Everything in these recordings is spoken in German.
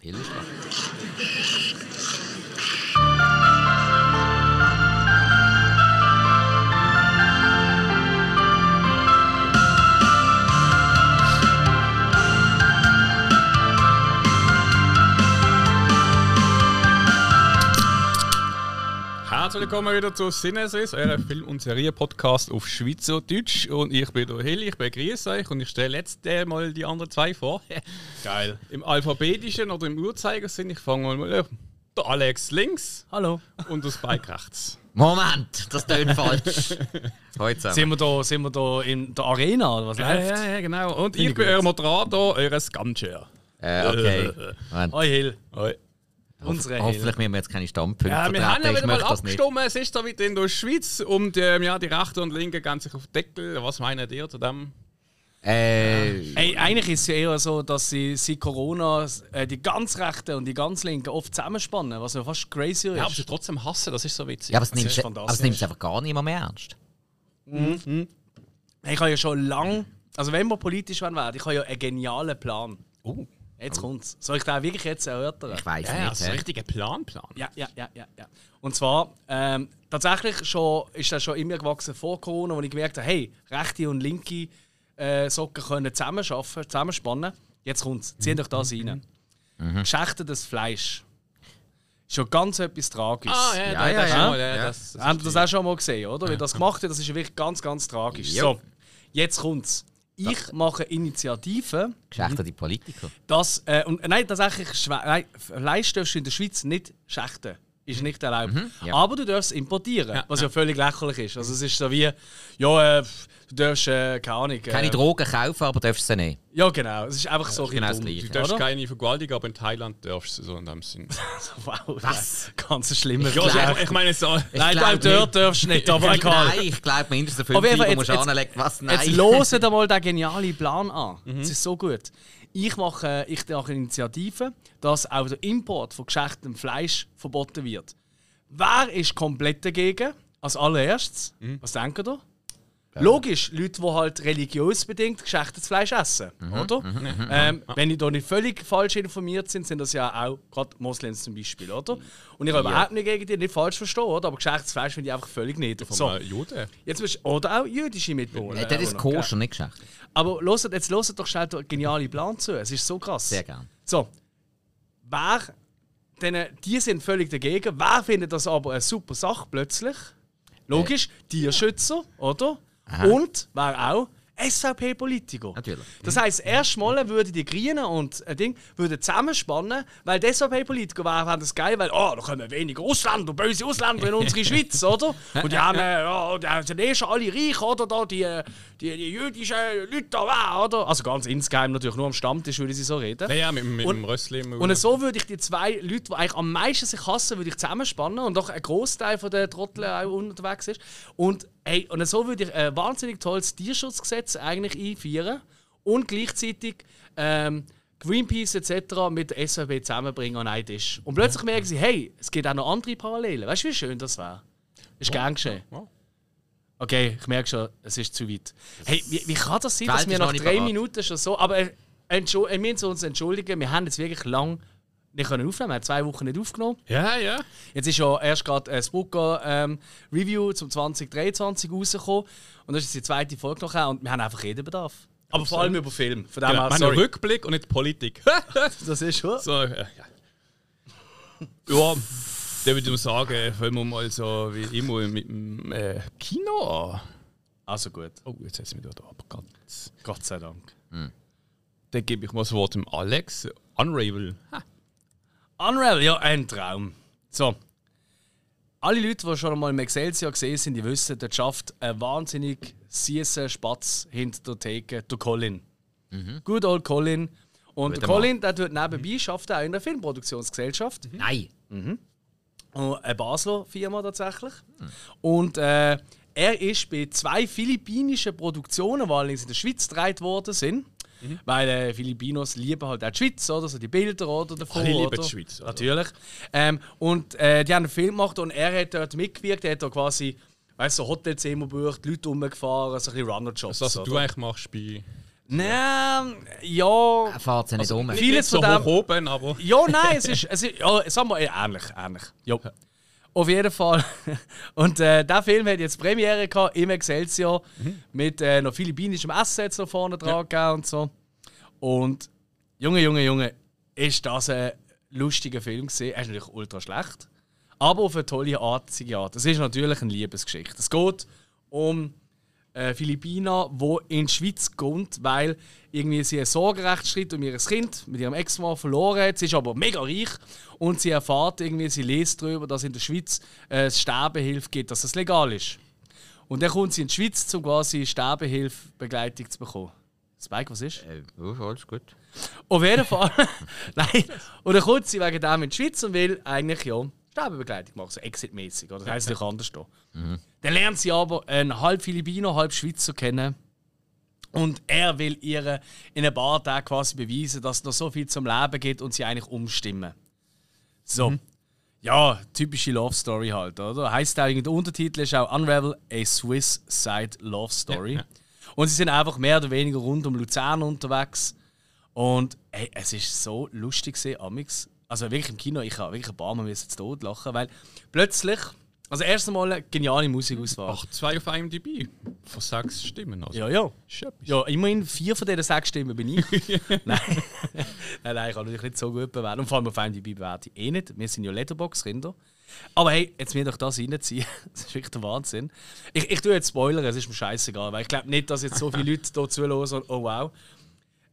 Viel Spaß. Herzlich willkommen wieder zu Sinneswiss, eurem Film- und Serie-Podcast auf Schweizerdeutsch. Und ich bin der Hill, ich begrüße euch und ich stelle jetzt mal die anderen zwei vor. Geil. Im alphabetischen oder im Uhrzeigersinn. Ich fange mal an. Der Alex links Hallo. und der Spike rechts. Moment, das tönt falsch. Heute zusammen. Sind wir da, sind wir da in der Arena oder was Ja, läuft? ja, ja, genau. Und Finde ich bin gut. euer Moderator, eures Gunchair. Äh, okay. Moment. Hoi Hill, Hoi. Unsere Hill. Hoffentlich müssen wir jetzt keine Standpunkte Ja, wir haben ja wieder mal abgestimmt. Es ist da wieder in der Schweiz und ähm, ja, die Rechte und Linke gehen sich auf den Deckel. Was meint ihr zu dem? Äh, Ey, eigentlich ist es ja eher so, dass sie seit Corona äh, die ganz Rechten und die ganz Linken oft zusammenspannen, was ja fast crazy Ja, aber ist. sie trotzdem hassen, das ist so witzig. ja, aber es ist nimmt es einfach gar nicht mehr ernst. Ich habe ja schon lange, also wenn wir politisch werden, werden, ich habe ja einen genialen Plan. Oh. Jetzt kommt's. Soll ich den wirklich jetzt erörtern? Ich weiß Ja, nicht. also hä? ein richtiger Planplan. Ja, ja, ja, ja, ja. Und zwar, ähm, tatsächlich schon, ist das schon immer gewachsen vor Corona, wo ich gemerkt habe, hey, rechte und linke äh, Socken können zusammenarbeiten, zusammenspannen. Jetzt kommt's, zieht euch das rein. Geschächtetes Fleisch. Ist schon ganz etwas Tragisches. Ah, ja, Ja, da, ja, das ja. ja, Ja. das, das ist das auch schon mal gesehen, oder? Wie das gemacht wird, das ist wirklich ganz, ganz tragisch. So, jetzt kommt's. Ich mache Initiativen, Geschäftete Politiker. dass, äh, und nein, tatsächlich, Fleisch darfst du in der Schweiz nicht schächten. Ist nicht erlaubt. ja. Aber du darfst es importieren, Ja, was ja, völlig lächerlich ist. Also es ist so wie, ja, äh, du darfst, äh, keine Ahnung. Äh, Keine Drogen kaufen, aber darfst sie nicht. Ja, genau. Es ist einfach so ein genau das bisschen Gleiche. Du darfst oder? keine Vergewaltigung, aber in Thailand darfst du so in dem Sinn. Wow, was? Ganz Ja, Vergleich. ich, ich meine so. Nein, glaub auch dort darfst du nicht, aber egal. Nein, ich glaube mindestens fünf Euro musst du jetzt- anlegen. Was? Nein. Jetzt loset einmal den genialen Plan an. Das ist so gut. Ich mache, ich mache eine Initiative, dass auch der Import von geschächtetem Fleisch verboten wird. Wer ist komplett dagegen? Als allererstes, was denkt ihr? Logisch, Leute, die halt religiös bedingt geschächtetes Fleisch essen, oder? Ähm, wenn ich da nicht völlig falsch informiert sind, sind das ja auch gerade Moslems zum Beispiel, oder? Und ich habe überhaupt nicht gegen die, nicht falsch verstehen, oder? Aber geschächtetes Fleisch finde ich einfach völlig nicht. Vom So, Juden. jetzt bist oder auch jüdische Mitbewohner. Äh, Das ist koscher, nicht geschäftlich. Aber hört, jetzt hört doch schnell den genialen Plan zu. Es ist so krass. Sehr gern. So, wer, denn, die sind völlig dagegen. Wer findet das aber eine super Sache plötzlich? Logisch, Tierschützer, oder? Und wer auch? SVP-Politiker. Natürlich. Das heisst, erstmal würden die Grünen und ein Ding würden zusammenspinnen, weil die SVP-Politiker wären das geil, weil oh, da kommen weniger Ausländer, böse Ausländer in unsere Schweiz, oder? Und die haben, äh, ja, die sind eh schon alle reich, oder? Da, die, die, die jüdischen Leute da, oder? Also ganz insgeheim natürlich, nur am Stammtisch würde sie so reden. Ja, ja, mit, mit Und- dem Rössli Und so würde ich die zwei Leute, die eigentlich am meisten sich hassen, würde ich zusammenspannen und doch ein Großteil von der Trottel auch unterwegs ist. Und, hey, und so würde ich ein wahnsinnig tolles Tierschutzgesetz eigentlich einführen und gleichzeitig ähm, Greenpeace etc. mit der SVP zusammenbringen an einen Tisch. Und plötzlich merken sie, hey, es gibt auch noch andere Parallelen. Weißt du, wie schön das wäre? Ist gern geschehen. Okay, ich merke schon, es ist zu weit. Hey, wie, wie kann das sein, dass wir nach drei. Minuten schon so. Aber äh, äh, wir müssen uns entschuldigen, wir haben jetzt wirklich lang nicht können aufnehmen. Wir haben zwei Wochen nicht aufgenommen. Ja, ja. Jetzt ist ja erst gerade ein Spooker ähm, Review zum 2023 rausgekommen. Und das ist die zweite Folge noch und wir haben einfach Redebedarf. Aber vor allem über Film. Von dem Genau, her, wir haben sorry. einen Rückblick und nicht Politik. Das ist schon. so, ja. ja. Ja, dann würde ich sagen, fangen wir mal so wie immer mit dem äh, Kino an. Also gut. Oh, jetzt setze ich mich da ganz. Gott sei Dank. Dann gebe ich mal das Wort dem Alex. Unravel. Ha. Unravel, ja, ein Traum. So. Alle Leute, die schon einmal im Excelsior gesehen sind, die wissen, dort schafft ein wahnsinnig süßer Spatz hinter der Theke, der Colin. Good old Colin. Und der Colin, der tut nebenbei, schafft auch in einer Filmproduktionsgesellschaft. Nein. Und Eine Basler Firma tatsächlich. Und äh, er ist bei zwei philippinischen Produktionen, die allerdings in der Schweiz gedreht worden sind. Weil äh, Filipinos lieben halt auch die Schweiz, oder? So die Bilder oder davon. Alle lieben die Schweiz, oder? Natürlich. Ähm, und äh, die haben einen Film gemacht und er hat dort mitgewirkt. Er hat da quasi, weißt du, so Hotelzimmer gebucht, Leute rumgefahren, so ein bisschen Runner-Jobs. Das, was du oder? eigentlich machst bei. Nein, ja. Er fährt sie nicht um. Vieles so von dem- hoch oben, aber. Ja, nein, es ist, es ist ja, sagen wir ähnlich, ähnlich. Ja. Auf jeden Fall. Und äh, der Film hat jetzt Premiere gehabt im Excelsior mit äh, noch philippinischem Essen jetzt noch vorne dran gegeben und so. Und Junge, Junge, Junge, ist das ein lustiger Film gewesen. Er ist natürlich ultra schlecht, aber auf eine tolle artige Art. Es ist natürlich eine Liebesgeschichte. Es geht um äh, Philippiner, wo in die Schweiz kommt, weil irgendwie sie einen Sorgerechtsstreit um ihr Kind mit ihrem Ex-Mann verloren hat. Sie ist aber mega reich und sie erfährt irgendwie, sie liest darüber, dass in der Schweiz äh, Sterbehilfe gibt, dass das legal ist. Und dann kommt sie in die Schweiz, um quasi Sterbehilfebegleitung zu bekommen. Spike, was ist? Äh, oh, alles gut. Auf jeden Fall. Nein. Und dann kommt sie wegen dem in die Schweiz und will eigentlich ja Sterbebegleitung machen, so Exit-mäßig. Oder das heisst natürlich anders da. Dann lernt sie aber einen halb Filipino, halb Schweizer kennen. Und er will ihr in ein paar Tagen quasi beweisen, dass es noch so viel zum Leben gibt und sie eigentlich umstimmen. So. Ja, typische Love Story halt, oder? Heißt auch, irgendwie, der Untertitel ist auch Unravel, a Swiss Side Love Story. Ja. Und sie sind einfach mehr oder weniger rund um Luzern unterwegs. Und ey, es ist so lustig gewesen, Amix. Also wirklich im Kino, ich habe wirklich ein paar Mal müssen zu Tod lachen, weil plötzlich, also erst einmal eine geniale Musikauswahl. Ach, zwei auf IMDb. Von sechs Stimmen. Also. Ja, ja. Ja, immerhin vier von diesen sechs Stimmen bin ich. nein. nein, nein, ich kann natürlich nicht so gut bewerten. Und vor allem auf IMDb bewerte ich eh nicht. Wir sind ja Letterbox-Kinder. Aber hey, jetzt mir doch das reinziehen. Das ist wirklich der Wahnsinn. Ich, ich tue jetzt Spoiler, es ist mir scheißegal, weil ich glaube nicht, dass jetzt so viele Leute hier zuhören und oh wow.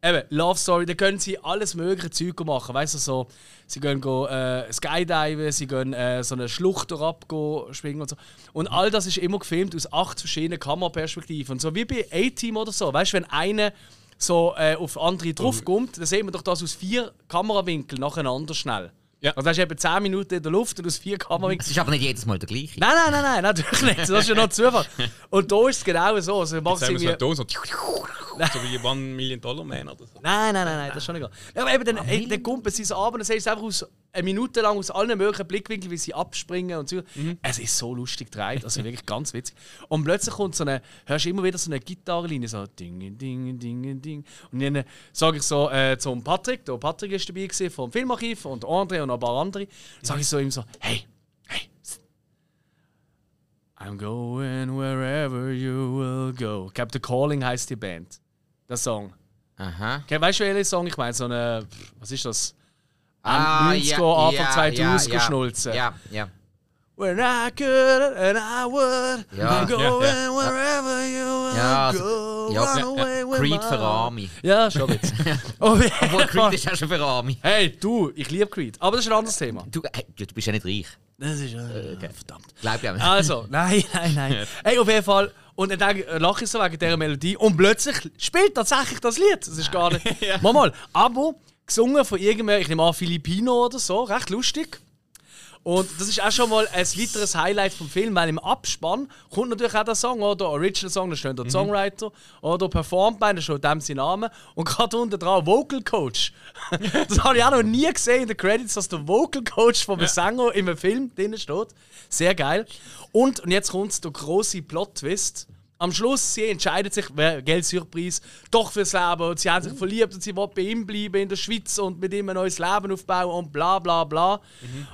Eben, Love Story, da können sie alles mögliche Zeug machen. Weißt du, so, sie gehen go, äh, Skydiven, sie gehen äh, so eine Schlucht springen und so. Und all das ist immer gefilmt aus acht verschiedenen Kameraperspektiven. Und so wie bei A-Team oder so. Weißt du, wenn einer so äh, auf andere draufkommt, dann sehen wir doch das aus vier Kamerawinkeln nacheinander schnell. Ja. Also hast du eben 10 Minuten in der Luft und aus vier Kamerawinkeln. Es ist aber nicht jedes Mal der gleiche. Nein, nein, nein, nein, natürlich nicht. Das ist ja noch Zufall. Und da ist es genau so. Also, Jetzt wir so irgendwie... so, so wie One Million Dollar Man oder so. Nein, nein, nein, nein, das ist schon egal. Ja, aber eben, dann, hey, dann kumpeln sie so ab und dann siehst du einfach aus, eine Minute lang aus allen möglichen Blickwinkeln, wie sie abspringen und so. Es ist so lustig gedreht, also wirklich ganz witzig. Und plötzlich kommt so eine, hörst du immer wieder so eine Gitarrenlinie, so Ding, Ding, Ding, Ding. Und dann sage ich so äh, zum Patrick, der Patrick ist dabei gewesen, vom Filmarchiv und André und ein paar andere, sage ich so ihm so, hey, hey. I'm going wherever you will go. Ich glaube, The Calling heißt die Band. Der Song. Aha. Okay, weißt du, welchen Song ich meine? So eine. Was ist das? Ah, 90er, Anfang 2000er ja, Schnulzen. Ja, ja. When I could and I would, Ja. Going Ja, ja. wherever you will Ja, go. ja, run ja, away with Creed für. Army. Ja, schon jeden Obwohl. Creed ist ja schon für Army. Hey, du, ich liebe Creed. Aber das ist ein anderes Thema. Du, äh, du bist ja nicht reich. Das ist. Äh, Verdammt. Glaub ja. Also, nein, nein, nein. Hey, auf jeden Fall. Und dann äh, lache ich so wegen dieser Melodie. Und plötzlich spielt tatsächlich das Lied. Das ist gar nicht. Mal, mal. Aber gesungen von irgendeinem, ich nehme an, Filipino oder so. Recht lustig. Und das ist auch schon mal ein weiteres Highlight vom Film, weil im Abspann kommt natürlich auch der Song, oder? Der Original Song, da steht der Songwriter, oder performt bei, da steht dem sein Name. Und gerade unten dran Vocal Coach. das habe ich auch noch nie gesehen in den Credits, dass der Vocal Coach vom Sänger in einem Film drin steht. Sehr geil. Und, und jetzt kommt der große Plot-Twist. Am Schluss, sie entscheidet sich, wer Geld Surprise, doch fürs Leben. Und sie haben sich verliebt und sie will bei ihm bleiben in der Schweiz und mit ihm ein neues Leben aufbauen und bla bla bla.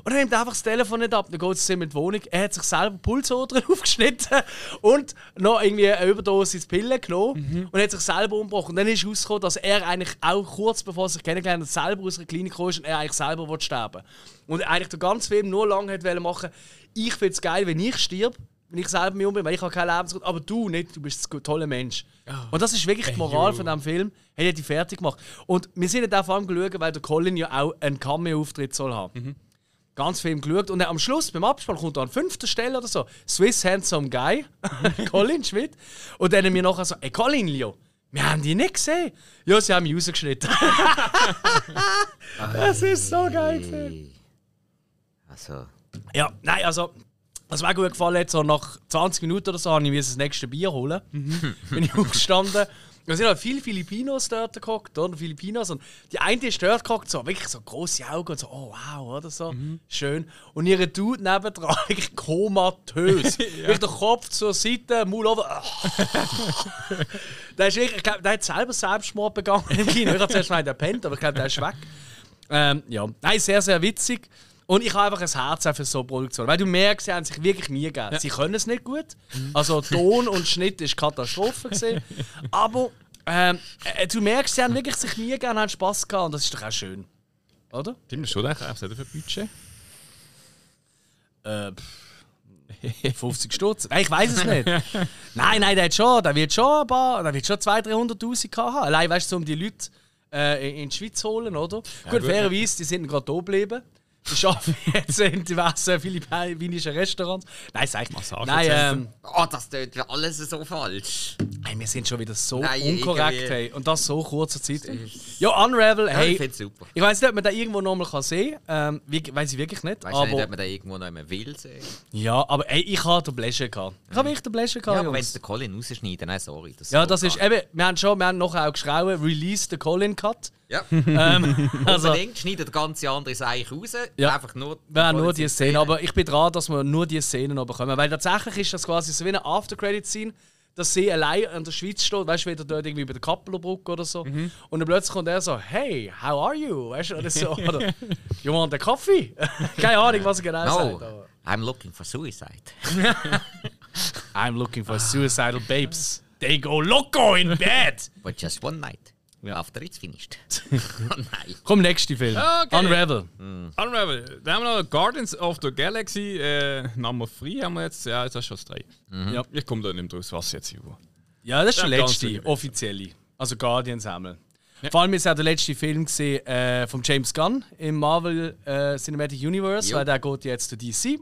Und dann nimmt einfach das Telefon nicht ab. Dann geht sie in die Wohnung. Er hat sich selber Pulsadern aufgeschnitten und noch irgendwie eine Überdosis Pillen genommen und hat sich selber umgebracht. Und dann ist rausgekommen, dass er eigentlich auch kurz bevor er sich kennengelernt hat, selber aus einer Klinik ist und er eigentlich selber sterben Und eigentlich der ganze Film nur lange hat wollen machen, ich finde es geil, wenn ich stirb wenn ich selber mich umbringe, weil ich habe kein Lebensgrund, aber du nicht, du bist ein toller Mensch. Und das ist wirklich die Moral jo. von diesem Film, hat er die fertig gemacht. Und wir sind nicht auch vor allem geschaut, weil der Colin ja auch einen Cameo-Auftritt soll haben. Ganz Film geschaut und dann am Schluss, beim Abspann, kommt er an fünfter Stelle oder so, Swiss Handsome Guy, Colin Schmidt. Und dann haben wir nachher so, ey Colin, Leo, wir haben die nicht gesehen. Ja, sie haben mich rausgeschnitten. das ist so geil gewesen. Also, Ja, nein, also, was mir auch gut gefallen hat, so nach 20 Minuten oder so, habe ich mir das nächste Bier holen. Bin ich aufgestanden Es sind halt viele Filipinos dort geguckt, oder? Filipinos. Und die eine ist dort geguckt, so wirklich so große Augen und so, oh wow, oder so. Schön. Und ihre Dude nebendran, wirklich komatös. Wirklich der Kopf zur Seite, Maul over. der, ist wirklich, ich glaub, der hat selber Selbstmord begangen im Kino. Ich habe zuerst gemeint, der pennt, aber ich glaube, der ist weg. Ähm, ja, nein, sehr, sehr witzig. Und ich habe einfach ein Herz für so Produktion. Weil du merkst, sie haben sich wirklich nie gegeben. Sie können es nicht gut. Also Ton und Schnitt ist Katastrophe gesehen. Aber ähm, äh, du merkst, sie haben wirklich sich nie gegeben, haben Spass gehabt und das ist doch auch schön. Oder? Stimmt, schon denken, was hat er für Budget? Äh, pff, 50 Stutz? Nein, ich weiß es nicht. nein, nein, der hat schon, der wird schon ein paar, der wird schon 200.000, 300.000 gehabt haben. Allein, weißt du, um die Leute äh, in die Schweiz zu holen, oder? gut, gut, fairerweise, die sind gerade da geblieben. Die arbeiten jetzt in diversen philippinischen Restaurants. Nein, sag ich mal. Nein, ähm, Oh, das tut ja alles so falsch. hey, wir sind schon wieder so Nein, unkorrekt, irgendwie- hey. Und das so kurzer Zeit. Ja, Unravel, Ja, hey. ich find's super. Ich weiß nicht, ob man den irgendwo nochmal kann sehen kann. Ähm, weiß ich wirklich nicht. Weißt du nicht, aber, ob man da irgendwo noch immer will sehen? ja, aber ey, ich habe den Pleasure gehabt. Ich habe wirklich den Pleasure gehabt. Ja, aber wenn sie den Colin rausschneiden, nein, sorry. Das Ja, das ist eben, wir haben schon, wir haben nachher auch geschrieben, release the Colin Cut. Ja, Ähm, also, unbedingt. Schneidet ganz andere Seich raus. Ja. Einfach nur, haben nur die Szene, aber ich bin dran, dass wir nur die Szenen noch bekommen. Weil tatsächlich ist das quasi so wie eine After-Credit-Scene, dass sie allein an der Schweiz steht, weißt du, wieder dort irgendwie bei der Kappelerbrücke oder so. Mhm. Und dann plötzlich kommt er so, hey, how are you? Weißt du, oder so. Oder, you want a coffee? Keine Ahnung, was er genau No, sagt. aber- I'm looking for suicide. I'm looking for suicidal babes. They go loco in bed! But just one night. After it's finished. oh nein. Komm, nächster Film. Okay. Unravel. Unravel. Dann haben wir noch Guardians of the Galaxy. Äh, Nummer 3 haben wir jetzt. Ja, das ist schon das 3. Ja. Ich komme da nicht mehr raus, was jetzt hier. Ja, das ist der Ja, letzte, offizielle. Also Guardians haben wir. Vor allem ist auch der letzte Film gesehen, äh, von James Gunn im Marvel äh, Cinematic Universe, Jo. weil der geht jetzt zu DC.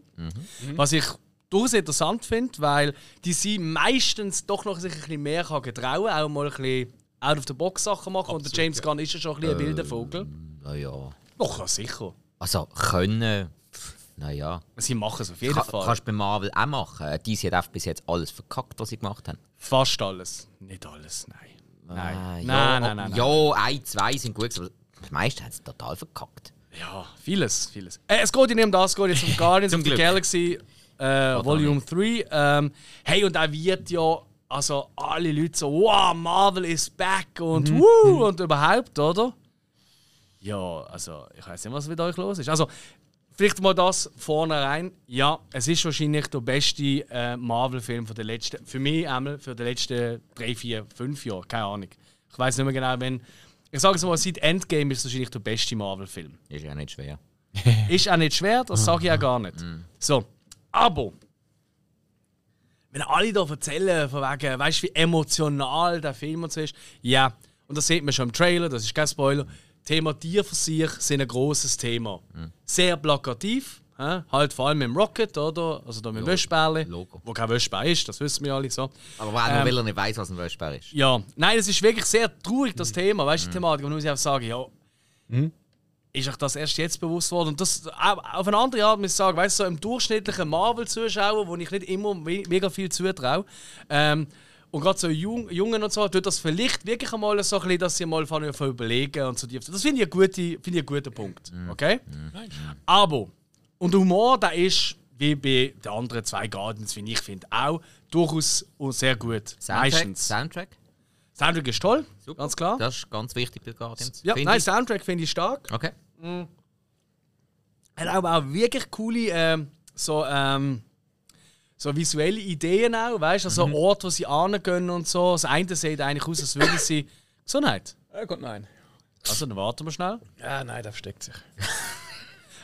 Was ich durchaus interessant finde, weil DC meistens doch noch sich ein bisschen mehr kann getrauen auch mal ein bisschen out of the box Sachen machen. Und der James Gunn ist ja schon ein bisschen ein wilder Vogel. Naja. Doch, ja, sicher. Also, können. Naja. Sie machen es auf jeden Ka Fall. kannst du bei Marvel auch machen. Äh, Die hat bis jetzt alles verkackt, was sie gemacht haben. Fast alles. Nicht alles, nein. Nein. Ah, nein, ja, nein, nein, nein. Ja, ein, zwei sind gut, aber das meiste haben sie total verkackt. Ja, vieles, vieles. Äh, es geht ja nicht um das, es geht jetzt um Guardians of the. Galaxy äh, Volume 3. Ähm, hey, und da wird ja, also alle Leute so, wow, Marvel is back und Mhm. woo und überhaupt, oder? Ja, also ich weiß nicht, was mit euch los ist. Also, vielleicht mal das vorne rein. Ja, es ist wahrscheinlich der beste äh, Marvel-Film von der letzten, für mich einmal, für die letzten drei, vier, fünf Jahre, keine Ahnung. Ich weiß nicht mehr genau, wenn. Ich sage es mal, seit Endgame ist es wahrscheinlich der beste Marvel-Film. Ist ja nicht schwer. Ist auch nicht schwer, das sage ich auch gar nicht. So, aber wenn alle da erzählen, von wegen, weißt du, wie emotional der Film und so ist, ja, und das sieht man schon im Trailer, das ist kein Spoiler. Thema Tierversich sind ein großes Thema. Sehr plakativ, hä? halt vor allem mit dem Rocket, oder? Also da mit dem Wäschbärli, Logo. wo kein Wäschbär ist, das wissen wir alle so. Aber weil, Ähm, weil er nicht weiß, was ein Wäschbär ist. Ja, nein, es ist wirklich sehr traurig, das Thema, weißt du, die Thematik. Und dann muss ich einfach sagen, ja, ist euch das erst jetzt bewusst worden? Und das auf eine andere Art muss ich sagen, weißt du, so im durchschnittlichen Marvel-Zuschauer, wo ich nicht immer me mega viel zutraue, ähm, und gerade so Jung, Jungen und so, tut das vielleicht wirklich einmal so ein bisschen, dass sie mal von überlegen und so. die- Das finde ich, gute- finde ich einen guten Punkt. Okay? Aber, und der Humor, der ist, wie bei den anderen zwei Guardians, wie ich finde, auch durchaus sehr gut. Soundtrack? Meistens. Soundtrack? Soundtrack ist toll, Super. ganz klar. Das ist ganz wichtig bei Guardians. ja, finde nein, ich. Soundtrack finde ich stark. Okay. Hat aber auch wirklich coole ähm, so, ähm, so visuelle Ideen auch, weißt du, also Mhm. Orte, wo sie angehen und so. Das eine sieht eigentlich aus, als würde sie Gesundheit. Äh, Gott, nein. Also dann warten wir schnell. Ja, nein, der versteckt sich.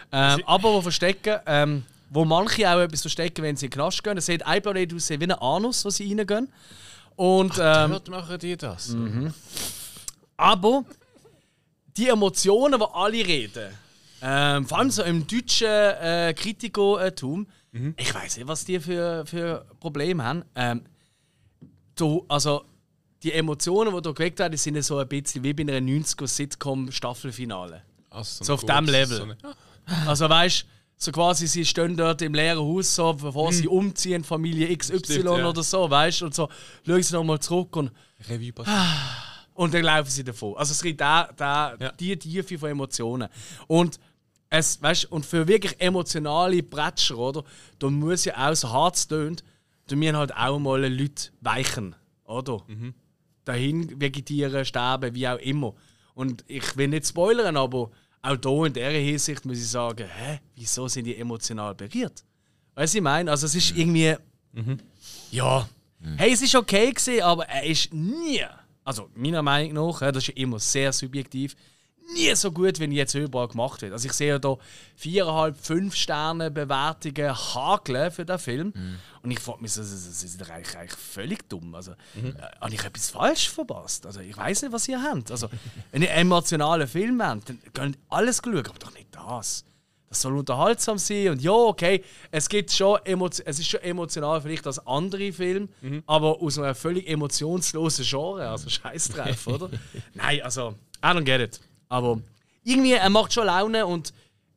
Ähm, aber wo verstecken, ähm, wo manche auch etwas verstecken, wenn sie in den Knast gehen. Es sieht ein Planet aus wie ein Anus, wo sie reingehen. Und, ähm, Dort machen die das. Aber die Emotionen, die alle reden, ähm, vor allem so im deutschen äh, Kritikertum, ich weiß nicht, was die für, für Probleme haben. Ähm, du, also, die Emotionen, die du geweckt hast, sind so ein bisschen wie bei einer 90er-Sitcom-Staffelfinale. Also, So auf ein dem kurzes- Level. so Also weißt so quasi, sie stehen dort im leeren Haus, so, bevor sie umziehen, Familie XY Stimmt, ja. oder so, weißt und so, schauen sie nochmal zurück und Revue passieren. Und dann laufen sie davon. Also es gibt da, da, Ja. die Tiefe von Emotionen. Und es, weißt, und für wirklich emotionale Bretscher, oder? Da muss ja auch so hart es tönt, da müssen halt auch mal Leute weichen, oder? Dahin vegetieren, sterben, wie auch immer. Und ich will nicht spoilern, aber auch da in dieser Hinsicht muss ich sagen, hä, wieso sind die emotional berührt? Weißt du, ich meine? Also es ist irgendwie. Ja. Hey, es ist okay gewesen, aber er ist nie, also meiner Meinung nach, das ist ja immer sehr subjektiv, nie so gut, wie jetzt überall gemacht wird. Also ich sehe ja da viereinhalb, fünf Sterne Bewertungen hakeln für den Film. Und ich frage mich, das ist doch eigentlich, eigentlich völlig dumm. Also, äh, habe ich etwas falsch verpasst? Also ich weiß nicht, was ihr habt. Also, wenn ihr einen emotionalen Film habt, dann könnt ihr alles schauen, aber doch nicht das. Das soll unterhaltsam sein und ja, okay, es gibt schon es ist schon emotional vielleicht als andere Filme, aber aus einem völlig emotionslosen Genre, also Scheiß drauf, oder? Nein, also I don't get it. Aber irgendwie, er macht schon Laune und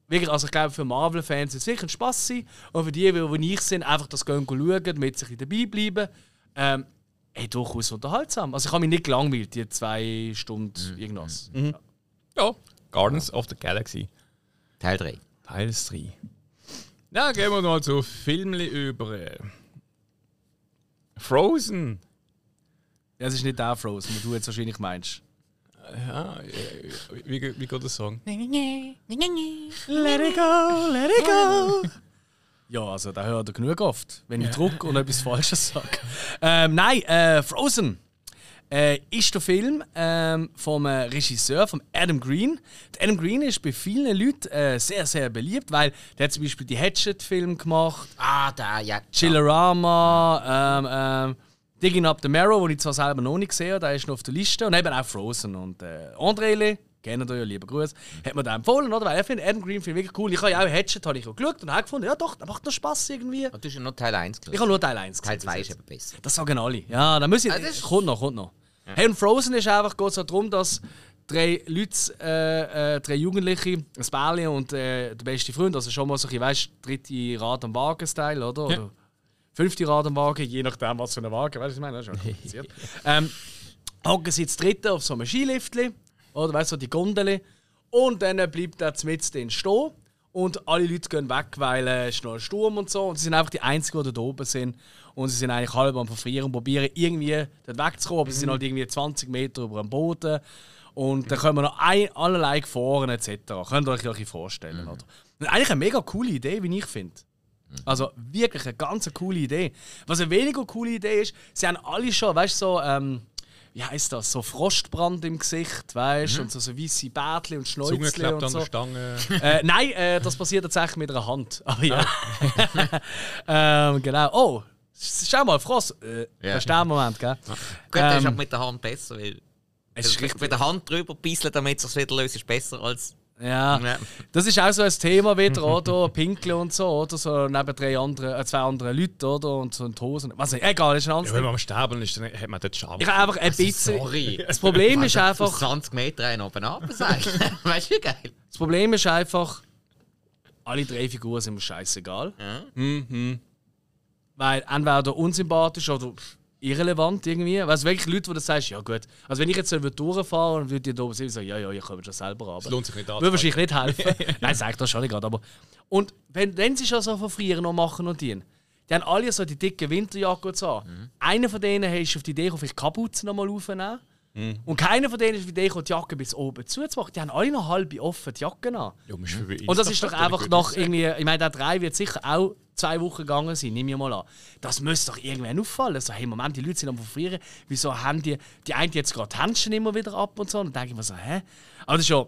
wirklich, also ich glaube für Marvel-Fans wird es sicher ein Spaß sein und für die, die nicht sind, einfach das gehen schauen, damit sie dabei bleiben. Ähm, ey, durchaus unterhaltsam. Also ich habe mich nicht gelangweilt, die zwei Stunden irgendwas. Ja, Gardens of the Galaxy. Teil 3. Teil 3. Ja, gehen wir mal zu Filmli über. Frozen. Ja, es ist nicht der Frozen, den du jetzt wahrscheinlich meinst. Ja, wie, wie geht der Song? Let it go, let it go. Ja, also da hört er genug oft, wenn ich druck und etwas Falsches sage. Ähm, nein, äh, Frozen äh, ist der Film ähm, vom äh, Regisseur, vom Adam Green. Der Adam Green ist bei vielen Leuten äh, sehr, sehr beliebt, weil der hat zum Beispiel die Hatchet-Film gemacht, Ah, da, ja. Chillerama, ähm, ähm, Digging Up the Marrow, den ich zwar selber noch nicht gesehen habe, der ist noch auf der Liste. Und eben auch Frozen. Und äh, Andrele, kennen ihr ja, lieber Gruß, hat mir den empfohlen, oder? Weil er findet Adam Green finde ich wirklich cool. Ich habe ja auch Hatchet habe ich auch geschaut und habe gefunden, ja doch, der macht noch Spaß irgendwie. Ah, Du hast ja noch Teil 1 Ich geschaut. habe nur Teil 1 Teil gesehen 2 bis ist jetzt. eben besser. Das sagen alle. Ja, dann muss ich. Ah, das kommt noch, kommt noch. Hey, und Frozen ist einfach geht so darum, dass drei Leute, äh, äh, drei Jugendliche, ein Bärli und äh, der beste Freund, also schon mal so, ich weiß, dritte Rad am Wagen-Style, oder? Ja. oder? Fünfte Rad am Wagen, je nachdem, was für ein Wagen, weißt du, was ich meine? Das ist schon kompliziert. ähm, hocken sie jetzt dritte auf so einem Skiliftli, oder weißt du, so die Gondel. Und dann bleibt er mitten drin stehen. Und alle Leute gehen weg, weil äh, es ist noch ein Sturm und so. Und sie sind einfach die Einzigen, die da oben sind. Und sie sind eigentlich halb am Verfrieren und probieren irgendwie dort wegzukommen. Aber sie sind halt irgendwie 20 Meter über dem Boden. Und dann kommen noch ein, allerlei Gefahren etc. Könnt ihr euch vorstellen. Oder? Und eigentlich eine mega coole Idee, wie ich finde. Also wirklich eine ganz coole Idee. Was eine weniger coole Idee ist, sie haben alle schon, weißt du, so, ähm, wie heißt das, so Frostbrand im Gesicht, weißt du, und so, so weiße Bärtchen und klebt und an so. der Stange. Äh, nein, äh, das passiert tatsächlich mit einer Hand. Aber ja. ähm, genau. Oh, schau mal, Frost. Äh, Ja. Das ist der Moment, gell? Gut, das ist Ähm, auch mit der Hand besser, weil. Es ist richtig. mit der Hand drüber bisseln, damit es sich wieder löst, ist besser als. Ja. Ja. Das ist auch so ein Thema wieder, oder? Pinkeln und so, oder? So neben drei andere, äh, zwei anderen Leuten, oder? Und so in die Hosen. Was nicht, egal, ist ein anderes Ja, wenn man am Sterben ist, dann hat man dort Schaden. Ich einfach ein bisschen. Sorry. Das Problem ist einfach. 20 Meter einen oben ab. Weißt du, wie geil? Das Problem ist einfach. Alle drei Figuren sind mir scheißegal. Mhm. Weil entweder unsympathisch oder irrelevant irgendwie. Weißt du, wirklich Leute, die du sagst, ja gut. Also wenn ich jetzt durchfahren und würde die da oben sehen, sagen, ja, ja, ich komme schon selber runter. Es lohnt sich nicht Würde wahrscheinlich nicht helfen. Nein, sag ich das schon nicht gerade. Aber und wenn, wenn sie schon so verfrieren und machen und die, die haben alle so die dicke Winterjacke und so. Einer von denen ist auf die Idee gekommen, die Kapuze nochmal aufzunehmen. Und keiner von denen ist die Idee gekommen, die Jacke bis oben zuzumachen. Die haben alle noch halb offen die Jacke an. Ja, Und das ist doch einfach aussehen. irgendwie. Ich meine, der 3 wird sicher auch zwei Wochen gegangen sein, nehme ich mal an. Das müsste doch irgendwann auffallen. So, hey, Moment, die Leute sind am Verfrieren. Wieso haben die, die einen jetzt gerade Händchen immer wieder ab und so? Und dann denke ich mir so, hä? Aber das ist ja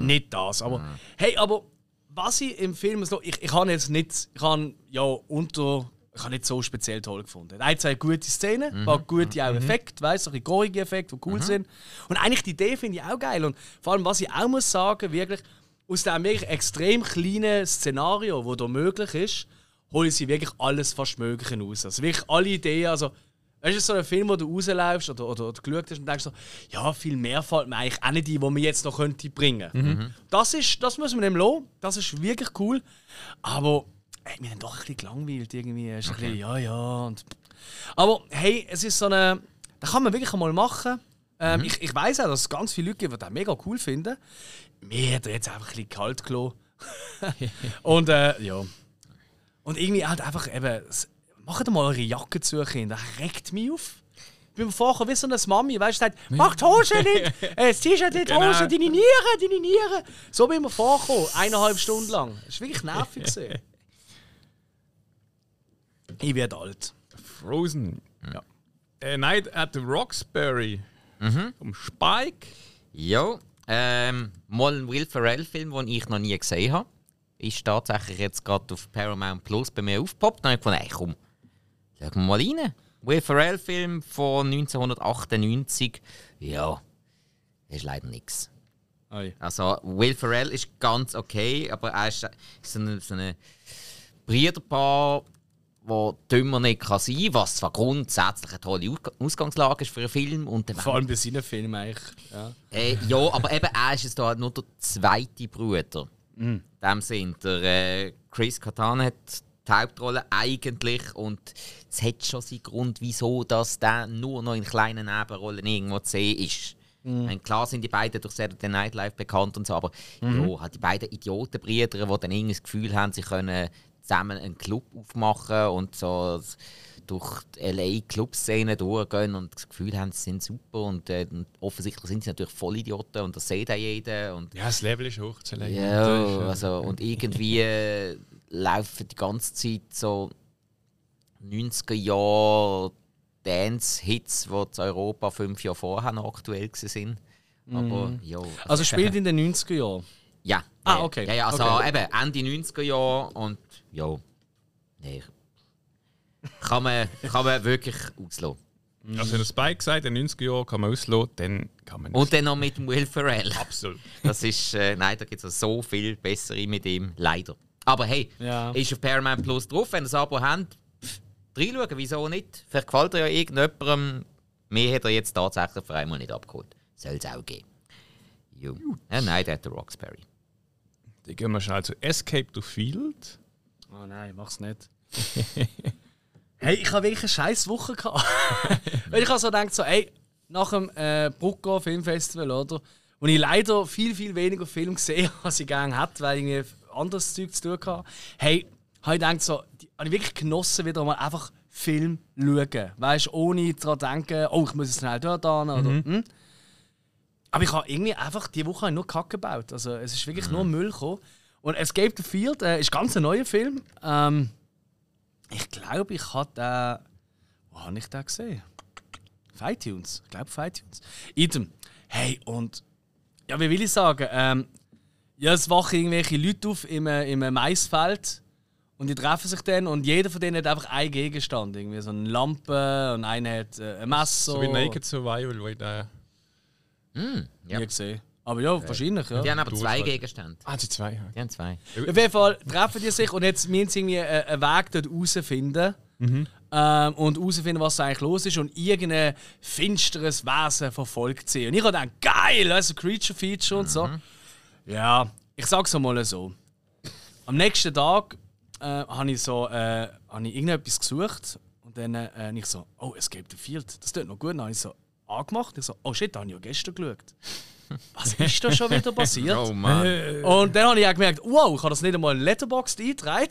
nicht das. Aber hey, aber was ich im Film so. Ich, ich habe jetzt nicht. Ich habe ja unter. Ich habe nicht so speziell toll gefunden. Ein, zwei gute Szenen, ein paar gute auch Effekte, weißt du, so gorige Effekte, die cool sind. Und eigentlich die Idee finde ich auch geil. Und vor allem, was ich auch muss sagen, wirklich, aus diesem wirklich extrem kleinen Szenario, wo da möglich ist, hole ich sie wirklich alles fast Mögliche raus. Also wirklich alle Ideen, also Weißt du, so ein Film, wo du rausläufst oder, oder, oder geschaut hast und denkst so, ja, viel mehr fällt mir eigentlich auch nicht ein, die man jetzt noch könnte bringen Das, ist, das müssen wir ihm lassen. Das ist wirklich cool. Aber ey, wir haben doch ein bisschen gelangweilt irgendwie. Ist ein bisschen, ja, ja. Und, aber hey, es ist so eine den kann man wirklich einmal machen. Ähm, Ich, ich weiß auch, dass es ganz viele Leute gibt, die das mega cool finden. Mir hat jetzt einfach ein bisschen kalt gelassen. und äh, ja. Und irgendwie halt einfach eben, macht mal eure Jacke zu, Kinder. Das regt mich auf. Ich bin vorher wie so eine Mami, weißt du, sagt, mach die Hose nicht! Äh, das T-Shirt nicht, die Genau. Hose, deine Nieren, deine Nieren! So bin ich mir vorgekommen, eineinhalb Stunden lang. Das war wirklich nervig. ich werde alt. Frozen. Ja. A Night at the Roxbury. Um Spike. Ja, ähm, mal ein Will Ferrell-Film, den ich noch nie gesehen habe. Ist tatsächlich jetzt gerade auf Paramount Plus bei mir aufgepoppt. Dann habe ich gedacht, ey, komm, schauen wir mal rein. Will Ferrell-Film von 1998. Ja, ist leider nichts. Also, Will Ferrell ist ganz okay, aber er ist so ein so eine Brüderpaar, wo dümmer nicht kann sein kann, was zwar grundsätzlich eine tolle Ausg- Ausgangslage ist für einen Film. Und dann Vor allem bei seinen Filmen eigentlich. Ja. äh, ja, aber eben, er ist jetzt da nur der zweite Bruder. In dem Sinn. Der äh, Chris Kattan hat die Hauptrolle eigentlich und es hat schon seinen Grund, wieso dass der nur noch in kleinen Nebenrollen irgendwo zu sehen ist. Meine, klar sind die beiden durch Saturday Night Live bekannt und so, aber ja, halt die beiden Idiotenbrüder, die dann irgendwie das Gefühl haben, sie können zusammen einen Club aufmachen und so durch die LA-Clubszene durchgehen und das Gefühl haben, sie sind super und, äh, und offensichtlich sind sie natürlich Vollidioten und das sieht auch jeder. Und, Ja, das Level ist hoch zu legen. ja, also, und irgendwie äh, laufen die ganze Zeit so 90er Jahre Dance-Hits, die in Europa fünf Jahre vorher noch aktuell waren. Aber ja. Also spielt in den 90er Jahren. Ja. Ah, okay. Ja, ja, also Okay. eben Ende 90er Jahre und ja. Nee. Kann man, kann man wirklich auslassen. Also, wenn der Spike sagt, in den 90er Jahren kann man auslassen, dann kann man Und dann noch mit dem Will Ferrell. Absolut. Das ist, äh, nein, da gibt es so viel bessere mit ihm, leider. Aber hey, Ja. ist auf Paramount Plus drauf, wenn ihr das Abo habt, pff, reinschauen, wieso nicht? Vielleicht gefällt er ja irgendjemandem. Mir hat er jetzt tatsächlich für einmal nicht abgeholt. Soll es auch geben. Jo. Ja, nein, der hat der Roxbury. Dann gehen wir schnell zu Escape to Field. Oh nein, mach's nicht. hey, ich habe wirklich eine scheiß Woche gehabt. Weil ich habe so gedacht, so, ey, nach dem äh, Brucko Filmfestival, oder? Wo ich leider viel, viel weniger Film gesehen habe, als ich gerne hätte, weil ich irgendwie anderes Zeug zu tun hatte. Hey, habe ich gedacht, so, die, habe ich wirklich genossen, wieder mal einfach Film schauen. Weißt du, ohne daran denken, oh, ich muss jetzt schnell dort hin, oder? Hm? Aber ich habe irgendwie einfach die Woche nur Kacke gebaut. Also es ist wirklich nur Müll gekommen. Und Escape the Field äh, ist ganz ein neuer Film. Ähm, ich glaube, ich habe den. Wo habe ich den gesehen? Auf iTunes. Ich glaube, auf iTunes. Item. Hey, und. Ja, wie will ich sagen? Ähm, ja, es wachen irgendwelche Leute auf im, äh, im Maisfeld. Und die treffen sich dann und jeder von denen hat einfach einen Gegenstand. Irgendwie so eine Lampe und einer hat äh, ein Messer. So wie Naked Survival, wo ich da. Ja. Nie gesehen. Aber ja, wahrscheinlich, ja. Die haben aber Du zwei hast- Gegenstände. Ah, die zwei. ja. Die haben zwei. Auf jeden Fall treffen die sich und jetzt müssen sie irgendwie äh, einen Weg dort rausfinden. Ähm, und herausfinden, was da eigentlich los ist. Und irgendein finsteres Wesen verfolgt sie. Und ich habe gedacht, geil, also Creature Feature und so. Ja, ich sag's mal so. Am nächsten Tag äh, habe ich so äh, hab ich irgendetwas gesucht. Und dann äh, ich so, oh, Escape the Field, das tut noch gut. Dann habe ich so angemacht. Ich so, oh shit, da habe ich ja gestern geschaut. Was ist da schon wieder passiert? Oh Mann. Und dann habe ich auch gemerkt, wow, ich habe das nicht einmal in Letterboxd eingetragen.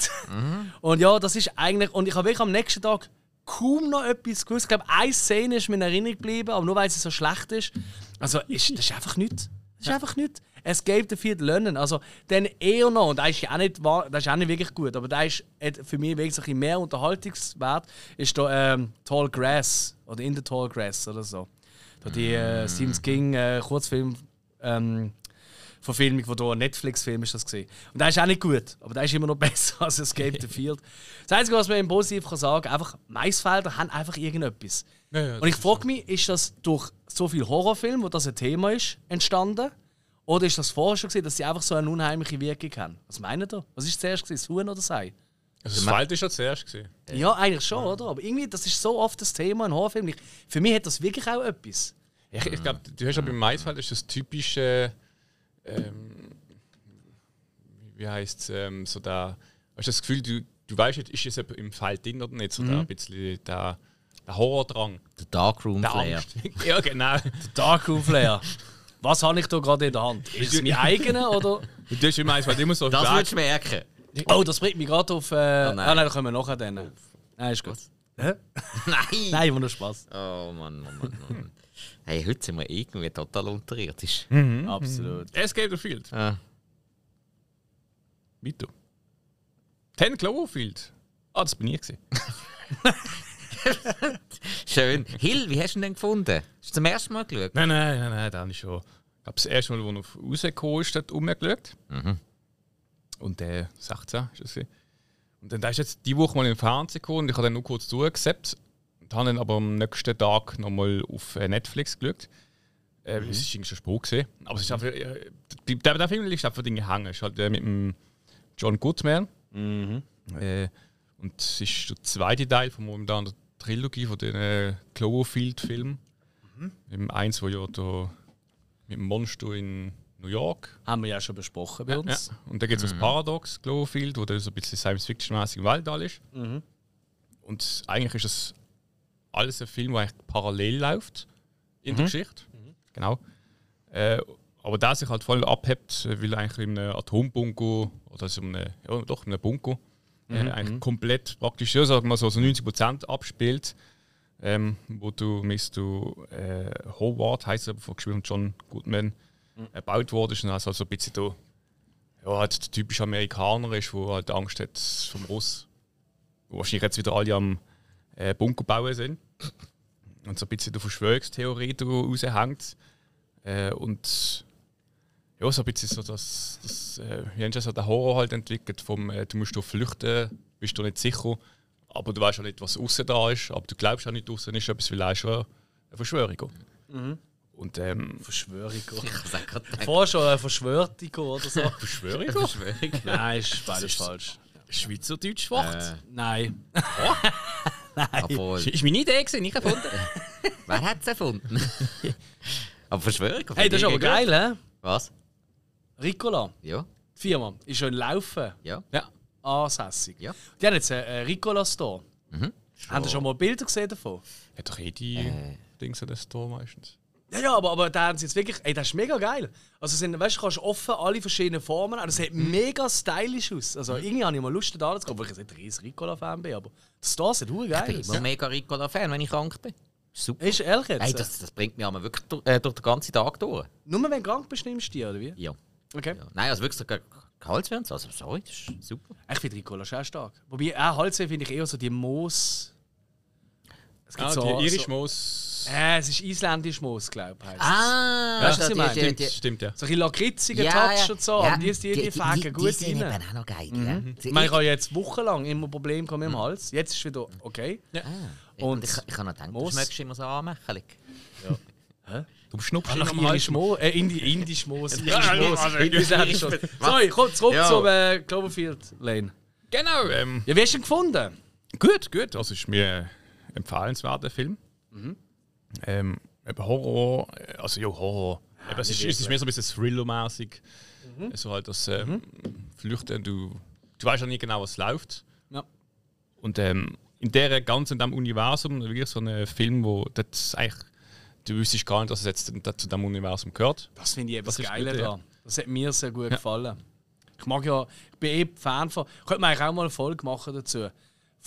Und ja, das ist eigentlich. Und ich habe wirklich am nächsten Tag kaum noch etwas gewusst. Ich glaube, eine Szene ist mir in Erinnerung geblieben, aber nur weil sie so schlecht ist. Also, ist, das ist einfach nichts. Das ist einfach nichts. Es gibt viel lernen. Also, dann eher noch, und das ist ja auch nicht, wahr- das ist auch nicht wirklich gut, aber da ist für mich wirklich so ein bisschen mehr Unterhaltungswert, ist da ähm, Tall Grass oder In the Tall Grass oder so. Da die äh, Stephen King äh, Kurzfilm ähm, Verfilmung, die hier ein Netflix-Film ist das gesehen. Und der ist auch nicht gut, aber der ist immer noch besser als Escape the Field. Das Einzige, was man im Positiv kann sagen, einfach Maisfelder haben einfach irgendetwas. Ja, ja, Und ich frage mich, ist das durch so viel Horrorfilm, wo das ein Thema ist, entstanden? Oder ist das vorher schon gesehen, dass sie einfach so eine unheimliche Wirkung haben? Was meint ihr? Was ist zuerst gewesen, das Huhn oder das Ei? Also das Feld ist ja zuerst gesehen. Ja, eigentlich schon, oder? Aber irgendwie, das ist so oft das Thema in Horrorfilmen. Für mich hat das wirklich auch etwas. Ich, ich glaube, du hast ja beim Maisfeld ist das typische. Ähm, wie heißt es? Ähm, so da. Hast du das Gefühl, du, du weißt nicht, ist jetzt jemand im Feld drin oder nicht? So da ein bisschen da. der Horrordrang. Der Darkroom Der Flair. Ja, genau. Darkroom Flair. Was habe ich da gerade in der Hand? Ist es mein eigener oder? Das ist immer eins, weil du immer so Das würdest du merken. Oh, das bringt mich gerade auf. Äh, ah, nein. nein. da kommen wir nachher dann. Nein, ist gut. Hä? Nein! Nein, war nur Spaß. Oh Mann, Mann, Mann, Mann. Hey, heute sind wir irgendwie total unterirdisch. Absolut. Escape the Field. Ah. Weiter. Ten Cloverfield. Ah, das bin ich. Schön. Hill, wie hast du ihn denn gefunden? Hast du zum ersten Mal geschaut? Nein, nein, nein, nein, da habe ich schon. Ich glaube, das erste Mal, als er rausgekommen ist, hat umgeschaut. Und der 16 ist das. Und dann da ist jetzt die Woche mal im Fernsehen gekommen und ich habe dann nur kurz zugesappt. Habe dann aber am nächsten Tag nochmal auf äh, Netflix geschaut. Äh, Es ist irgendwie schon Spruch gesehen. Aber es ist einfach. Äh, der, der Film ist einfach Dinge hängen. Es ist halt äh, mit dem John Goodman. Äh, und es ist der zweite Teil von momentan der Trilogie von den äh, Cloverfield-Filmen. Im eins, wo ja da mit dem Monster in New York. Haben wir ja schon besprochen bei Ja. uns. Und dann gibt es das Paradox Cloverfield, wo dann so ein bisschen Science-Fiction-mäßig im Weltall ist. Und eigentlich ist das alles ein Film, der eigentlich parallel läuft in der Geschichte. Genau. Äh, aber der sich halt voll abhebt, weil er eigentlich in einem Atombunker oder so einem, ja, doch, in einem Bunker äh, eigentlich komplett praktisch, ja, sagen wir so, so 90% abspielt. Ähm, wo du mit du äh, Howard heißt er, von von John Goodman, erbaut worden ist und also so ein bisschen da, ja, halt der typische Amerikaner ist, der halt Angst hat vom Russ. Wo wahrscheinlich jetzt wieder alle am äh, Bunker bauen sind. Und so ein bisschen der Verschwörungstheorie raushängt. Äh, und ja, so ein bisschen so das, das äh, wie haben sie so den Horror halt entwickelt, vom äh, du musst da flüchten, bist du nicht sicher, aber du weißt auch nicht, was außen da ist, aber du glaubst auch nicht, außen ist etwas, ist schon eine Verschwörung. Und ähm, Verschwörung. Ich Vorher schon eine Verschwörung oder so. Verschwörung? Verschwörung. Nein, ist beides falsch. Schweizerdeutsch Wort. Äh, Nein. obwohl, Ist meine Idee gewesen, nicht erfunden. wer hat es erfunden? aber Verschwörung? Hey, das ist aber geil, hä? Was? Ricola, Ja, die Firma, ist schon Laufen ja, ja. ansässig. ja. Die haben jetzt einen äh, Ricola-Store. Haben Sie schon mal Bilder gesehen davon? Hat doch eh die Dings an der Store meistens. Ja, ja, aber, aber da haben sie jetzt wirklich. Ey, das ist mega geil. Also, sind, weißt du, kannst offen alle verschiedenen Formen. Das sieht mega stylisch aus. Also, irgendwie habe ich mal Lust, da zu gehen, weil ich nicht ein riesen Ricola-Fan bin. Aber das Store sieht hure Ich geil bin aus. immer mega Ricola-Fan, wenn ich krank bin. Super. Ist ehrlich jetzt? Hey, das, das bringt mich aber wirklich durch, äh, durch den ganzen Tag durch. Nur wenn du krank bist, nimmst du die, oder wie? Ja. Okay. ja. Nein, also wirklich so Ge- Gehaltswärts, also sorry, das ist super. Ich finde Ricola schon stark. Wobei, auch Halsweh finde ich eher so die Moos. Es gibt Ah, so, die Irish so, Moos. Äh, es ist isländisch Moos, glaube ich. Ah, Weißt du, was ich meine? Stimmt, stimmt, ja. So ein bisschen lakritziger Touch und so. aber die, die, die, die fegen die, gut die sind rein. eben auch noch geil. Ja. Ich meine, ich habe jetzt wochenlang immer Probleme mit dem Hals. Jetzt ist es wieder okay. Ah, Und und ich, ich habe noch gedacht, du Moos. schmeckst immer so anmächelig. Du schnupfst Nach am irisch Hals. Moos, äh, Indi, indisch Moos. Ja, indisch ja, Moos. Moos. Sorry, komm zurück Ja. zum äh, Cloverfield Lane. Genau. Ähm, Ja, wie hast du ihn gefunden? gut, gut. Also ist mir ein empfehlenswerter Film. Ähm, Horror, äh, also ja, Horror. eben, es, ist, es ist mehr so ein bisschen Thriller-mäßig. So halt das ähm, Flüchten, du, du weißt ja nicht genau, was läuft. Ja. Und ähm, in der ganz in dem Universum, wirklich so ein Film, wo das eigentlich, du wüsstest gar nicht, dass es jetzt zu dem Universum gehört. Das finde ich eben Das Geile gut, ja. daran. Das hat mir sehr gut gefallen. Ich mag ja, ich bin eh Fan von. Könnte man eigentlich auch mal eine Folge machen dazu.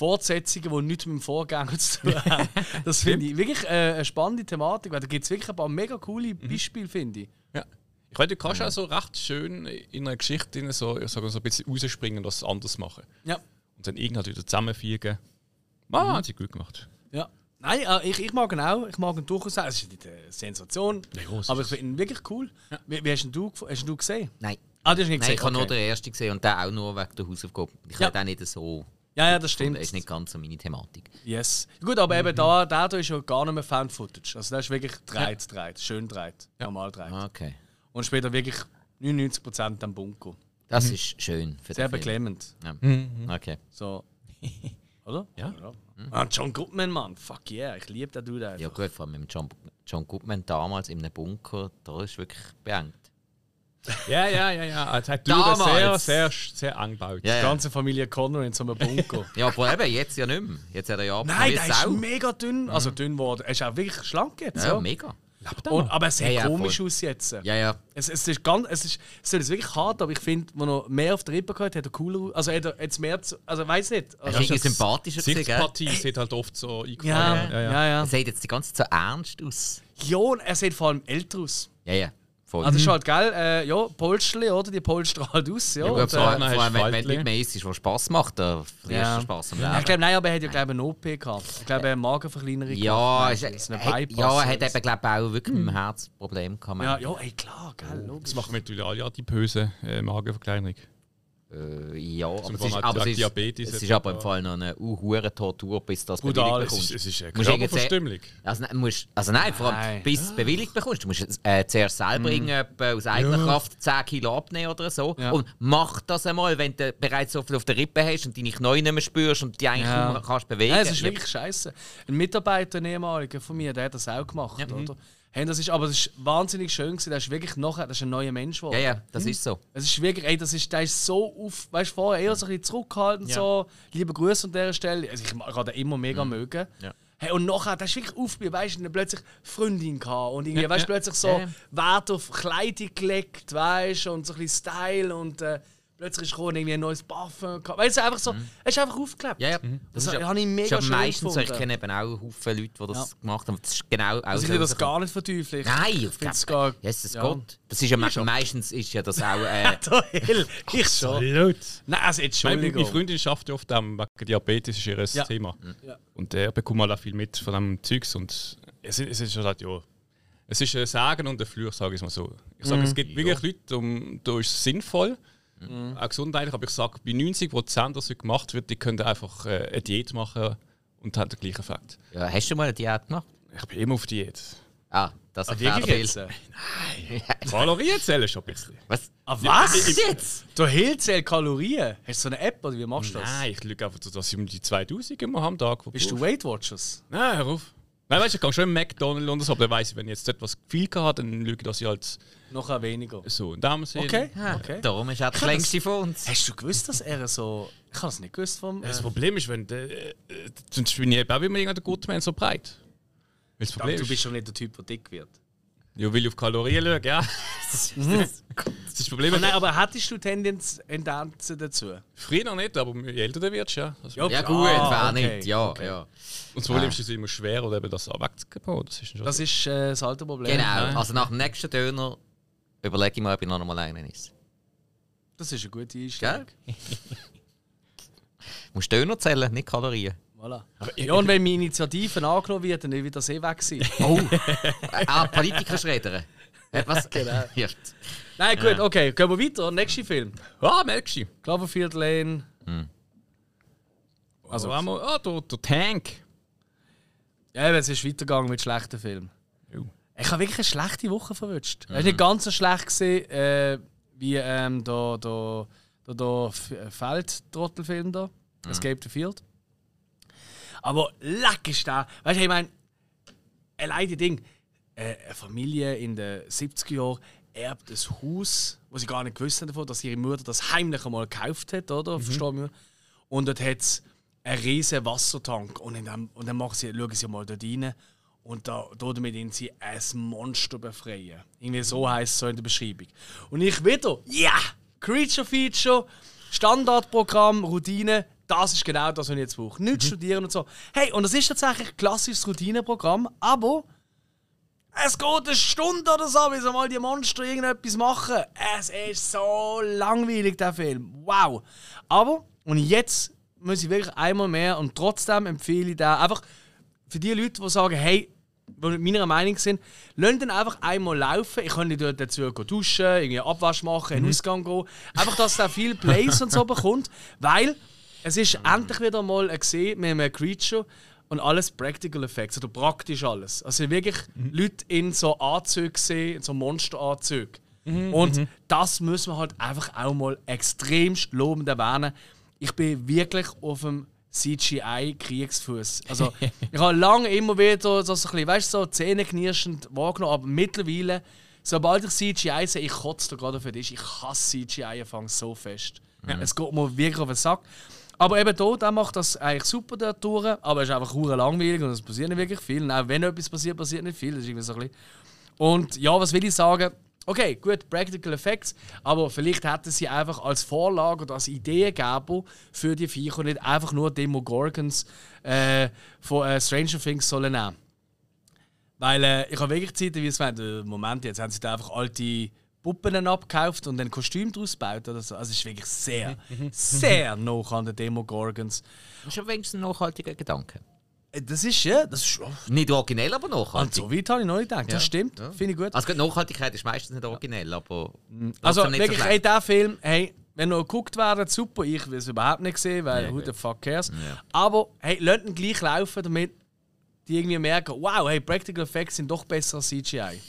Fortsetzungen, die nichts mit dem Vorgänger zu tun haben. Das finde ich wirklich äh, eine spannende Thematik, weil da gibt es wirklich ein paar mega coole Mhm. Beispiele, finde ich. Ja. Ich finde, du kannst auch so recht schön in einer Geschichte so, ich sag mal, so ein bisschen rausspringen und das anders machen. Ja. Und dann irgendwann wieder zusammenfügen. Ah, hat sie gut gemacht. ja. Nein, äh, ich, ich mag ihn auch. Ich mag ihn durchaus auch. Es ist nicht eine Sensation, es aber ich finde ihn wirklich cool. Wie, wie hast ihn du, hast ihn du gesehen? Nein. Ah, du hast ihn nicht Nein, ich gesehen? habe nur den ersten gesehen und der auch nur wegen der Hausaufgabe. Ich Ja. habe den nicht so. Ja, ja, das Das stimmt. ist nicht ganz so meine Thematik. Yes. Gut, aber eben da, der da ist ja gar nicht mehr Fan-Footage. Also der ist wirklich dreit, dreit, schön dreit, normal dreit. Okay. Und später wirklich 99% am Bunker. Das ist schön für Sehr beklemmend. Ja. Okay. So. Oder? Ja. Ah, John Goodman, Mann. Fuck yeah, ich liebe den Dude einfach. Ja gut, vor allem mit dem John, John Goodman damals in einem Bunker, da ist wirklich beengt. Ja, ja, ja, ja. Es hat Damals. Sehr, sehr, sehr eng gebaut. Ja, Die ja. ganze Familie Connor in so einem Bunker. ja, aber eben, jetzt ja nicht mehr. Jetzt hat er ja Nein, der ist Sau. mega dünn. Also dünn geworden. Er ist auch wirklich schlank jetzt. Ja, Ja, mega. Und, aber es sieht Ja, ja, komisch voll. aus jetzt. Ja, ja. Es, es ist ganz, es ist, es ist wirklich hart, aber ich finde, wenn er mehr auf der Rippe gehabt hat, er cooler aus. Also hat er jetzt mehr zu, also weiß nicht. Er Also, ist irgendwie sympathischer gewesen, gell? Sichtpartie sieht halt oft so ja, eingefallen. ja, ja, Er sieht jetzt die ganze Zeit so ernst aus. Ja, und er sieht vor allem älter aus. Ja, ja. Voll. Also ist halt geil, äh, ja, Polsterli, oder? Die polstern halt aus. Ja, ja, und, gut, vor äh, allem, vor allem, wenn, wenn Faltli. nicht mehr isst, was Spass macht, dann verlierst Ja. du Spass am ja, ich Leben. glaube, nein, aber er hat ja glaube ich eine OP gehabt. Ich glaube, eine Magenverkleinerung Ja, gehabt. ist, Das ist ein hey, Bypass ja, er hat eben, glaube ich, auch wirklich mit dem Herzproblem gehabt. Ja, ja, ey, klar, gell, logisch. Das machen mittlerweile alle adipöse äh, Magenverkleinerung. Äh, ja, aber, es ist, aber es ist, Diabetes es ist aber im Fall noch eine uh, Tortur, bis das Brutal. bewilligt Es ist, bekommst. es ist eine Körperverstümmelung. Also, nein, musst, also nein, vor allem Nein. bis bewilligt bekommst. Du musst äh, zuerst selber etwa aus eigener Kraft 10 Kilo abnehmen oder so. Ja. Und mach das einmal, wenn du bereits so viel auf der Rippe hast und deine Knie nicht mehr spürst und die eigentlich Ja. kaum kannst bewegen. Nein, es ist wirklich scheiße. Ein Mitarbeiter, ein ehemaliger von mir, der hat das auch gemacht, oder? Hey, das ist, aber es ist wahnsinnig schön gewesen. Der ist wirklich nachher, das ist ein neuer Mensch geworden. ja, ja, das ist so. Es ist wirklich, ey, das ist, der ist so auf, weißt du, vorher eher so ein bisschen zurückgehalten, so, liebe Grüße an dieser Stelle. Also ich kann den immer mega mögen. Ja. Hey, und nachher, der ist wirklich aufgeblieben, weißt du, dann plötzlich Freundin gehabt und irgendwie, Ja, weißt du, ja. plötzlich so Ja, ja. Wert auf Kleidung gelegt, weißt du, und so ein bisschen Style und äh, plötzlich ist gekommen, irgendwie ein neues Parfum. Weißt du, einfach so, er ist einfach aufgeklebt. Ja, ja. Das, ist ja- habe ich mega ist schön meistens so. Ich gefunden. kenne eben auch Haufen Leute, die das Ja. gemacht haben. Das ist genau auch Also ich will das gar nicht verteufeln. Ich Nein, auf find's keinen gar... Jesus ja. Gott. Das ist ja me meistens ist ja das auch. Äh, ich schon. Absolut. Nein, also Meine, Entschuldigung. meine Freundin schafft ja oft ähm, wegen Diabetes ist ihr Ja. Thema. Ja. Und der bekommt halt auch viel mit von dem Zeugs. Und es, ist- es ist halt, ja. Es ist ein Sagen und ein Fluch, sage ich mal so. Ich sage, es gibt wirklich Leute, um, da ist es sinnvoll, auch gesundheitlich, aber ich sage, bei 90 Prozent, was heute gemacht wird, die können einfach äh, eine Diät machen und haben den gleichen Effekt. ja, hast du mal eine Diät gemacht? Ich bin immer auf Diät. Ah, das Ah, erklärt wirklich viel. jetzt? Kalorien zählen schon ein bisschen. Was? Ah, was? jetzt? Du zählt Kalorien. Hast du so eine App oder wie machst du das? Nein, ich schaue einfach, so, dass ich um die 2000 immer am Tag Bist du Weight Watchers? Nein, hör auf. Nein, weißt du, ich kann schon im McDonald's und so, aber dann weiss ich, wenn ich jetzt etwas viel habe, dann lüge ich, dass ich halt Noch weniger. so in dem Sinne. Okay. Ja, okay. Darum ist er der längste von uns. Hast du gewusst, dass er so. Ich habe es nicht gewusst vom. Das Äh, Problem ist, wenn der, äh, sonst bin ich eben auch immer irgendein guter Mensch so breit. Weil das aber Problem du bist ist, schon nicht der Typ, der dick wird. Ja, will ich auf Kalorien schauen, ja. Das ist das, das, ist das Problem. Aber nein, aber hättest du Tendenz, Tendenzen dazu? Früher noch nicht, aber je älter du wirst, ja. Also, Ja, Ah, gut, wer okay, nicht. Ja, okay. ja. Und das Problem ist, es ist immer schwer, oder eben das wegzubauen. Das ist Das ist äh, das alte Problem. Genau. Also nach dem nächsten Döner überlege ich mal, ob ich noch einmal einen ist. Das ist eine gute Gell? Einstellung. Du musst Döner zählen, nicht Kalorien. Voilà. Ja, und wenn meine Initiativen angenommen wird, dann wird das eh weg sein. Oh! Ah, Politiker schreddern. Was? Genau. Ja. Nein, gut, okay, gehen wir weiter. Nächster Film. Ah, merkst du? Cloverfield Lane. Also, einmal, ah, der, der Tank. Ja, es ist weitergegangen mit schlechten Filmen. Jo. Ich habe wirklich eine schlechte Woche verwünscht. Es war nicht ganz so schlecht gewesen, äh, wie ähm, der, der, der, der Feldtrottelfilm da. Escape the Field. Aber leck ist der. Weißt du, ich meine, allein die Ding. Äh, eine Familie in den 70er Jahren erbt ein Haus, wo sie gar nicht gewusst haben davon, dass ihre Mutter das heimlich einmal gekauft hat, oder? Verstorben. Und dort hat es einen riesen Wassertank. Und, dem, und dann machen sie, schauen sie mal dort rein. Und da, damit ihnen sie ein Monster befreien. Irgendwie so heisst es so in der Beschreibung. Und ich wieder, ja! Creature Feature, Standardprogramm, Routine, das ist genau das, was ich jetzt brauche. Nicht studieren und so. Hey, und das ist tatsächlich ein klassisches Routineprogramm, aber es geht eine Stunde oder so, bis mal die Monster irgendetwas machen. Es ist so langweilig, der Film. Wow. Aber, und jetzt muss ich wirklich einmal mehr und trotzdem empfehle ich den einfach für die Leute, die sagen, hey, die mit meiner Meinung sind, lasst den einfach einmal laufen. Ich kann nicht dort dazu gehen duschen, irgendwie Abwasch machen, in den Ausgang gehen. Einfach, dass er viel Plays und so bekommt. Weil es ist endlich wieder mal gesehen mit einem Creature und alles Practical Effects, oder praktisch alles. Also wirklich Leute in so Anzügen sehen, in so Monsteranzügen. Und das müssen wir halt einfach auch mal extremst lobend erwähnen. Ich bin wirklich auf dem CGI-Kriegsfuß. Also, ich habe lange immer wieder so, so ein bisschen, weißt du, so zähneknirschend wahrgenommen, aber mittlerweile sobald ich CGI sehe, ich kotze da gerade für dich. Ich hasse CGI-Anfang so fest. Es geht mir wirklich auf den Sack. Aber eben hier, der macht das eigentlich super, der Tour, aber es ist einfach hure langweilig und es passiert nicht wirklich viel. Auch wenn etwas passiert, passiert nicht viel. Das ist irgendwie so ein bisschen. Und ja, was will ich sagen? Okay, gut, Practical Effects, aber vielleicht hätten sie einfach als Vorlage oder als Ideengeber für die Viecher nicht einfach nur Demogorgons äh, von äh, Stranger Things sollen nehmen. Weil äh, ich habe wirklich Zeit, wie es meint, Moment, jetzt haben sie da einfach alte Puppen abgekauft und ein Kostüm daraus gebaut oder so. Also es ist wirklich sehr, sehr nah an den Demogorgons. Das ist ja wenigstens ein nachhaltiger Gedanke. Äh, Das ist ja, das ist Nicht originell, aber Und nachhaltig. so weit habe ich noch nicht gedacht. Ja, Das stimmt, ja. finde ich gut. Also, Nachhaltigkeit ist meistens nicht originell, aber. Also trotzdem nicht wirklich, so hey, der Film, hey, wenn noch geguckt werden, super. Ich will es überhaupt nicht sehen, weil Ja, who the fuck cares. Ja. Aber hey, lasst ihn gleich laufen, damit die irgendwie merken, wow, hey, Practical Effects sind doch besser als CGI.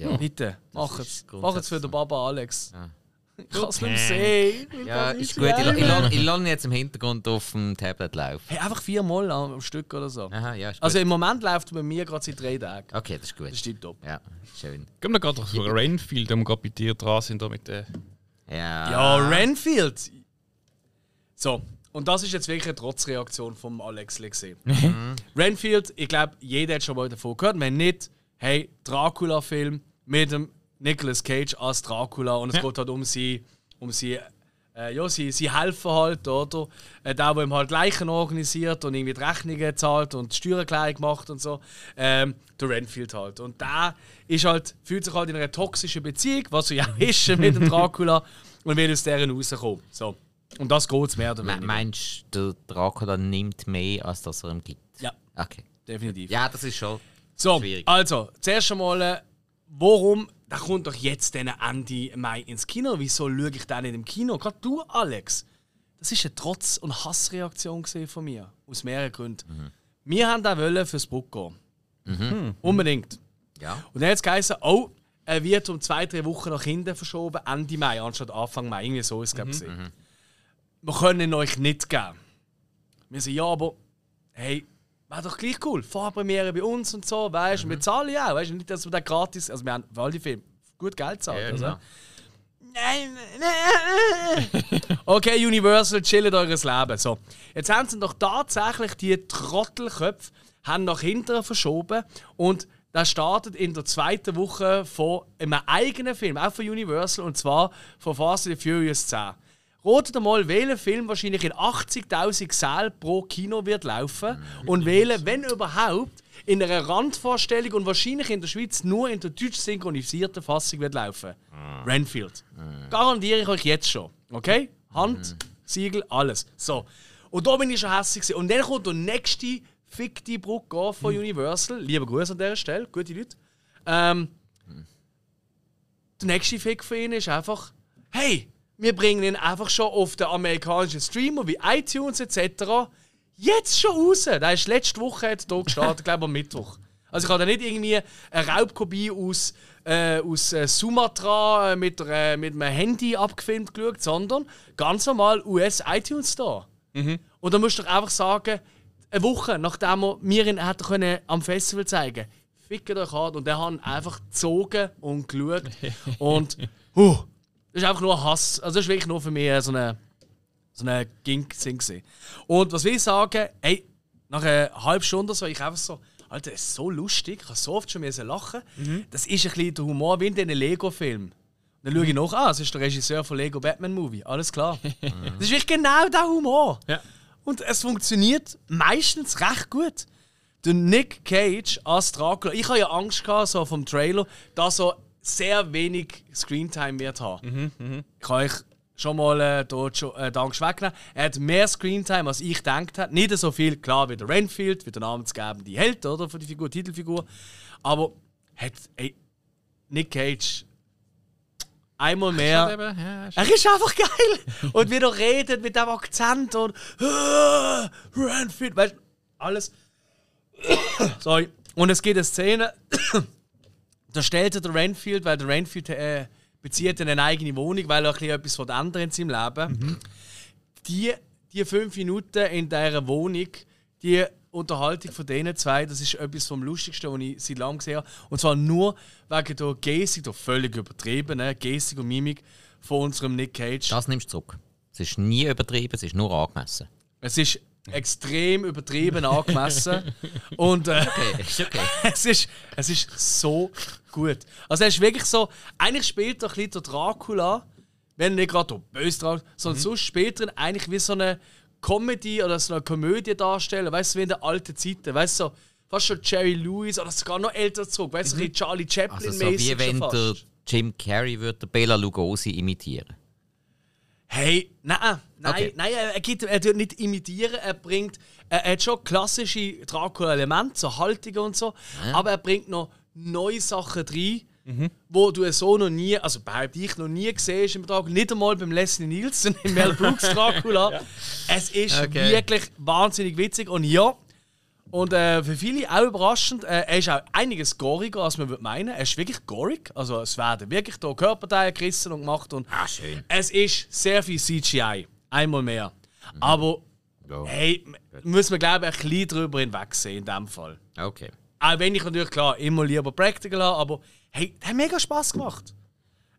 Ja. Bitte, mach ist es. Mach es für den. Baba Alex. Ja. Ich kann es nicht sehen. Ich Ja, ist gut. Ich, ich, ich lasse ihn jetzt im Hintergrund auf dem Tablet laufen. Hey, einfach viermal am Stück oder so. Aha, ja. Also im Moment läuft bei mir gerade seit drei Tagen. okay, das ist gut. Das ist top. Ja, schön. Gehen wir gerade zu Rainfield, wo wir gerade bei dir dran sind, da mit der. Ja. Ja, Renfield. So, und das ist jetzt wirklich eine Trotzreaktion vom Alex gesehen. Renfield, ich glaube, jeder hat schon mal davon gehört. Wenn nicht, hey, Dracula-Film mit dem Nicolas Cage als Dracula und es Ja. geht halt um sie, um sie, äh, ja, sie, sie helfen halt, oder? Äh, der, der ihm halt Leichen organisiert und irgendwie die Rechnungen zahlt und die Steuererklärung macht und so. Ähm, der Renfield halt. Und der ist halt, fühlt sich halt in einer toxischen Beziehung, was er ja ist mit dem Dracula, und will aus deren rauskommen. So. Und das geht mehr oder weniger. meinst du, der Dracula nimmt mehr, als dass er ihm gibt? Ja, Okay. definitiv. Ja, das ist schon. So, Schwierig. also, zuerst einmal, äh, warum, da kommt doch jetzt dann Ende Mai ins Kino, wieso schaue ich den nicht im Kino? Gerade du, Alex. Das ist eine Trotz- und Hassreaktion von mir, aus mehreren Gründen. Wir haben da wollen fürs Book gehen. Unbedingt. Ja. Und dann hat es geheißen, oh, er wird um zwei, drei Wochen nach hinten verschoben, Ende Mai, anstatt Anfang Mai. Irgendwie so ist es, gewesen. Wir können ihn euch nicht geben. Wir sagen, ja, aber hey, wäre doch gleich cool. Vorpremiere bei uns und so, weißt du, wir zahlen ja auch, weißt du, nicht, dass wir da gratis, also wir haben für all die Filme gut Geld zahlen. Ja, also. Nein, nein. Okay, Universal, chillt eures Leben. So. Jetzt haben sie doch tatsächlich die Trottelköpfe haben nach hinten verschoben und das startet in der zweiten Woche von einem eigenen Film, auch von Universal, und zwar von Fast and the Furious 10. Rotet mal, welcher Film wahrscheinlich in 80.000 Sälen pro Kino wird laufen und wählen, wenn überhaupt, in einer Randvorstellung und wahrscheinlich in der Schweiz nur in der deutsch synchronisierten Fassung wird laufen. Renfield. Garantiere ich euch jetzt schon. Okay? Hand, Siegel, alles. So. Und da bin ich schon hässlich. Und dann kommt der nächste fickte Brucke von Universal. Lieber Gruß an dieser Stelle, gute Leute. Ähm, der nächste Fick für ihn ist einfach, hey, wir bringen ihn einfach schon auf den amerikanischen Streamer wie iTunes etc. Jetzt schon raus. Der ist letzte Woche hat hier gestartet, glaube ich am Mittwoch. Also ich habe da nicht irgendwie eine Raubkopie aus, äh, aus äh, Sumatra mit, äh, mit einem Handy abgefilmt geschaut, sondern ganz normal US iTunes Store. Und dann musst du doch einfach sagen, eine Woche nachdem wir ihn hätten können am Festival zeigen fickt euch hart. Und der hat einfach gezogen und geschaut. und huh, das ist einfach nur Hass. Also das ist wirklich nur für mich so eine, so eine Gink-Sing. Und was will ich sagen? Ey, nach einer halben Stunde so, ich einfach so, Alter, das ist so lustig, ich habe so oft schon lachen. Das ist ein bisschen der Humor wie in diesen Lego-Filmen. Dann schaue ich nach, ah, es ist der Regisseur von Lego Batman Movie. Alles klar. das ist wirklich genau der Humor. Ja. Und es funktioniert meistens recht gut. Der Nick Cage als Dracula, ich hatte ja Angst gehabt, so vom Trailer, dass er sehr wenig Screentime wird haben. Ich kann euch schon mal äh, dort schon, äh, die Angst wegnehmen. Er hat mehr Screentime, als ich gedacht habe. Nicht so viel, klar, wie der Renfield, wie der namensgebende Held oder, von der Figur, Titelfigur. Aber hat, ey, Nick Cage einmal mehr. Ja, ist- Er ist einfach geil! Und wie er redet mit dem Akzent und äh, Renfield, weißt du, alles. Sorry. Und es gibt eine Szene, da stellt er der Renfield, weil der Renfield äh, bezieht eine eigene Wohnung, weil er ein bisschen etwas verändert in seinem Leben. Die, die fünf Minuten in dieser Wohnung, die Unterhaltung von denen zwei, das ist etwas vom Lustigsten, was ich seit langem gesehen habe. Und zwar nur wegen der Gestik, der völlig übertriebenen Gestik und Mimik von unserem Nick Cage. Das nimmst du zurück. Es ist nie übertrieben, es ist nur angemessen. Es ist extrem übertrieben angemessen. und äh, Okay, ist okay. es, ist, es ist so gut. Also, er ist wirklich so. Eigentlich spielt er ein bisschen der Dracula, wenn er nicht gerade der böse Dracula, sondern so spielt er eigentlich wie so eine Comedy oder so eine Komödie darstellen. Weißt du, wie in der alten Zeiten. Weißt du, so, fast schon Jerry Lewis oder sogar noch älter zurück. Weißt du, so ein bisschen Charlie Also so wie wenn schon der fast. Jim Carrey würde Bela Lugosi imitieren. Hey, nein, nein, Okay. nein, er, gibt, er tut nicht imitieren, er bringt, er, er hat schon klassische Dracula-Elemente, so Haltungen und so, aber er bringt noch neue Sachen rein, wo du so noch nie, also behaupte ich, noch nie gesehen hast im Dracula, nicht einmal beim Leslie Nielsen im Mel Brooks Dracula. Es ist Okay. wirklich wahnsinnig witzig und ja, und äh, für viele auch überraschend, äh, er ist auch einiges goriger, als man würde meinen. Er ist wirklich gorig, also es werden wirklich da Körperteile gerissen und gemacht und Ah, schön. es ist sehr viel CGI, einmal mehr. Aber Ja. hey, m- muss man glaube ich ein bisschen drüber hinwegsehen in dem Fall. Okay. Auch wenn ich natürlich klar immer lieber Practical habe, aber hey, der hat mega Spaß gemacht.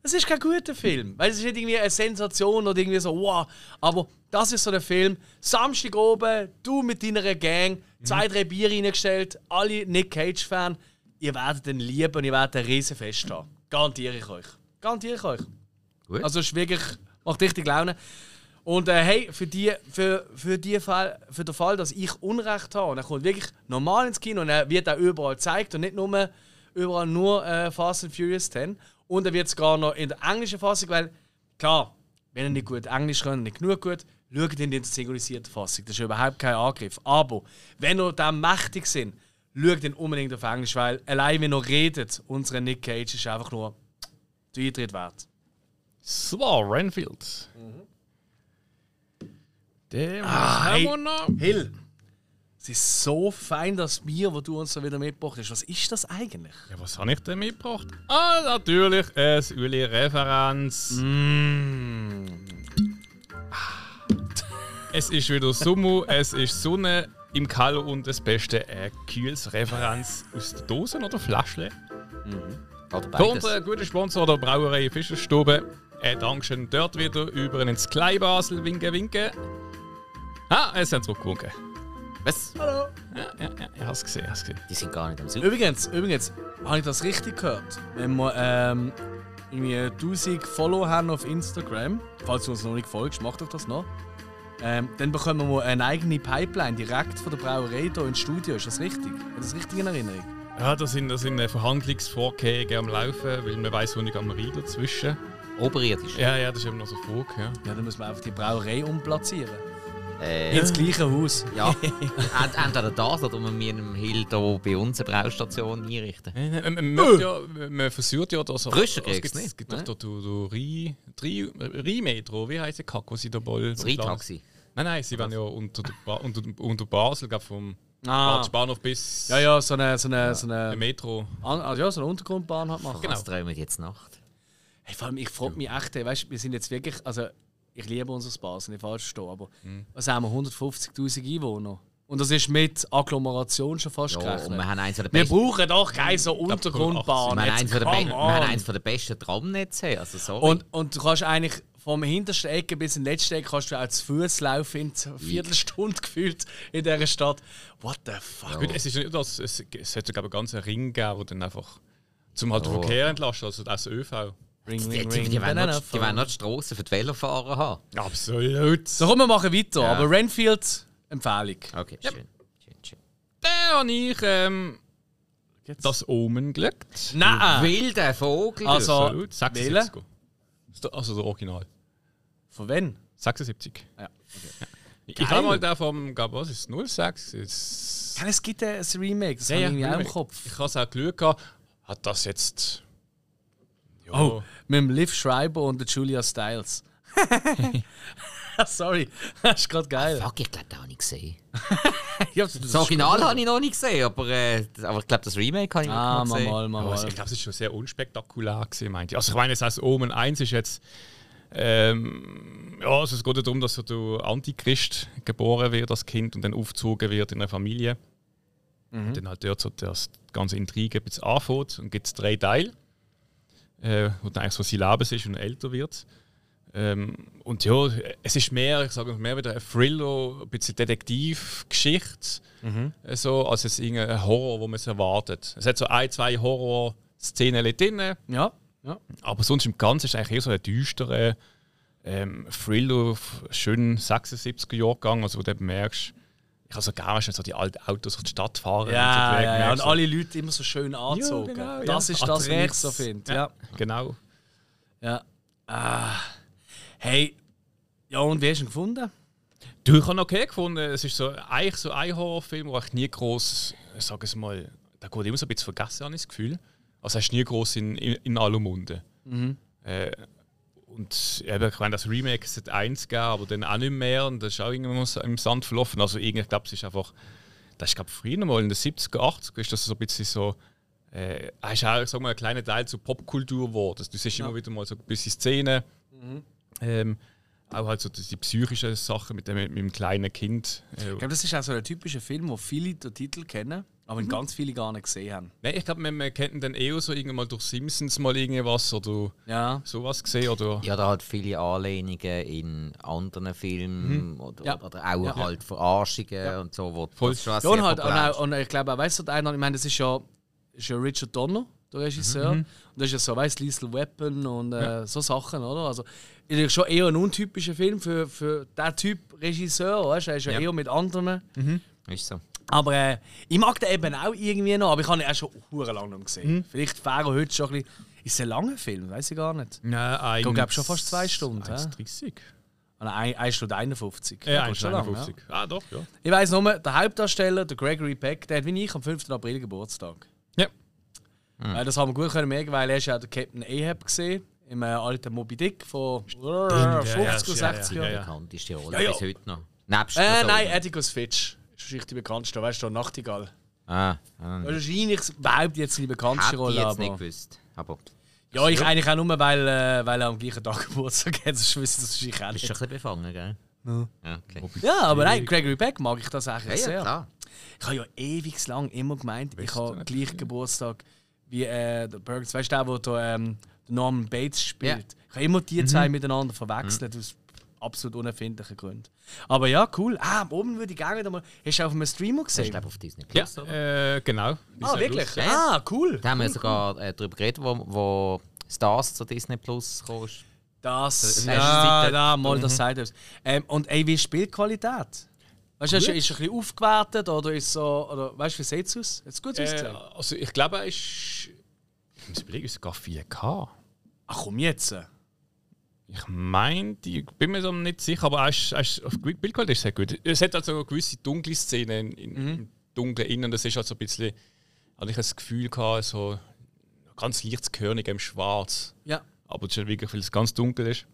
Es ist kein guter Film, weil es ist nicht irgendwie eine Sensation oder irgendwie so, wow. Aber das ist so der Film. Samstag oben, du mit deiner Gang, zwei, drei Bier reingestellt, alle Nick Cage-Fan. Ihr werdet ihn lieben und ihr werdet ein Riesenfest haben. Garantiere ich euch. Garantiere ich euch. Gut. Also es ist wirklich, macht richtig Laune. Und äh, hey, für, die, für, für, die Fall, für den Fall, dass ich Unrecht habe, und er kommt wirklich normal ins Kino und er wird auch überall gezeigt und nicht nur überall nur äh, Fast and Furious 10. Und er wird sogar noch in der englischen Fassung, weil klar, wenn ihr nicht gut Englisch könnt, nicht genug gut, schaut in die synchronisierte Fassung. Das ist überhaupt kein Angriff. Aber wenn ihr dem mächtig sind, schaut ihn unbedingt auf Englisch, weil allein wenn ihr redet, unser Nick Cage ist einfach nur der Eintritt wert. So, Renfield. Den Ah, hey. Hill, es ist so fein, das Bier, das du uns da wieder mitgebracht hast. Was ist das eigentlich? Ja, was habe ich denn mitgebracht? Ah, natürlich, ein Uli-Referenz. Mm. Es ist wieder Sommer, es ist Sonne im Kalo und das Beste, ein kühles Referenz aus der Dose oder. Oder Von beides. unserem guten Sponsor der Brauerei Fischerstube. Ein Dankeschön dort wieder über ins Kleinbasel. Winke, winke. Ah, es sind zurückgewunken. Was? Hallo. Ja, ja, ja, ich habe es gesehen, ich hab's gesehen. Die sind gar nicht am Suchen. Übrigens, übrigens, habe ich das richtig gehört? Wenn wir ähm, irgendwie 1000 Follower haben auf Instagram, falls du uns noch nicht folgst, mach doch das noch. Ähm, dann bekommen wir eine eigene Pipeline direkt von der Brauerei hier ins Studio. Ist das richtig? Hat das richtig in Erinnerung? Ja, da sind, da sind äh, Verhandlungsvorgänge am Laufen, weil man weiß, wo nicht am Rhein dazwischen. Oberirdisch. Ja, ja, das ist eben noch so Frage. Ja. Ja, dann müssen wir einfach die Brauerei umplatzieren. Äh, Ins gleiche Haus. ja. Ent- Entweder das oder wir müssen einem Hill hier bei uns eine Braustation einrichten. Äh, Man, man, möchte ja, man versucht ja, er. Frischer es kriegst gibt- du nicht, Es gibt ne? doch du, du, Rhein- Rhein- Rheinmetro, wie heisst der Kack, wo sie da bald. Das Rheintaxi. Nein, nein, sie werden ja unter, unter, unter Basel, glaub, vom Ah. Bahnhof bis Ja, ja, so eine, so eine, so der eine, Metro. An- also ja, so eine Untergrundbahn hat machen. Genau. Was träumen jetzt Nacht? Hey, vor allem, ich frage mich echt, hey, weißt, wir sind jetzt wirklich, also ich liebe unser Basel, nicht falsch verstehen, aber Mhm. was haben wir, 150'000 Einwohner? Und das ist mit Agglomeration schon fast Ja, gerechnet. wir der Wir besten, brauchen doch keine so Untergrundbahn. wir der, wir haben eins von der besten Tramnetze. Also sorry. und, und du kannst eigentlich vom hintersten Ecke bis in die letzte Ecke kannst du auch zu Fuß laufen in einer Viertelstunde gefühlt in dieser Stadt. What the fuck? Gut, es ist nicht das, es, es hätte glaube ich einen ganzen Ring geben, wo dann einfach zum halt den Oh. Verkehr entlasten, also das ÖV. Ring, die, ring, die, ring, die, wollen noch, die wollen noch die Strassen für die Velofahrer haben. Absolut. So, komm, wir machen weiter. Ja. Aber Renfield, Empfehlung. Okay, schön. schön, schön. Dann habe ich ähm, das Omen gelegt. Nein! Wilder Vogel. Also- Absolut. 76. Ist der- Also der Original. Von wann? 76. Ja. Ich Geil. habe mal den vom, glaub, was ist es, 06? Jetzt, Kann es gibt ein Remake, das Ja, habe ja, ich irgendwie auch im. Kopf. ich habe es auch geschaut. gehabt. Hat das jetzt. Ja. Oh, mit dem Liv Schreiber und der Julia Stiles. Sorry, das ist gerade geil. Fuck, ich glaube, das habe ich gesehen. Ja, das Das Original habe ich noch nicht gesehen, aber, äh, aber ich glaube, das Remake habe ich Ah, noch mal, gesehen. mal, mal, Aber mal. ich glaube, es ist schon sehr unspektakulär gewesen, meinte ich. Also ich meine, jetzt als Omen 1 ist jetzt Ähm, ja, also es geht ja darum, dass so der Antichrist geboren wird als Kind und dann aufgezogen wird in einer Familie. Und dann halt dort so das die ganze Intrige bisschen anfängt und gibt es drei Teile, äh, wo dann eigentlich so sein Leben ist und älter wird. Ähm, und ja, es ist mehr, ich sage mehr wieder ein Thriller, ein bisschen Detektivgeschichte, äh, so, als es irgendein Horror, wo man es erwartet. Es hat so ein, zwei Horror-Szenen drin, Ja, ja. aber sonst im Ganzen ist es eigentlich eher so ein düsterer ähm, Thriller, schön 76er Jahrgang, also wo du merkst, ich habe so gerne, wenn so die alten Autos durch die Stadt fahren. und Ja, so ja, ja. Und so- alle Leute immer so schön angezogen. genau, das ja. ist das, was ich so finde. Ja. Genau. ja. Ah. Hey, ja, und wie hast du ihn gefunden? Du, ich habe ihn okay gefunden. Es ist so, eigentlich so ein Horrorfilm, wo ich nie groß, sag es mal, da geht immer so ein bisschen vergessen, habe ich das Gefühl. Also er ist nie groß in, in, in aller Munde. Äh, und eben, ich meine, das Remake ist eins gegeben, aber dann auch nicht mehr. Und das ist auch irgendwann so im Sand verlaufen. Also irgendwie, ich glaube, es ist einfach, das ist glaube früher mal in den 70er, 80er, ist das so ein bisschen so, äh, ist auch, sag mal, ein kleiner Teil zur Popkultur geworden. Also, du siehst immer wieder mal so ein bisschen Szenen. Ähm, auch halt so die, psychischen Sachen mit dem, mit dem kleinen Kind. Ich glaube, das ist auch so ein typischer Film, wo viele den Titel kennen, aber ihn ganz viele gar nicht gesehen haben. Nein, ich glaube, man, man kennt ihn dann eher so irgendwann mal durch Simpsons mal irgendwas oder Ja. sowas gesehen. Oder Ja, da halt viele Anlehnungen in anderen Filmen oder, Ja. oder auch halt Verarschungen und so, wo Voll. das schon Ja, und, halt, und, auch, und ich glaube auch, weißt du, der eine, ich meine, das ist ja, ist ja Richard Donner, der Regisseur. Und das ist ja so, weißt du, Lethal Weapon und äh, so Sachen, oder? Also, ist schon eher ein untypischer Film für, für diesen Typ Regisseur, weißt du? Er ist ja, Ja. eher mit anderen. Ist so. Aber äh, ich mag den eben auch irgendwie noch, aber ich habe ihn auch schon hure lange nicht gesehen. Vielleicht fährt er heute schon ein bisschen. Ist es ein langer Film? Weiß ich gar nicht. Nein, ein, Ich glaube schon fast zwei Stunden, hä? 1,30. Ah, nein, 1 Stunde 51. Ja, geht schon lang, 1,51. Ah, doch, ja. Ich weiss nur, der Hauptdarsteller, der Gregory Peck, der hat wie ich am 5. April Geburtstag. Ja. Äh, das haben wir gut können merken, weil er ist ja der Captain Ahab gesehen im äh, alten Moby Dick von 50 oder ja, 60 ja, Jahren. ja. Bekannteste Rolle Ja, ja. bis heute noch. Nebst Äh, nein. Atticus Fitch. Das ist wahrscheinlich die bekannteste, weißt du, Nachtigall. Ah, ah. Wahrscheinlich behauptet jetzt seine bekannteste Hätte ich Rolle, jetzt nicht aber. gewusst. Aber Ja, ich eigentlich auch nur, weil, äh, weil er am gleichen Tag Geburtstag hat. Sonst wüsste ich das wahrscheinlich auch bist schon nicht. ein bisschen befangen, gell? Ja, okay. Ja, aber nein, Gregory Peck mag ich das eigentlich Ja, sehr. ja, klar. Ich habe ja ewig lang immer gemeint, ich Weißt habe gleich Geburtstag wie äh, der Burgers. Weißt du, der, wo der, ähm, der Norman Bates spielt? Ich habe immer die zwei miteinander verwechselt, aus absolut unerfindlichen Gründen. Aber ja, cool. Ah, oben würde ich gerne mal. Hast du auf einem Streamer ist gesehen? glaube auf Disney Ja, Plus, oder? äh, genau. ah, wirklich? Plus. Ja. Ah, cool. Da haben wir sogar äh, darüber geredet, wo, wo Stars zu Disney Plus kommst. Das, Das ja, ist ja, Seite- da, mal das sagt es. Ähm, und ey, wie ist die Spielqualität? Weißt du, ist, ist er ein bisschen aufgewertet oder ist so, oder weißt du, wie sieht es aus? Hat es gut Äh, ausgesehen? also ich glaube, er ist. Ich muss überlegen, ist es sogar 4K? Ach komm jetzt. Ich meine, ich bin mir so nicht sicher, aber er ist, er ist, auf Bildqualität ist sehr gut. Es hat also eine gewisse dunkle Szene in, in, im dunklen Innen. Das ist also ein bisschen, hatte ich das Gefühl gehabt, so ganz leichtes Körnig im Schwarz. Ja. Aber das ist ja wirklich, weil es ganz dunkel ist.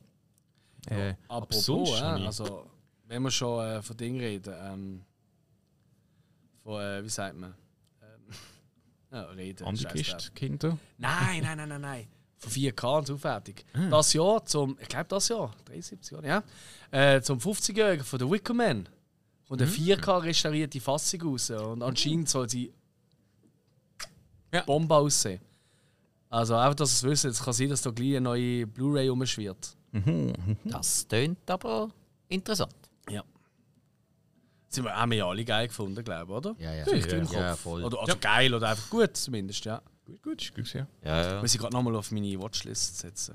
Äh, aber Apropos, sonst äh, habe ich- also, wenn wir schon äh, von Dingen reden, ähm, von, äh, wie sagt man? Ähm, ja, reden. drauf. Antichrist-Kinder. Nein, nein, nein, nein, nein. Von 4K und aufwertig. Ah. Das Jahr zum, ich glaube das Jahr, 73 Jahre, ja. Äh, zum 50-Jährigen von The Wicker Man. Und Hm. eine 4K restaurierte Fassung raus. Und anscheinend soll sie Ja. Bombe aussehen. Also einfach, dass ihr es wisst, es kann sein, dass da gleich eine neue Blu-ray rumschwirrt. Das tönt aber interessant. Ja. Sie haben wir ja alle geil gefunden, glaube ich, oder? Ja, ja. Ja, im Kopf. ja, voll. Oder, also geil oder einfach gut zumindest, ja. Gut, gut, ist gut, ja. Ja, ja. Muss ich gerade nochmal auf meine Watchlist setzen.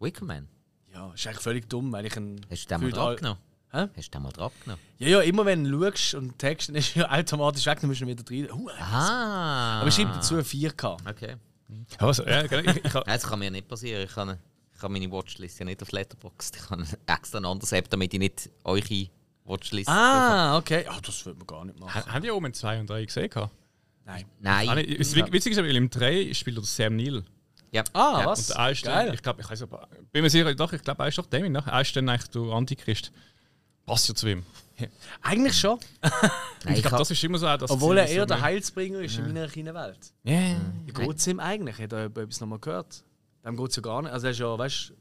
Wickerman. Ja, ist eigentlich völlig dumm, weil ich einen. Hast du den mal drauf genommen? Hä? Hast du den mal drauf genommen? Ja, ja, immer wenn du schaust und text, dann ist er automatisch weg, dann musst du wieder drin. Uh, Ah. Aber ich schreibe dazu 4K. Okay. Also, ja, genau, ich, ich, Das kann mir nicht passieren. Ich kann, ich kann meine Watchlist ja nicht auf Letterboxd. Ich kann extra ein anderes App, damit ich nicht eure Watchlist. Ah, okay. Ja, das würde man gar nicht machen. Ha- Haben die oben 2 und 3 gesehen? gehabt? Nein. Nein. Ah. Das Witzige ist, weil im 3 spielt er Sam Neill. Ja. Ah, ja. was? Und er ist dann, Geil. ich glaube, ich weiß aber, bin mir sicher, doch, ich glaube, er ist doch Damien, ne? Er ist dann eigentlich der Antichrist. Passt ja zu ihm. Eigentlich schon. Nein, ich glaube, das ist immer so auch das Obwohl Ziel, er eher der Heilsbringer ist in meiner kleinen Welt. Ja. Wie geht es ihm eigentlich? Hat er etwas nochmal gehört? Dem geht es ja gar nicht. Also er ist ja, weißt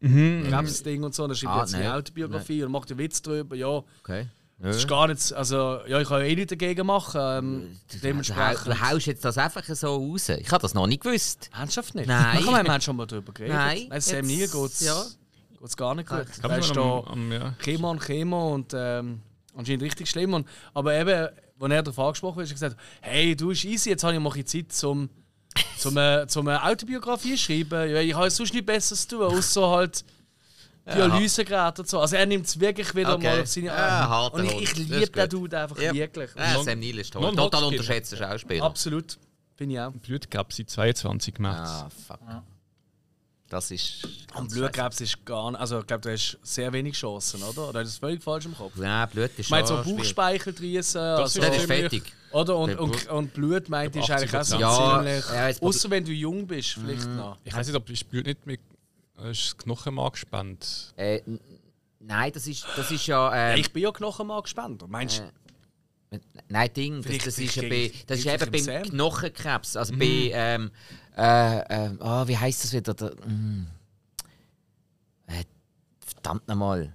Krebsding und so. Und er schreibt Ah, jetzt seine nein. Autobiografie und macht einen Witz drüber. Ja, Okay. Das ist gar nicht. Also, ja, ich kann ja eh nichts dagegen machen. Ähm, Du, hau- dementsprechend. du haust jetzt das einfach so raus. Ich habe das noch nicht gewusst. Ernsthaft nicht? Nein. Ich meine, wir haben schon mal darüber geredet. Nein, Nein Sam Neill geht es ja. geht's gar nicht gut. Da ist am, da am, ja. Chemo und Chemo und ähm, anscheinend richtig schlimm. Und, aber eben, als er darauf angesprochen wird, ist er gesagt, hey, du bist easy, jetzt habe ich mal Zeit zum, zum, äh, zum äh, Autobiografie schreiben. Ja, Ich habe sonst nichts Besseres zu tun, außer halt Dialysegeräte und so. Also er nimmt es wirklich wieder Okay. mal auf seine harter Und ich, ich liebe den. Dude einfach Ja. wirklich. Ja, Sam Neill ist toll. Total unterschätzter Schauspieler. Absolut. Finde ich auch. Blutkrebs seit 22 März. Ah, fuck. Das ist. Und Blutkrebs ist gar nicht. Also, ich glaube, du hast sehr wenig Chancen, oder? Oder ist das völlig falsch im Kopf? Ja, Blut ist Ich meine, so schon schwierig. Bauchspeicheldrüsen. Das Also, Das ist ziemlich- fertig. oder? Und, und, und Blut meint Ich ist eigentlich auch so 80%. Ja, ziemlich. ja, Außer wenn du jung bist, vielleicht noch. Ich weiß nicht, ob ist Blut nicht mit äh, ist das Knochenmark gespannt. Äh, nein, das ist, das ist ja. Ähm, Ich bin ja Knochenmarkspender. Meinst du? Äh, Nein, Ding, das, das ist, ja bei, das ist eben beim Sam. Knochenkrebs. Also bei. Ähm, äh, ähm, oh, wie heißt das wieder? Der, mm, äh, verdammt nochmal.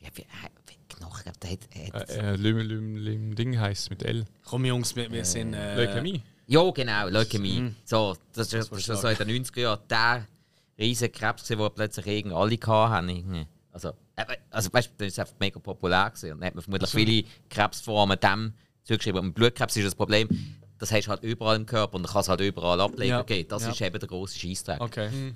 Wie, wie, wie, Knochenkrebs, der hat. hat Äh, äh, Lüm, Lüm, Lüm, Ding heisst mit L. Komm, Jungs, wir, wir sind. Äh, Leukämie. Ja, genau, Leukämie. Mhm. So, das ist, das ist so in den 90er Jahren der riesige Krebs, den plötzlich irgendwie alle hatten. Also, eben, also weißt du, das ist einfach mega populär gewesen. Und dann hat man vermutlich viele Krebsformen dem zugeschrieben. Und Blutkrebs ist das Problem, das hast du halt überall im Körper und dann kann es halt überall Ableger Ja. geben. Das Ja. ist eben der grosse Scheissdreck. Okay.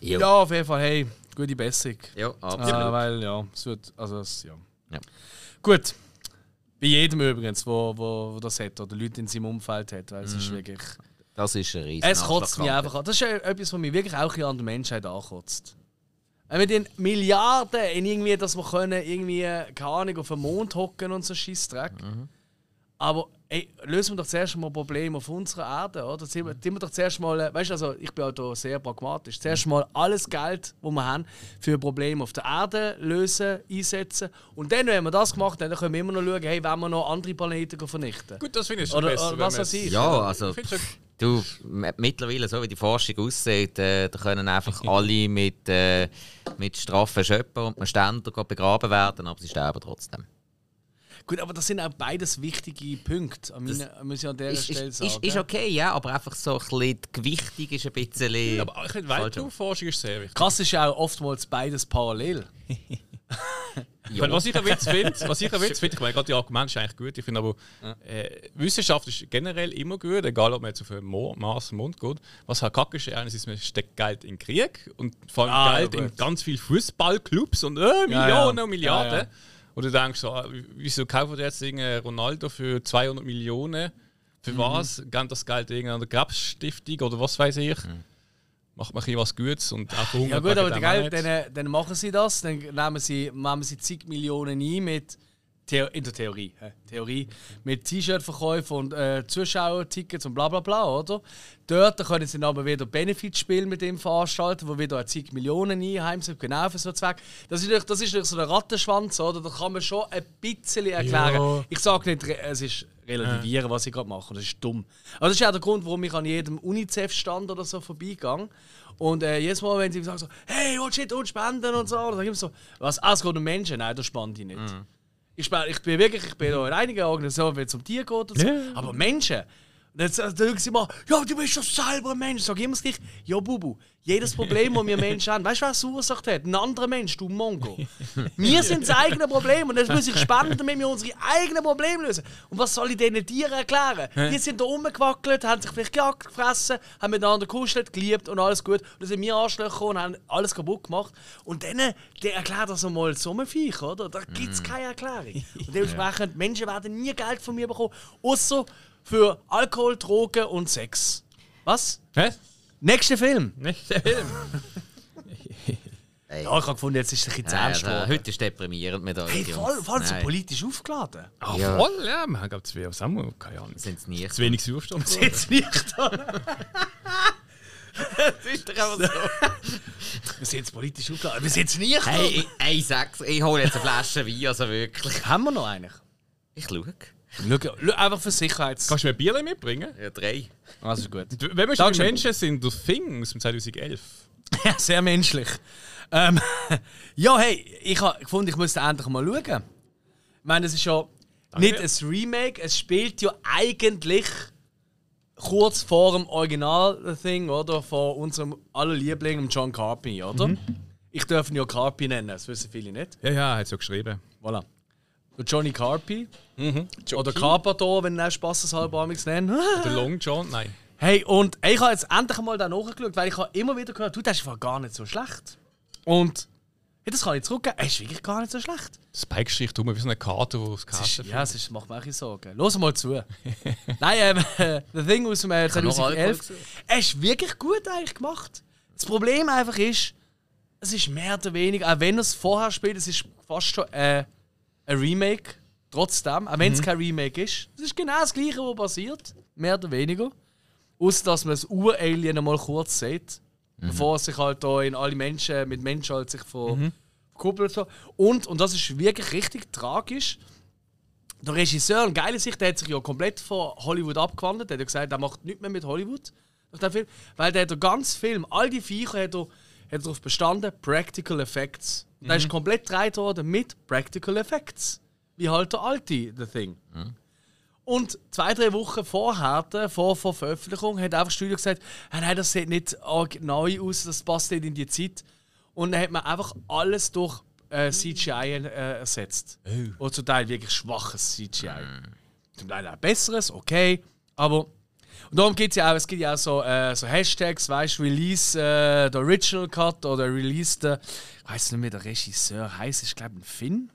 Ja, Ja, auf jeden Fall, hey, gute Besserung. ja Ja, absolut. weil, ja, es wird. Also, es, ja. Ja. Gut. Bei jedem übrigens, wo, wo, wo das hat oder Leute in seinem Umfeld hat, weil es ist wirklich. Das ist ein riesen Es kotzt mich einfach an. Das ist ja etwas, was mich wirklich auch an der Menschheit ankotzt. Wenn wir den Milliarden in irgendwie, dass wir können, irgendwie, keine Ahnung, auf den Mond hocken und so Scheißdreck. Aber ey, lösen wir doch zuerst mal Probleme auf unserer Erde, oder? Tun wir, tun wir doch zuerst mal, äh, weißt du, also ich bin auch da sehr pragmatisch. Zuerst mal alles Geld, das wir haben, für Probleme auf der Erde lösen, einsetzen. Und dann, wenn wir das gemacht haben, dann können wir immer noch schauen, hey, wenn wir noch andere Planeten vernichten. Gut, das finde ich schon Oder- besser. oder was weiß ich. Ja, also. Ich Du, mittlerweile, so wie die Forschung aussieht, äh, da können einfach alle mit, äh, mit Strafen schöpfen und mit Ständer begraben werden, aber sie sterben trotzdem. Gut, aber das sind auch beides wichtige Punkte, an meiner, muss ich an dieser Ist, Stelle ist, sagen. ist, ist okay, ja, aber einfach so ein bisschen, die Gewichtung ist ein bisschen. Aber ich Weltraumforschung ist sehr wichtig. Krass ist ja auch oftmals beides parallel. Was ich ein Witz finde, was ich Witz finde, ich meine, gerade die Argumente sind eigentlich gut. Ich finde aber, äh, Wissenschaft ist generell immer gut, egal ob man jetzt auf den Mo Mars, den Mond geht. Was halt kacke ist, einerseits, man steckt Geld in den Krieg und vor allem Ah, Geld ja, in ganz viele Fußballclubs und äh, Millionen ja. und Milliarden. Ja, ja. Und du denkst so, ah, wieso kaufen die jetzt Ronaldo für 200 Millionen? Für was? Geben das Geld irgendeiner Krebsstiftung oder was weiß ich? Macht man ein bisschen was Gutes und auch Ja gut, aber nicht. dann, dann machen sie das, dann nehmen sie, nehmen sie zig Millionen ein mit in der Theorie, hä? Theorie mit T-Shirt-Verkäufen und äh, Zuschauertickets und bla bla bla, oder? Dort können sie dann aber wieder Benefitspiele mit dem veranstalten, wo wieder zig Millionen einheimsen, genau für so einen Zweck. Das ist, natürlich- das ist natürlich so ein Rattenschwanz, oder? Da kann man schon ein bisschen erklären. Ja. Ich sage nicht, es ist relativieren, was ich gerade mache. Das ist dumm. Aber das ist auch der Grund, warum ich an jedem UNICEF-Stand oder so vorbeigehe. Und äh, jedes Mal, wenn sie sagen so, hey, willst du nicht spenden und so, dann sage ich immer so, was, ah, es geht um Menschen? Nein, das spende ich nicht. Ich, spende, ich bin wirklich, ich bin in einigen Organisationen, wenn es um Tiere geht und so, aber Menschen, dann sagen sie immer, ja, du bist doch selber ein Mensch. Sag ich immer das gleiche, ja, Bubu, jedes Problem, das wir Menschen haben, weißt du, wer es verursacht hat? Ein anderer Mensch, du Mongo. wir sind das eigene Problem und jetzt muss ich spenden, damit wir unsere eigenen Probleme lösen. Und was soll ich diesen Tieren erklären? Die sind da rumgewackelt, haben sich vielleicht gejagt, gefressen, haben miteinander gekuschelt, geliebt und alles gut. Und dann sind wir Arschlöcher und haben alles kaputt gemacht. Und dann, der erklärt das einmal so ein Viech, oder? Da gibt es keine Erklärung. Und dementsprechend, Menschen werden nie Geld von mir bekommen, außer für Alkohol, Drogen und Sex. Was? Hä? Nächster Film. Nicht der Film. Ey. Ja, ich habe gefunden, jetzt ist es ein bisschen zu ernst geworden. heute ist deprimierend mit euch. Hey, voll, voll so politisch aufgeladen. Ah, Ja. voll, ja. Wir haben, glaube ich, zwei aus Samuel, keine Ahnung. Sind's nicht. Zu wenig Sauerstoff. Jetzt nicht da. Das ist doch einfach so. Wir sind jetzt politisch aufgeladen. Wir sind jetzt nicht Hey, ich, ich sag's, ich hole jetzt eine Flasche Wein, also wirklich. Haben wir noch eigentlich? Ich schaue. Schau, einfach für Sicherheits... Kannst du mir ein Bier mitbringen? Ja, drei. Also ist gut. Wenn wir schon Menschen sind, der Thing aus dem 2011. Ja, sehr menschlich. Ähm, ja, hey, ich habe gefunden, ich müsste endlich mal schauen. Ich meine, es ist ja nicht ein Remake, es spielt ja eigentlich kurz vor dem Original-Thing, oder? Von unserem aller Liebling, John Carpy, oder? Ich darf ihn ja Carpy nennen, das wissen viele nicht. Ja, ja, er hat so geschrieben. Voilà. Johnny Carpy. Oder Carpador, wenn er spaßeshalber amigs nennt. Der Long John, nein. Hey, und ich habe jetzt endlich mal da nachgeschaut, weil ich habe immer wieder gehört, du, das ist gar nicht so schlecht. Und hey, das kann ich zurückgeben, er ist wirklich gar nicht so schlecht. Spike-Geschichte tut mir wie so eine Karte, wo es Das ist, Karte ja, es ist, macht mir auch Sorgen. Los mal zu. Nein, ähm, The Thing aus dem äh, habe noch Alkohol 2011. gesehen. Er ist wirklich gut eigentlich gemacht. Das Problem einfach ist, es ist mehr oder weniger, auch wenn er es vorher spielt, es ist fast schon äh, ein Remake. Trotzdem, auch wenn es kein Remake ist. Es ist genau das Gleiche, was passiert. Mehr oder weniger. Außer dass man das Ur-Alien einmal kurz sieht. Bevor es sich halt da in alle Menschen, mit Menschen halt sich verkuppelt. So. Und, und das ist wirklich richtig tragisch. Der Regisseur, eine geile Sicht, der hat sich ja komplett von Hollywood abgewandelt. Der hat ja gesagt, er macht nichts mehr mit Hollywood. Nach dem Film. Weil der hat den ganzen Film, all die Viecher hat er, hat er darauf bestanden, Practical Effects. Und Der ist komplett gedreht worden mit Practical Effects. Wie halt der alte The Thing. Und zwei, drei Wochen vorher, vor, vor Veröffentlichung, hat einfach das Studio gesagt, ah, nein, das sieht nicht arg neu aus, das passt nicht in die Zeit. Und dann hat man einfach alles durch äh, CGI äh, ersetzt. Und zum Teil wirklich schwaches CGI. Zum Teil auch besseres, okay. Aber und darum gibt es ja auch, es gibt ja auch so, äh, so Hashtags, weißt du, Release äh, der Original Cut oder Release der, ich weiß nicht, wie der Regisseur heißt, ich glaube ein Finn.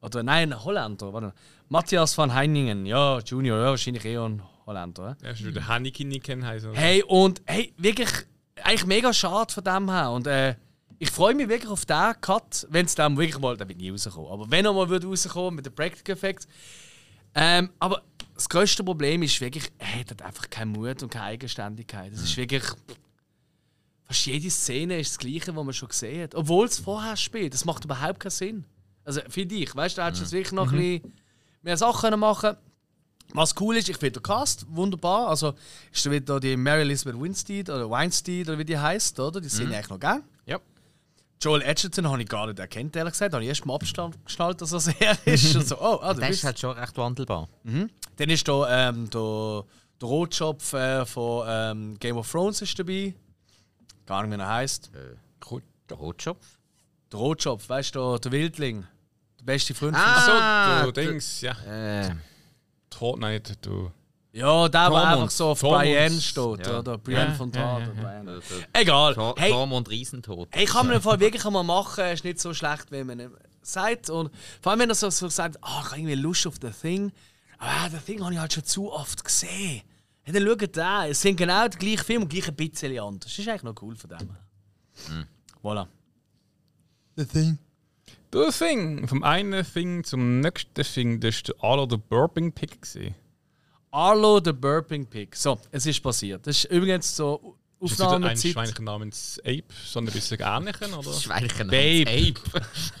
Oder nein, ein Holländer. Warte. Matthias van Heiningen, ja, Junior, ja, wahrscheinlich eher ein Holländer. Ja. Ist der Hannikin nicht kennen heißen. Hey, und hey, wirklich, eigentlich mega schade von dem her. Und äh, ich freue mich wirklich auf den Cut, wenn es dann wirklich mal, der wird nie rauskommen, aber wenn er mal wird rauskommen mit den Practical Effects. Ähm, aber das größte Problem ist wirklich, er hat halt einfach keinen Mut und keine Eigenständigkeit. Es ist wirklich. Fast jede Szene ist das Gleiche, was man schon gesehen hat. Obwohl es vorher spielt. Das macht überhaupt keinen Sinn. Also für dich, weißt du, da hättest du jetzt wirklich noch ein bisschen mehr Sachen können machen Was cool ist, ich finde den Cast wunderbar. Also ist da wieder die Mary Elizabeth Winstead oder Weinstein oder wie die heißt, oder? Die sind eigentlich noch gern. Ja. Joel Edgerton habe ich gar nicht erkannt, ehrlich gesagt. Habe ich erst mal Abstand geschnallt, dass er er ist. Und so, oh, ah, du Der bist ist halt schon recht wandelbar. Dann ist da ähm, der, der Rotschopf äh, von ähm, Game of Thrones ist dabei. Gar nicht, wie er heißt. Gut. Der Rotschopf? Der Rotschopf, weißt du, der Wildling. Der beste Freund Ah, So, du Dings, ja. Äh, Tot, nein, du. Ja, der, der Tormund. einfach so auf Tormund. Brienne steht, Ja. oder? Brienne Ja, von ja, Tar. ja, oder ja. Der- Egal. Tor- Hey, Torm und Riesentod. hey, kann man im Fall wirklich einmal machen, ist nicht so schlecht, wenn man ihm sagt. Und vor allem, wenn er so, so sagt, ah, ich habe irgendwie Lust auf The Thing. Aber ah, The Thing habe ich halt schon zu oft gesehen. Hey, dann schaut da, es sind genau die gleichen Filme und gleich ein bisschen anders. Das ist eigentlich noch cool von dem. her. Voilà. The Thing. Du Thing. Vom einen Thing zum nächsten Thing, das war der Arlo der Burping Pick. gewesen. Arlo the Burping Pig. So, es ist passiert. Das ist übrigens so Ist das nicht ein Aufnahmezeit. Schweinchen namens Ape, sondern ein bisschen ähnlicher, oder? Schweinchen. Babe. Ape.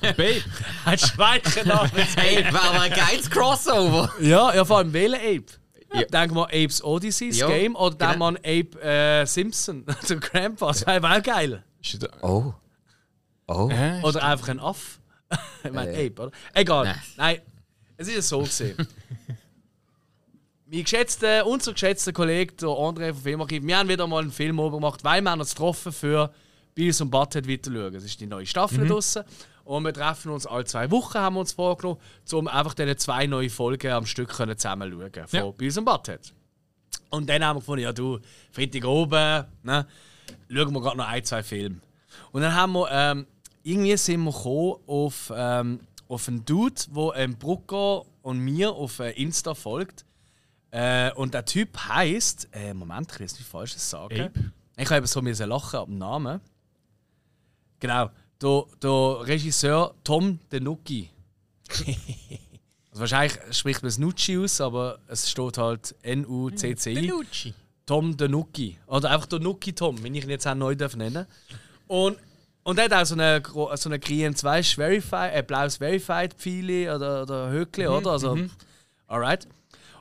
Babe. Ein Schweinchen namens Ape war ein geiles Crossover. Ja, ja, vor allem wählen Ape. Ja. Denk mal Apes Odyssey, das Ja, Game, oder genau. denk mal an Ape äh, Simpson, der Grandpa. Das wäre auch geil. Ist Oh. Oh. Hä? Oder einfach ein Aff. ich meine Äh. Ape, oder? Egal. Nein. Nein, es ist ja so gesehen. Mein geschätzter, unser geschätzter Kollege, der André vom Filmarchiv, wir haben wieder mal einen Film oben gemacht, weil wir haben uns getroffen für Beavis und Butthead weiterschauen. Es ist die neue Staffel draussen. Und wir treffen uns alle zwei Wochen, haben wir uns vorgenommen, um einfach diese zwei neue Folgen am Stück können zusammen zu schauen von Ja. Beavis und Butthead. Und dann haben wir gefunden, ja du, Freitag oben, ne, schauen wir gerade noch ein, zwei Filme. Und dann haben wir, ähm, irgendwie sind wir gekommen auf, ähm, auf einen Dude, der ähm, Brucker und mir auf äh, Insta folgt. Äh, und der Typ heißt, äh, Moment, ich jetzt nicht Falsches sagen. Ape? Ich habe so müssen lachen dem Namen. Genau, der, der Regisseur Tom Denucci. also wahrscheinlich spricht man es Nucci aus, aber es steht halt N-U-C-C-I. Tom Denucci. Oder einfach der Nucci Tom, wenn ich ihn jetzt auch neu darf nennen Und, und er hat auch so eine, so eine Green 2 Verified, äh, blaues Verified Pfeile oder, oder Höckli, oder? Also, alright.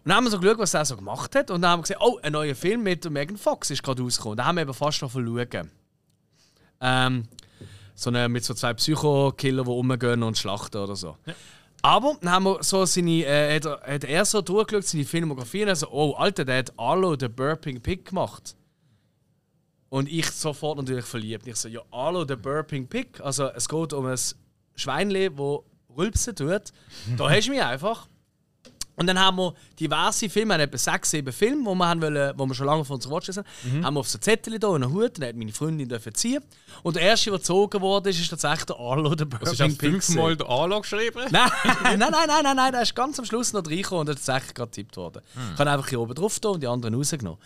Und dann haben wir so geschaut, was er so gemacht hat. Und dann haben wir gesehen, oh, ein neuer Film mit Megan Fox ist gerade rausgekommen. Da haben wir eben fast noch schauen. Ähm, so eine, mit so zwei Psycho-Killer, die rumgehen und schlachten oder so. Aber dann haben wir so seine, äh, hat, er, hat er so durchgeschaut, seine Filmografie und so, oh Alter, der hat Arlo the Burping Pig gemacht. Und ich sofort natürlich verliebt. Ich so, ja, Arlo the Burping Pig. Also es geht um ein Schweinli, das rülpsen tut. Da hast du mich einfach. Und dann haben wir diverse Filme, wir haben etwa sechs, sieben Filme, die wir, haben wollen, wo wir schon lange von unserer Watchlist haben. Haben wir auf so Zettel da und einen Hut, dann hat meine Freundin dürfen ziehen. Und der erste, der gezogen wurde, ist, ist tatsächlich der Arlo der Das ist Burping auch Pig. fünfmal der Anlage geschrieben. Nein, nein, nein, nein, nein, nein, der ist ganz am Schluss noch reingekommen und ist tatsächlich gerade getippt worden. Ich habe einfach hier oben drauf und die anderen rausgenommen.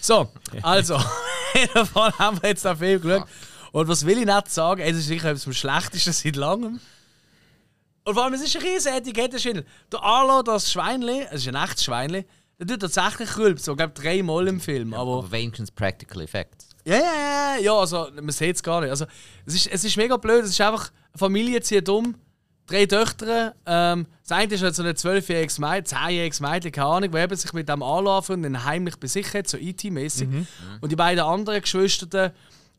So, also, jeden Fall haben wir jetzt den Film geschaut. Und was will ich nicht sagen, es ist sicher etwas vom Schlechtesten seit langem. Und vor allem, es ist ein riesen Etikettenschwindel. Der Arlo, das Schweinli, es ist ein echtes Schweinli, der tut tatsächlich rülpsen, so, ich glaube dreimal im Film. aber Aber wenigstens Practical Effects. ja, ja, ja, ja, also man sieht es gar nicht. Also, es, ist, es ist mega blöd, es ist einfach, eine Familie zieht um, drei Töchter, ähm, das eine ist halt so ein 12-jähriges Mädchen, 10-jähriges Mädchen, keine Ahnung, die eben sich mit dem anlaufen und dann heimlich bei sich hat, so IT-mäßig. Und die beiden anderen Geschwister,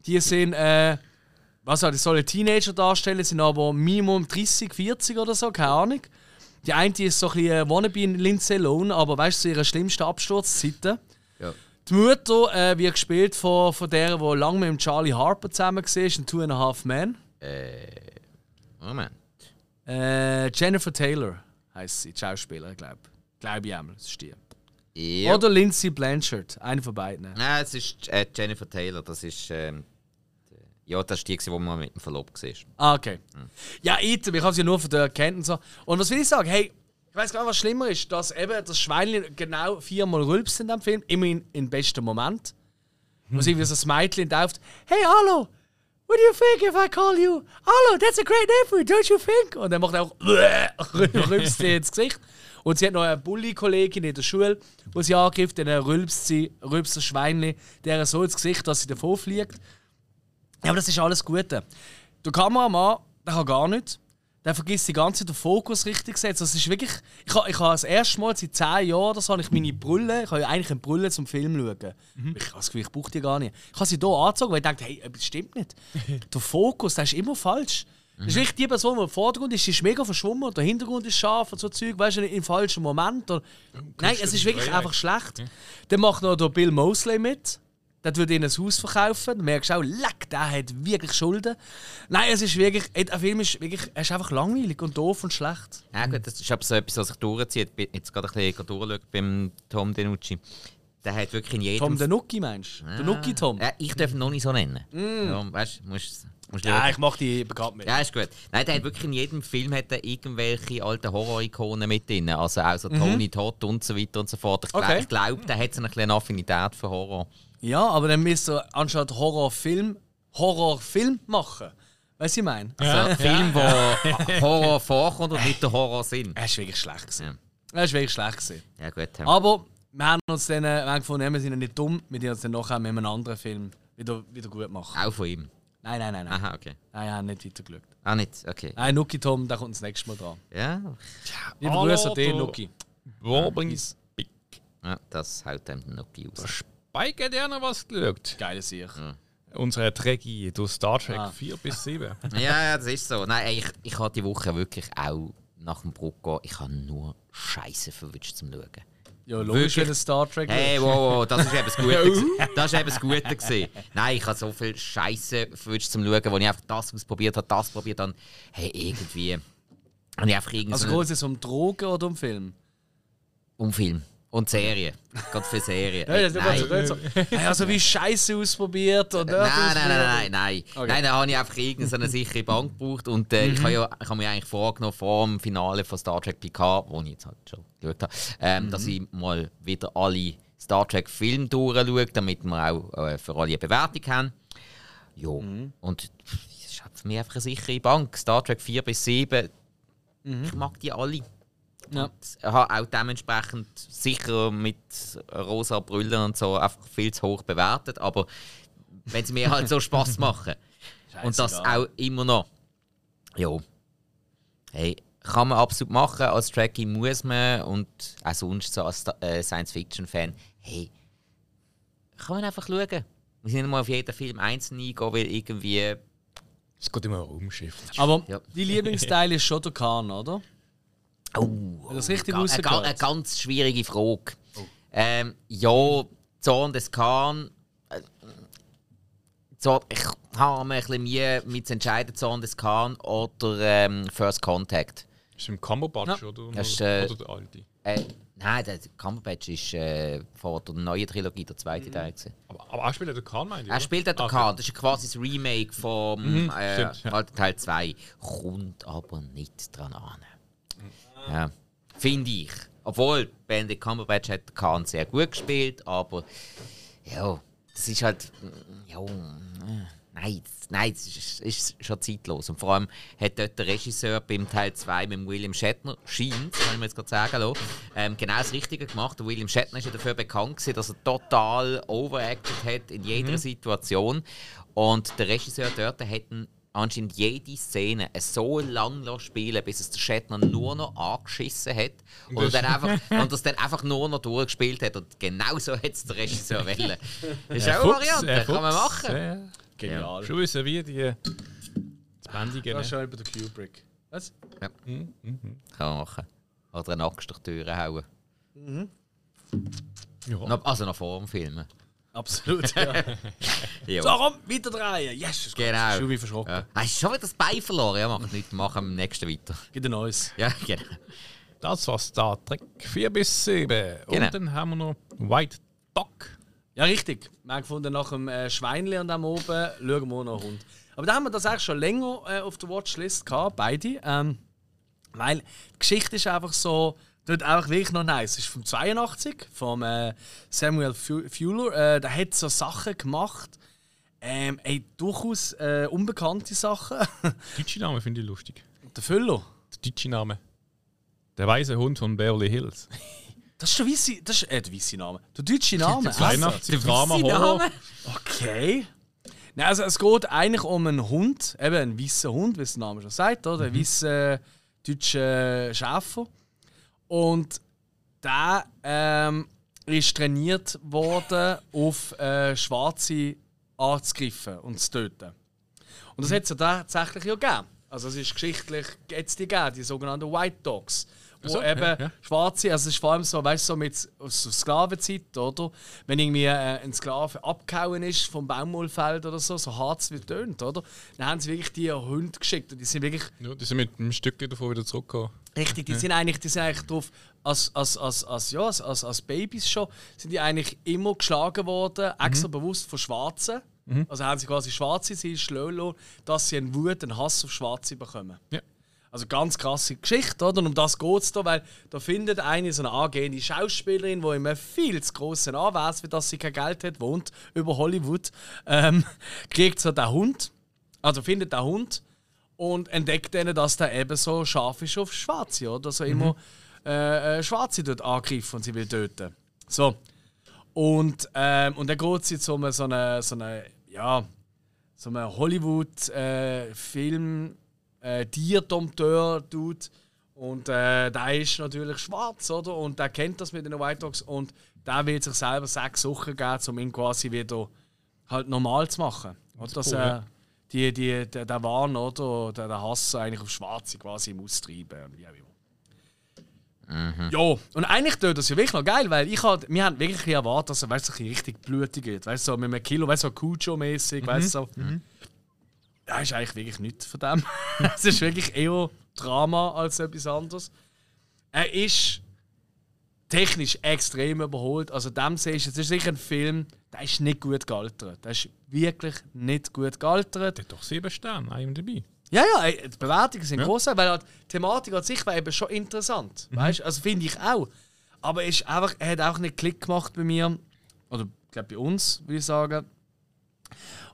die sind, äh, was soll die sollen Teenager darstellen, sind aber Minimum 30, 40 oder so, keine Ahnung. Die eine die ist so ein bisschen wannabe Lindsay Lohan, aber weißt du, zu ihrer schlimmsten Absturzzeiten. Ja. Die Mutter äh, wird gespielt von, von der, die lange mit dem Charlie Harper zusammen war, in Two and a Half Men. Moment. Äh, Jennifer Taylor heißt sie, die Schauspielerin, glaube ich. Glaube ich einmal, das ist die. Ja. Oder Lindsay Blanchard, eine von beiden. Nein, es ist äh, Jennifer Taylor. Das ist. Ähm, ja, das ist die, die man mit dem Verlob war. Ah, okay. Ja, Item, ich habe sie ja nur von der erkannt und so. Und was will ich sagen? Hey, ich weiß gar nicht, was schlimmer ist, dass eben das Schweinchen genau viermal rülpst in dem Film, immerhin im besten Moment. Wo sie wie so ein Mädchen tauft. Hey, hallo! What do you think if I call you? Hallo, that's a great name for you, don't you think? Und dann macht er auch rülpst sie ins Gesicht. Und sie hat noch eine Bully-Kollegin in der Schule, wo sie angreift, dann rülpst sie, rülpst das Schweinchen der so ins Gesicht, dass sie davon fliegt. Ja, aber das ist alles Gute. Der Kameramann, der kann gar nicht. Der vergisst die ganze Zeit den Fokus richtig setzen. Das ist wirklich. Ich habe ich ha das erste Mal seit 10 Jahren habe ich meine Brille. Ich habe ja eigentlich eine Brille zum Film schauen. Ich habe das Gefühl, ich brauche die gar nicht. Ich habe sie hier angezogen, weil ich dachte, hey, das stimmt nicht. der Fokus, der ist immer falsch. Das ist wirklich die Person, die im Vordergrund ist, die ist mega verschwommen der Hintergrund ist scharf und so Zeug, weißt du, im falschen Moment. Oder Nein, es ist wirklich einfach schlecht. Dann macht noch der Bill Mosley mit. Der würde ihnen ein Haus verkaufen. Dann merkst du auch, leck, der hat wirklich Schulden. Nein, es ist wirklich, ey, der Film ist wirklich, er ist einfach langweilig und doof und schlecht. Ja, gut, das ist aber so etwas, was sich durchzieht. Ich bin Jetzt gerade ein bisschen durchschauen beim Tom Denucci. Der hat wirklich in jedem. Tom der Nuki meinst du? Der Nuki Tom? Ja, ich darf ihn noch nicht so nennen. Ja, weißt du, musst, musst Ja, schauen. ich mach die bekannt mit. Ja, ist gut. Nein, der hat wirklich in jedem Film hat er irgendwelche alten Horror-Ikonen mit drin. Also auch so Tony Todd und so weiter und so fort. Ich, Mhm. Okay. glaube, der hat so eine kleine Affinität für Horror. Ja, aber dann müsst ihr anstatt Horrorfilm Horrorfilm machen. Weißt du, was ich meine? Also ein Film, wo Horror vorkommt und nicht der Horror sind. Er ist wirklich schlecht gewesen. Ja. Er ist wirklich schlecht gewesen. Ja, gut. Ja. Aber wir haben uns dann wir haben gefunden, wir sind ja nicht dumm, wir haben uns dann nachher mit einem anderen Film wieder, wieder gut machen. Auch von ihm. Nein, nein, nein, nein. Aha, okay. Nein, wir haben nicht weitergeschaut. Ah, nicht? Okay. Nein, Nuki Tom, der kommt das nächste Mal dran. Ja, Liebe Grüße an dich, du- Nuki. Warbings Big. ja das haut einem noch aus. Ja noch was geschaut. Geile Sicht. Unsere Trägie durch Star Trek Ah. 4 bis 7. Ja, ja, das ist so. Nein, ey, ich, ich habe die Woche wirklich auch nach dem Bruck gehen, ich habe nur Scheiße verwünscht zum Schauen. Ja, logisch, wenn Star Trek Hey, wow, wow, das ist eben das Gute. das ist eben das Gute gewesen. Nein, ich habe so viel Scheiße verwünscht zum Schauen, wo ich einfach das ausprobiert habe, das probiert habe. Hey, irgendwie. Und ich einfach irgendwie Also so geht es jetzt um Drogen oder um Film? um Film und Serien. Gerade für Serien. Ja, das ist Nein. nicht so. Hey, also wie Scheiße ausprobiert und Nein, nein, nein, nein, nein. Okay. Nein, da habe ich einfach irgendeine sichere Bank gebraucht. Und äh, ich habe ja, ich habe mir eigentlich vorgenommen, vor dem Finale von Star Trek Picard, wo ich jetzt halt schon geschaut habe, ähm, dass ich mal wieder alle Star Trek Filme durchschaue, damit wir auch äh, für alle eine Bewertung haben. Ja, und das ist halt für mich einfach eine sichere Bank. Star Trek 4 bis 7, ich mag die alle. Ja. Ich habe auch dementsprechend sicher mit rosa Brüllen und so einfach viel zu hoch bewertet, aber wenn sie mir halt so Spaß machen und das auch immer noch, ja, hey, kann man absolut machen als Trekkie muss man und auch sonst so als äh, Science-Fiction-Fan, hey, kann man einfach schauen. Wir sind nicht mal auf jeden Film einzeln eingehen, weil irgendwie. Es geht immer um Raumschiff. Aber Ja. die Lieblingsteil ist schon der Khan, oder? Oh, das richtig eine, rausgehört? eine ganz schwierige Frage. Ähm, ja, Zorn des Khan. Äh, so, ich habe ein bisschen Mühe mit zu entscheiden, Zorn des Khan oder ähm, First Contact. Ist im Cumberbatch Ja. oder, Das ist, äh, oder der alte? Äh, nein, der Cumberbatch ist äh, von der neuen Trilogie der Mhm. zweite Teil. gewesen. Aber, aber er spielt ja den Khan, meine ich. Er spielt auch den Ah, Khan, das ist quasi das Remake vom Mhm, äh, stimmt, ja. alten Teil 2. Kommt aber nicht dran an. Mhm. Ja, finde ich. Obwohl, Benedict Cumberbatch hat Khan sehr gut gespielt, aber ja, das ist halt. mm, Ja, äh, nein, nein, das ist, ist schon zeitlos. Und vor allem hat dort der Regisseur beim Teil 2 mit William Shatner, scheint, kann ich mir jetzt gerade sagen lassen, ähm, genau das Richtige gemacht. Der William Shatner ist ja dafür bekannt, gewesen, dass er total overacted hat in jeder Situation. Und der Regisseur dort hat ihn anscheinend jede Szene so lang spielen, bis es der Shatner nur noch angeschissen hat und, dann einfach, und das dann einfach nur noch durchgespielt hat. Und genau so hat es der Regisseur wollen. Das ist Herr auch eine Fuchs, Variante, Herr kann man Fuchs, machen. Ja. Genial. Schon wissen wir die das Bändige. Das ist schon über den Kubrick. Was? Kann man machen. Oder eine Axt durch die Türe hauen. Ja. Noch- Also noch vor dem Filmen. Absolut, ja. Ja. so, komm, weiter drehen. Yes, ist gut. Genau. Schon wie verschrocken. Ja. Hast du schon wieder das Bein verloren? Ja, macht nichts. Machen wir am nächsten weiter. Gibt ein neues. Ja, genau. Das war Star Trek 4 bis 7. Genau. Und dann haben wir noch White Dog. Ja, richtig. Wir haben gefunden, nach dem äh, Schweinli und dem oben schauen wir noch einen Hund. Aber da haben wir das eigentlich schon länger äh, auf der Watchlist gehabt, beide. Ähm, weil die Geschichte ist einfach so, dort einfach wirklich noch nice. Es ist vom 82, vom äh, Samuel Fu- Fuller. Äh, der hat so Sachen gemacht, ähm, ey, durchaus äh, unbekannte Sachen. Deutsche Name finde ich lustig. der Füller. Der deutsche Name. Der weiße Hund von Beverly Hills. Das ist der weisse, das ist, äh, der weisse Name. Der deutsche Name. Also, 82 Drama Horror. Okay. Nein, also es geht eigentlich um einen Hund, eben einen weißen Hund, wie es der Name schon sagt, oder? Ein weißer deutscher Schäfer. Und der ähm, ist trainiert worden, auf äh, Schwarze anzugreifen und zu töten. Und das hat es ja tatsächlich ja gegeben. Also es ist geschichtlich jetzt die gegeben, die sogenannten White Dogs. Wo so, eben ja, ja. Schwarze, also es ist vor allem so, weißt du, so mit so Sklavenzeit, oder? Wenn irgendwie äh, ein Sklave abgehauen ist vom Baumwollfeld oder so, so hart es wie tönt, oder? Dann haben sie wirklich die Hunde geschickt und die sind wirklich Ja, die sind mit einem Stück davon wieder zurückgekommen. Richtig, die sind eigentlich, die sind eigentlich drauf, als, als, als, als, ja, als, als, als Babys schon, sind die eigentlich immer geschlagen worden, extra bewusst von Schwarzen. Also haben sie quasi Schwarze, sie schlölo, dass sie einen Wut, einen Hass auf Schwarze bekommen. Ja. Also ganz krasse Geschichte, oder? Und um das geht es da, weil da findet eine so eine angehende Schauspielerin, die einem viel zu grossen Anwesen, für das sie kein Geld hat, wohnt über Hollywood, ähm, kriegt so den Hund, also findet den Hund und entdeckt dann, dass der eben so scharf ist auf Schwarze, oder? So immer äh, äh, Schwarze dort angreifen und sie will töten. So. Und, ähm, und dann geht es jetzt um so eine, so eine, ja, so einen Hollywood-Film, äh, Tierdompteur tut. Und äh, der ist natürlich schwarz, oder? Und der kennt das mit den White Dogs und der will sich selber sechs Wochen geben, um ihn quasi wieder halt normal zu machen. Cool, er ja. Die, die, der, der Wahn oder der, der Hass eigentlich auf Schwarze quasi im Austreiben und wie auch immer. Ja, und eigentlich tut das ja wirklich noch geil, weil ich halt, wir haben wirklich erwartet, dass er weißt, richtig blutig geht. Weißt du, so mit einem Kilo, weißt du, so Cujo-mäßig, weißt du, so. Ja, ist eigentlich wirklich nichts von dem. es ist wirklich eher Drama als etwas anderes. Er ist technisch extrem überholt. Also dem siehst du, es ist sicher ein Film, der ist nicht gut gealtert. Der ist wirklich nicht gut gealtert. Der hat doch 7 Sterne, einem dabei. Ja, ja, die Bewertungen sind Ja. groß, weil halt die Thematik an sich war eben schon interessant. Weißt? Also finde ich auch. Aber er, ist einfach, er hat auch nicht Klick gemacht bei mir. Oder ich glaube bei uns, würde ich sagen.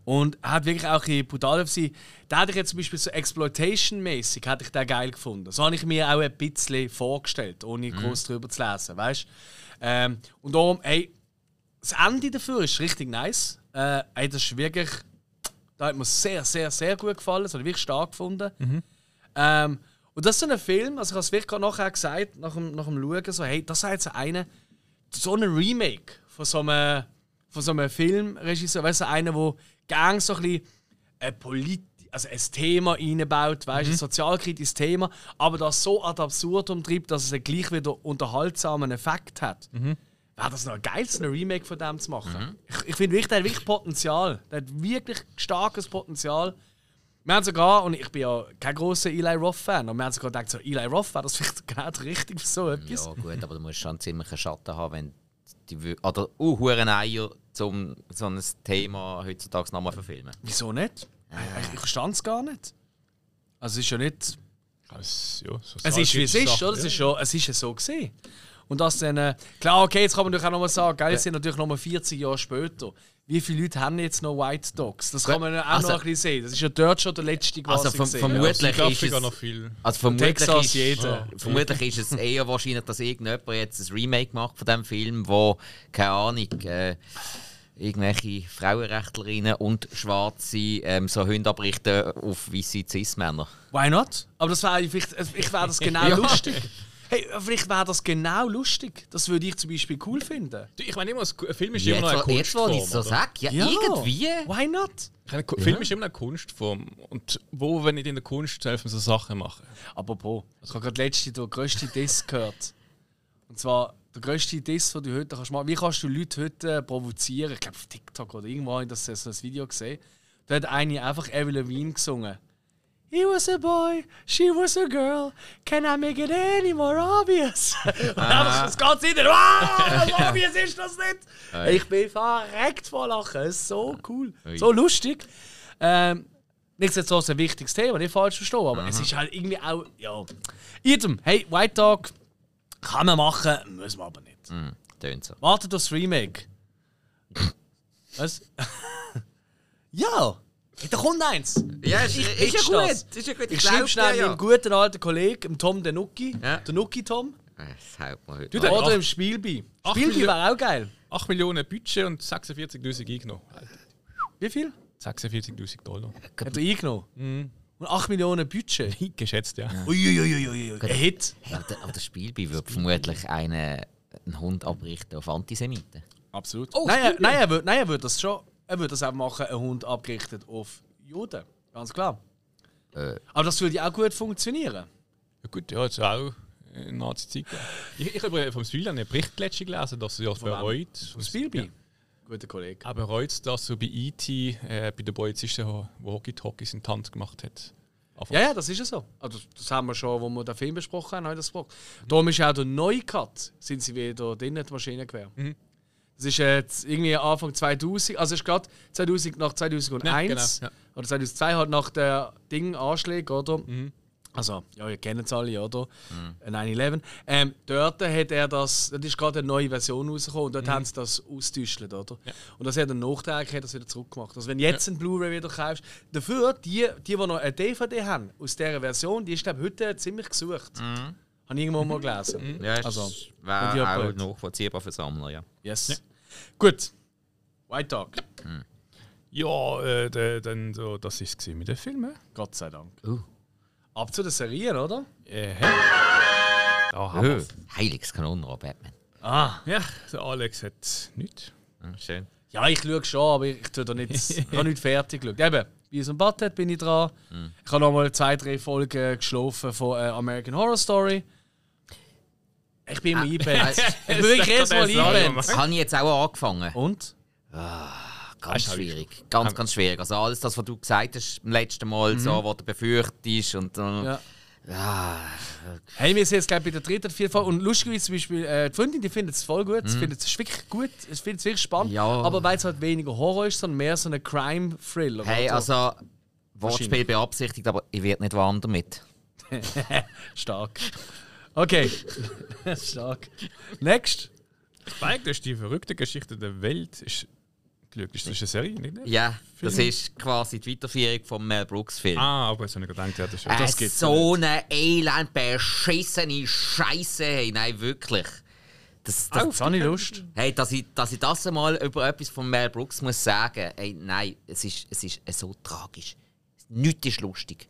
Und er hat wirklich auch ein brutal auf sie. Da hätte ich jetzt zum Beispiel so Exploitation-mäßig hätte ich den geil gefunden. So habe ich mir auch ein bisschen vorgestellt, ohne groß drüber zu lesen. Weißt? Ähm, und darum, hey, das Ende dafür ist richtig nice. Äh, ey, das ist wirklich. Da hat mir sehr, sehr, sehr gut gefallen. Das habe ich wirklich stark gefunden. Ähm, und das ist so ein Film, also ich habe es wirklich gerade nachher gesagt, nach dem, nach dem Schauen, so, hey, das ist jetzt eine, so ein Remake von so einem, von so einem Filmregisseur, weißt du, einer, der gerne so ein bisschen ein Polit also ein Thema einbaut, weißt du, ein sozialkritisches Thema, aber das so ad absurdum treibt, dass es gleich wieder unterhaltsamen Effekt hat. Wäre das noch geil, so ein Remake von dem zu machen? Ich, ich finde wirklich, der hat wirklich Potenzial. Der hat wirklich starkes Potenzial. Wir haben sogar, und ich bin ja kein großer Eli Roth-Fan, und wir haben sogar gedacht, so, Eli Roth wäre das vielleicht genau richtig für so etwas. Ja, gut, aber du musst schon ziemlich einen Schatten haben, wenn die. Oder uh, huren Eier, um so ein Thema heutzutage nochmal verfilmen. Wieso nicht? Ich, ich verstand es gar nicht. Also es ist ja nicht... Es, ja, so Es ist wie es ist, oder? Es ja. ist, schon, es ist ja so gesehen. Und das dann... Äh, klar, okay, jetzt kann man natürlich auch nochmal sagen, geil, es sind natürlich nochmal 40 Jahre später. Wie viele Leute haben jetzt noch White Dogs? Das kann man ja auch Also- noch ein bisschen sehen. Das ist ja dort schon der letzte, was Also ich vom-. Mut- Ja, Vermutlich ist es- noch viel. Also vermutlich Texas ist, jeder. vermutlich ist es eher wahrscheinlich, dass irgendjemand jetzt ein Remake macht von dem Film, wo, keine Ahnung, äh, irgendwelche Frauenrechtlerinnen und Schwarze ähm, so Hunde abrichten auf weiße Cis-Männer. Why not? Aber das wäre vielleicht, ich wäre das genau Ja. lustig. Hey, vielleicht wäre das genau lustig. Das würde ich zum Beispiel cool finden. Du, Ich meine immer, ein Film ist immer noch eine wo- jetzt wo Kunstform. ich so sage, ja, irgendwie. Why not? Ich meine, Ku- Film ist immer eine Kunstform. Und wo, wenn nicht in der Kunst, dürfen so Sachen machen? Apropos, ich habe gerade letzte den grössten Diss gehört. Und zwar der grösste Diss, den du heute kannst machen. Wie kannst du Leute heute äh, provozieren? Ich glaube auf TikTok oder irgendwo habe ich das so ein Video gesehen. Da hat eine einfach Avril Lavigne gesungen. He was a boy, she was a girl. Can I make it any more obvious? Und einfach das ganze Internet. Wow, so obvious ist das nicht. Ich bin verreckt vor Lachen. Es ist so cool. Ui. So lustig. Ähm, Nichtsdestotrotz ein wichtiges Thema, nicht falsch verstehen, aber es ist halt irgendwie auch, ja. Idem, hey, White Dog kann man machen, muss man aber nicht. Hm, tönt so. Wartet aufs Remake. Was? ja, da kommt eins. Ja, ist, Ich ist, pitch ja gut. das. Ist ja gut. Ich glaub schreibe schnell dir, meinem guten alten Kollegen, Tom Denucki, Ja. der Nuki Tom, Das haut mir heute. Du, der- oder Ach. im Spielbi. Spielbi wäre auch geil. 8 Millionen Budget und 46.000 eingenommen. Wie viel? 46.000 Dollar. Hat er eingenommen? Und 8 Millionen Budget. Geschätzt, ja. Uiuiuiui, ein Hit. Hey, aber, der, aber das Spielbein wird vermutlich einen, einen Hund abrichten auf Antisemiten. Absolut. Oh, nein, er, Spielbi. nein, er würde nein, er würd das schon. Er würde das auch machen, einen Hund abgerichtet auf Juden. Ganz klar. Äh. Aber das würde ja auch gut funktionieren. Ja gut, ja, jetzt auch in Nazi-Zeit. Ich, ich habe vom Südland einen Bericht letztens gelesen, dass er ja bereut. Vom Spielby. Guter Kollege. Er bereut, dass er bei E.T. Äh, bei den Polizisten Walkie-Talkies in die Hand gemacht hat. Ja, ja, das ist ja so. Also, das haben wir schon, wo wir den Film besprochen haben, habe ich das gesprochen. Darum ist auch der Neucut, sind sie wieder drin, das Maschinengewehr. Mhm. Das ist jetzt irgendwie Anfang 2000, also es ist gerade 2000 nach 2001 Ja, genau, ja. oder 2002 halt nach der Ding Anschläge, oder? Mhm. Also, ja, ihr kennt es alle, oder? Äh, 9-11. Ähm, dort hat er das, das ist gerade eine neue Version rausgekommen und dort haben sie das ausgetäuscht, oder? Und das hat einen Nachträglich hat das wieder zurückgemacht. Also, wenn du jetzt ein Blu-ray wieder kaufst, dafür, die, die, die noch eine DVD haben aus dieser Version, die ist, glaube ich, heute ziemlich gesucht. Habe ich irgendwo mal gelesen. Ja, Also, wäre auch Upload. nachvollziehbar für Sammler, ja. Yes. Gut. White Dog. Ja, äh, dann so, das war es mit den Filmen. Gott sei Dank. Uh. Ab zu den Serien, oder? Äh, hä? da haben Äh, wir Heiliges Kanonenrohr, Batman. Ah. Ja, der Alex hat nichts. Hm, schön. Ja, ich schaue schon, aber ich tue da nicht, ich habe nicht fertig geschaut. Eben, wie es ein Butthead bin ich dran. Ich habe noch mal zwei, drei Folgen geschlafen von äh, American Horror Story. Ich bin immer eingebannt. Ich bin wirklich jedes Mal so, Habe ich jetzt auch angefangen. Und? Ganz Hast du- schwierig. Ganz, ganz schwierig. Also alles das, was du gesagt hast beim letzten Mal, so, was du befürchtest und äh, Ja. ah, Hey, wir sind jetzt glaube ich bei der dritten vierten Folge. Und lustigerweise zum Beispiel, äh, die Freundin, die findet es voll gut. Sie findet es wirklich gut. Sie findet es wirklich spannend. Ja. Aber weil es halt weniger Horror ist, sondern mehr so ein Crime-Thriller. Hey, also Wortspiel beabsichtigt, aber ich werde nicht warm damit. Stark. Okay. Stark. Next. Spike, das ist die verrückte Geschichte der Welt. Ist, ist das eine Serie, nicht? Ja, das Film? ist quasi die Weiterführung vom Mel Brooks Film. Ah, aber jetzt habe ich gedacht, ja, das ist äh, das gibt's so eine elend beschissene Scheiße, hey, nein, wirklich. Das, das, Jetzt habe ich Lust. Hey, dass ich, dass ich das einmal über etwas von Mel Brooks muss sagen, hey, nein, es ist, es ist so tragisch. Nichts ist lustig.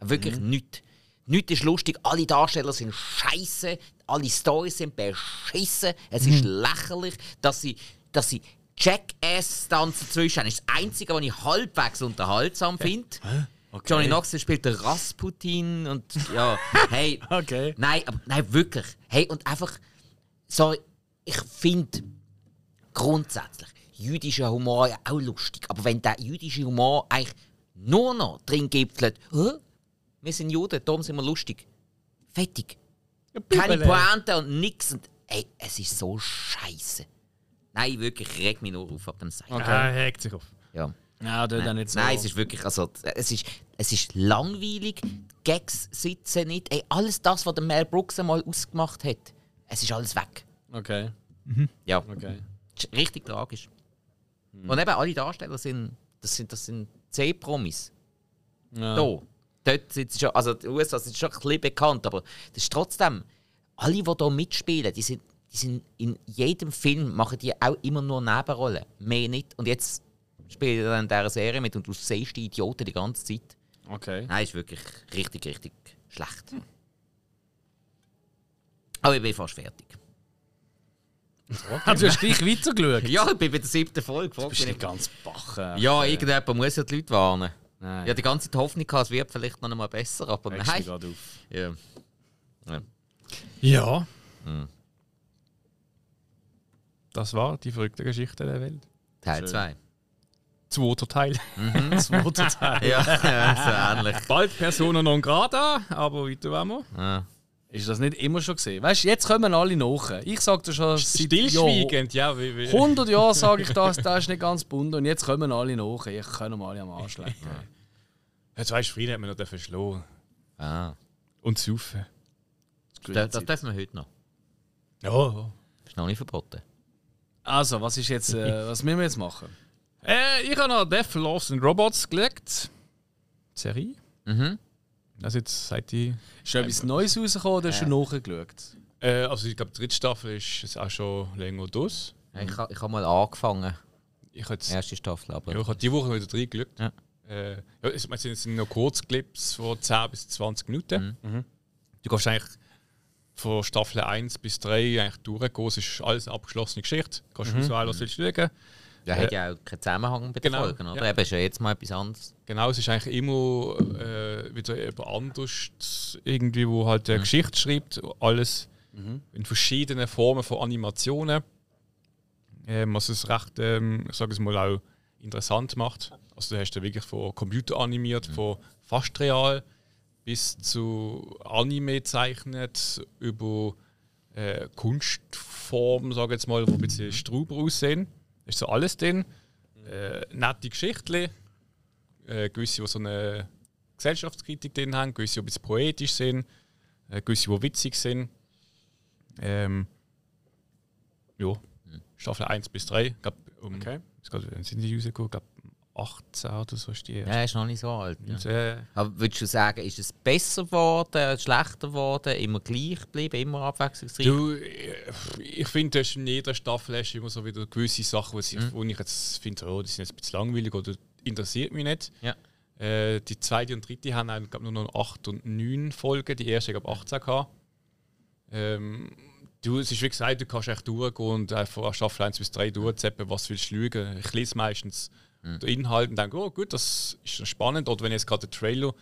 Wirklich nichts. Nichts ist lustig, alle Darsteller sind scheiße, alle Storys sind beschissen, es ist lächerlich, dass sie, dass sie Jackass tanzen dazwischen ist das Einzige, was ich halbwegs unterhaltsam finde. Johnny Knoxville spielt den Rasputin und ja, hey, Okay. nein, aber nein, wirklich. Hey, und einfach, sorry, ich finde grundsätzlich jüdischer Humor ja auch lustig, aber wenn der jüdische Humor eigentlich nur noch drin gipfelt, «Hä? Wir sind Juden, darum sind wir lustig. Fertig. Keine Bibele. Pointe und nix. Und, ey, es ist so scheiße. Nein, wirklich, ich reg mich nur auf ab dem Seite. Okay. Er hegt sich auf. Ja. Ja, dort dann nicht so. Nein, es ist wirklich, also, es ist, es ist langweilig, die Gags sitzen nicht. Ey, alles das, was der Mel Brooks einmal ausgemacht hat, es ist alles weg. Okay, Ja, okay. richtig tragisch. Und eben alle Darsteller sind, das sind, das sind C-Promis. Ja. Da. Dort sind sie schon, also die USA sind schon ein bisschen bekannt, aber das ist trotzdem, alle, die hier mitspielen, die sind, die sind in jedem Film, machen die auch immer nur Nebenrollen. Mehr nicht. Und jetzt spielen die dann in dieser Serie mit und du siehst die Idioten die ganze Zeit. Okay. Nein, ist wirklich richtig, richtig schlecht. Aber ich bin fast fertig. Ah, du hast gleich weitergeschaut. Ja, ich bin bei der siebten Folge. Du bist nicht ganz bach. Ja, irgendjemand muss ja die Leute warnen. Nein. Hatte die ganze Zeit Hoffnung, gehabt, es wird vielleicht noch einmal besser, aber dich nein. gerade auf. Ja. Ja. Ja. Hm. Das war die verrückte Geschichte der Welt. Teil Schön. 2. Zweiter Teil. Zweiter Teil. Ja, ja, so ähnlich. Bald Persona non grata, aber weiter wollen wir. Ja. Ist das nicht immer schon gesehen? Weißt du, jetzt kommen alle nach. Ich sag dir schon seit Stillschweigend, ja. Wie, wie. Jahren, 100 Jahren sage ich das, das ist nicht ganz bunt und jetzt kommen alle nach. Ich kann mal alle am Arsch lecken. Jetzt weißt du, Frieden hat man noch verschlagen. Ah. Und saufen. Das, das dürfen wir heute noch. Ja. Ist noch nicht verboten. Also, was ist jetzt, äh, was müssen wir jetzt machen? Äh, ich habe noch Death, Lost and Robots gelegt. Die Serie. Mhm. Das jetzt seit die. Ist schon etwas Neues rausgekommen oder hast du nachgeschaut? Äh, also ich glaube, die dritte Staffel ist jetzt auch schon länger durch. Ja, Ich, ha- ich habe mal angefangen, Ich habe jetzt die erste Staffel, aber Ja, ich habe die Woche wieder reingeschaut. Ja. Äh, ja, es es sind, es noch Kurzclips von 10 bis 20 Minuten. Mhm. Du kannst eigentlich von Staffel 1 bis 3 eigentlich durchgehen. Es ist alles eine abgeschlossene Geschichte. Du kannst auswählen, was willst du schauen. Der hat ja auch keinen Zusammenhang bei den Genau, Folgen, oder? ja. Eben ist ja jetzt mal etwas anderes. Genau, es ist eigentlich immer äh, wieder jemand anders, irgendwie, wo halt eine Geschichte schreibt. Alles in verschiedenen Formen von Animationen. Ähm, was es recht, ähm, ich sage es mal, auch interessant macht. Also du hast da wirklich von Computer animiert, von fast real bis zu Anime gezeichnet, über äh, Kunstformen, sage ich jetzt mal, wo ein bisschen Strauber aussehen. Ist so alles drin. Äh, nette Geschichten, äh, gewisse, die so eine Gesellschaftskritik drin haben, gewisse, die ein bisschen poetisch sind, äh, gewisse, die witzig sind. Ähm, ja, Staffel 1 bis 3. Glaub, um, Okay. wann sind die rausgekommen? Glaube, 18 oder so ist die erste. Ja, ist noch nicht so alt. Ja. Äh, Aber würdest du sagen, ist es besser geworden, schlechter geworden, immer gleich geblieben, immer abwechslungsreich? Du, äh, ich finde, in jeder Staffel hast du immer so wieder gewisse Sachen, sie, wo ich jetzt finde, oh, die sind jetzt ein bisschen langweilig oder interessiert mich nicht. Ja. Äh, die zweite und dritte haben glaub, nur noch 8 und 9 Folgen, die erste, glaube 18 gehabt. Ähm, du, es ist wie gesagt, du kannst echt durchgehen und einfach an Staffel 1 bis 3 durchzeppen, was willst du schauen. Ich lese meistens den Inhalt und denke, oh gut, das ist spannend. Oder wenn ich jetzt gerade den Trailer,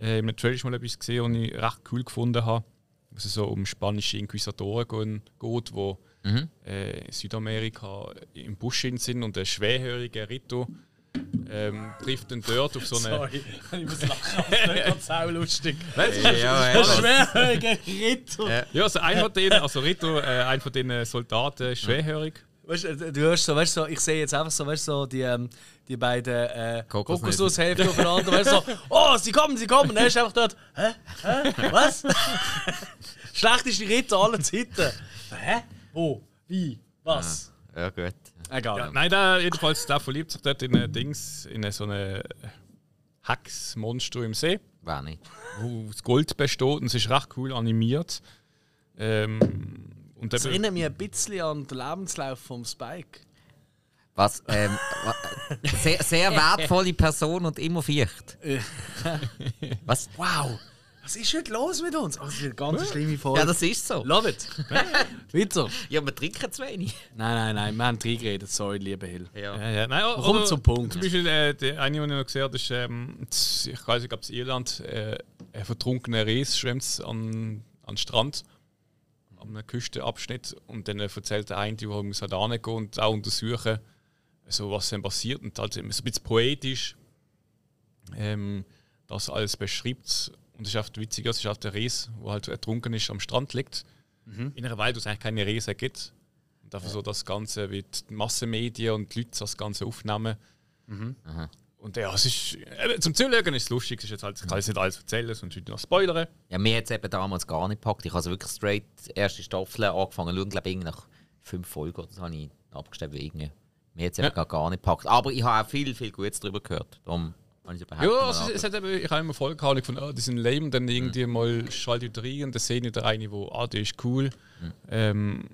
äh, im Trailer schon mal etwas gesehen und ich recht cool gefunden habe, was es so um spanische Inquisitoren gehen- geht, wo äh, in Südamerika im Busch sind und der schwerhörige Rito ähm, trifft dann dort auf so eine. ich muss lachen, das ist auch lustig. ja, ja, Ein schwerhöriger Ritter. Ja, also einer von denen, also Rito, äh, einer von den Soldaten, ist schwerhörig. Weißt du, du hörst so, weißt du, so, ich sehe jetzt einfach so, weißt du, so die, ähm, die beiden äh. Kokosnusshälften aufeinander, weißt du, so, oh, sie kommen, sie kommen, dann ist einfach dort, hä? Hä? Was? Schlechteste Ritter aller Zeiten. Hä? Wo? Wie? Was? Ja, gut. Egal. Ja, nein, der, jedenfalls, der verliebt sich dort in ein Dings, in eine, so eine Hex-Monster im See, Wer nicht. Wo das Gold besteht und es ist recht cool animiert. Ähm, und Das erinnert mich ein bisschen an den Lebenslauf vom Spike. Was, ähm, sehr, sehr wertvolle Person und immer Ficht. Was? Wow! Was ist heute los mit uns? Oh, das ist eine ganz schlimme Folge. Ja, das ist so. Love it. Weiter. Ja, wir trinken zu wenig. Nein, nein, nein, wir haben reingeredet. Sorry, lieber Hill. Ja. Ja, ja. Nein, Komm oder- zum Punkt. Zum Beispiel, äh, der eine, den ich noch gesehen habe, ist, ähm, ich weiß nicht, ob es Irland, äh, ein vertrunkener Ries schwimmt an, an den Strand, an einem Küstenabschnitt. Und dann äh, erzählt der eine, der muss halt hingehen und auch untersuchen, so, was dann passiert. Und halt immer so ein bisschen poetisch ähm, das alles beschreibt. Und es ist oft witzig, es ist oft der Ries, der halt ertrunken ist, am Strand liegt. In einer Welt, wo es eigentlich keine Riesen gibt. Und einfach so das Ganze, wie die Massenmedien und die Leute das Ganze aufnehmen. Und ja, es ist, eben, zum Zuschauen ist es lustig, es ist jetzt halt, ich kann jetzt nicht alles erzählen, sonst würde ich noch spoilern. Ja, mir hat es eben damals gar nicht gepackt. Ich habe also wirklich straight die erste Staffel angefangen zu schauen, glaube ich, nach fünf Folgen oder so habe ich abgestellt. weil Irgendwie. Mir hat es Ja. eben gar, gar nicht gepackt. Aber ich habe auch viel, viel Gutes darüber gehört. Darum habe ich überhaupt Ja, also es, hat eben, ich habe immer voll gehabt, von, ah, die sind lame, und dann irgendwie mal schalte ich rein und dann sehe ich da eine, wo, ah, die ist cool. Ähm,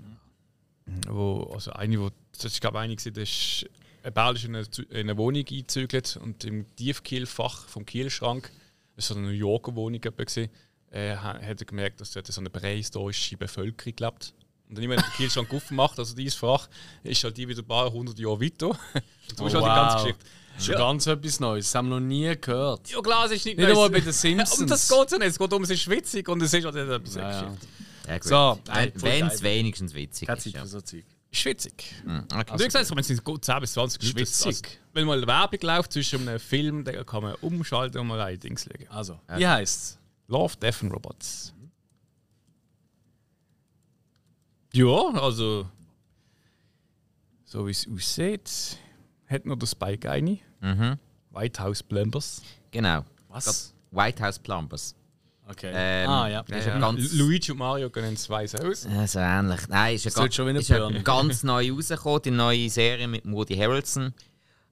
wo, also eine, wo, das ist glaube ich eine, der ist, ein Bär ist in eine, in eine Wohnung eingezügelt und im Tiefkielfach vom Kielschrank, das war so eine New Yorker Wohnung, gewesen, äh, ha- hat er gemerkt, dass dort so eine prähistorische Bevölkerung lebt. Und dann immer, wenn der Kielschrank aufmacht, also dieses Fach, ist halt die wieder ein paar hundert Jahre weiter. Und du hast halt die ganze Geschichte. Das ist schon ganz etwas Neues. Das haben wir noch nie gehört. Ja klar, es ist nicht Nicht Neues. einmal bei den Simpsons. Und das geht so nicht. Es geht um, es ist witzig und es ist halt etwas Ja, ja. Ja. So, wenn es wenigstens witzig ist. Zeit Ja. für so Zeug. Ist witzig. Mhm, okay. Und wie gesagt, wenn es sind gut 10 bis 20 Minuten. Schwitzig. Also, wenn mal Werbung läuft zwischen einem Film, dann kann man umschalten und mal ein Dings legen. Also, wie heisst Love, Death and Robots. Ja, also. So wie es aussieht, hat noch der Spike eine. Mhm. White House Plumbers. Genau. Was? White House Plumbers. Okay. Ähm, ah, ja. Ist ein ganz, Luigi und Mario gehen ins Weiße Haus. Ja, so ähnlich. Nein, ist, wird schon ist ganz neu rausgekommen, die neue Serie mit Woody Harrelson,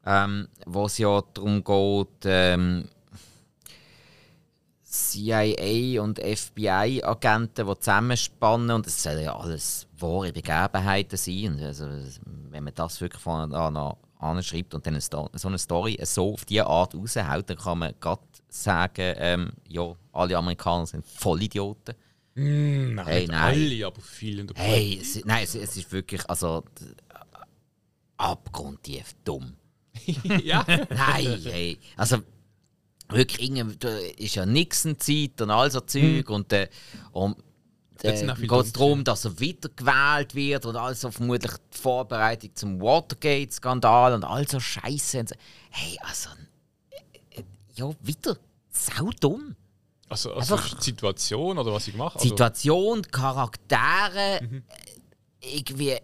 ähm, wo es ja darum geht, ähm, CIA und FBI-Agenten, die zusammenspannen und es sollen ja alles wahre Begebenheiten sein. Und Also, wenn man das wirklich von an an anschreibt und dann eine so eine Story so auf diese Art raushaut, dann kann man gerade sagen, ähm, ja, alle Amerikaner sind Vollidioten. Nein, Hey, nein. alle, aber viele. Hey, es, nein, es, es ist wirklich, also abgrundtief dumm. ja. Nein, hey, also wirklich, irgendwie, da ist ja Nixon-Zeit und all so Zeug und, äh, und äh, geht es darum, dass er wiedergewählt wird und also vermutlich die Vorbereitung zum Watergate-Skandal und all so Scheiße. Hey, also, ja, wieder sau dumm. Also, also Einfach- die Situation oder was ich gemacht habe. Situation, Charaktere, Mhm. äh, irgendwie,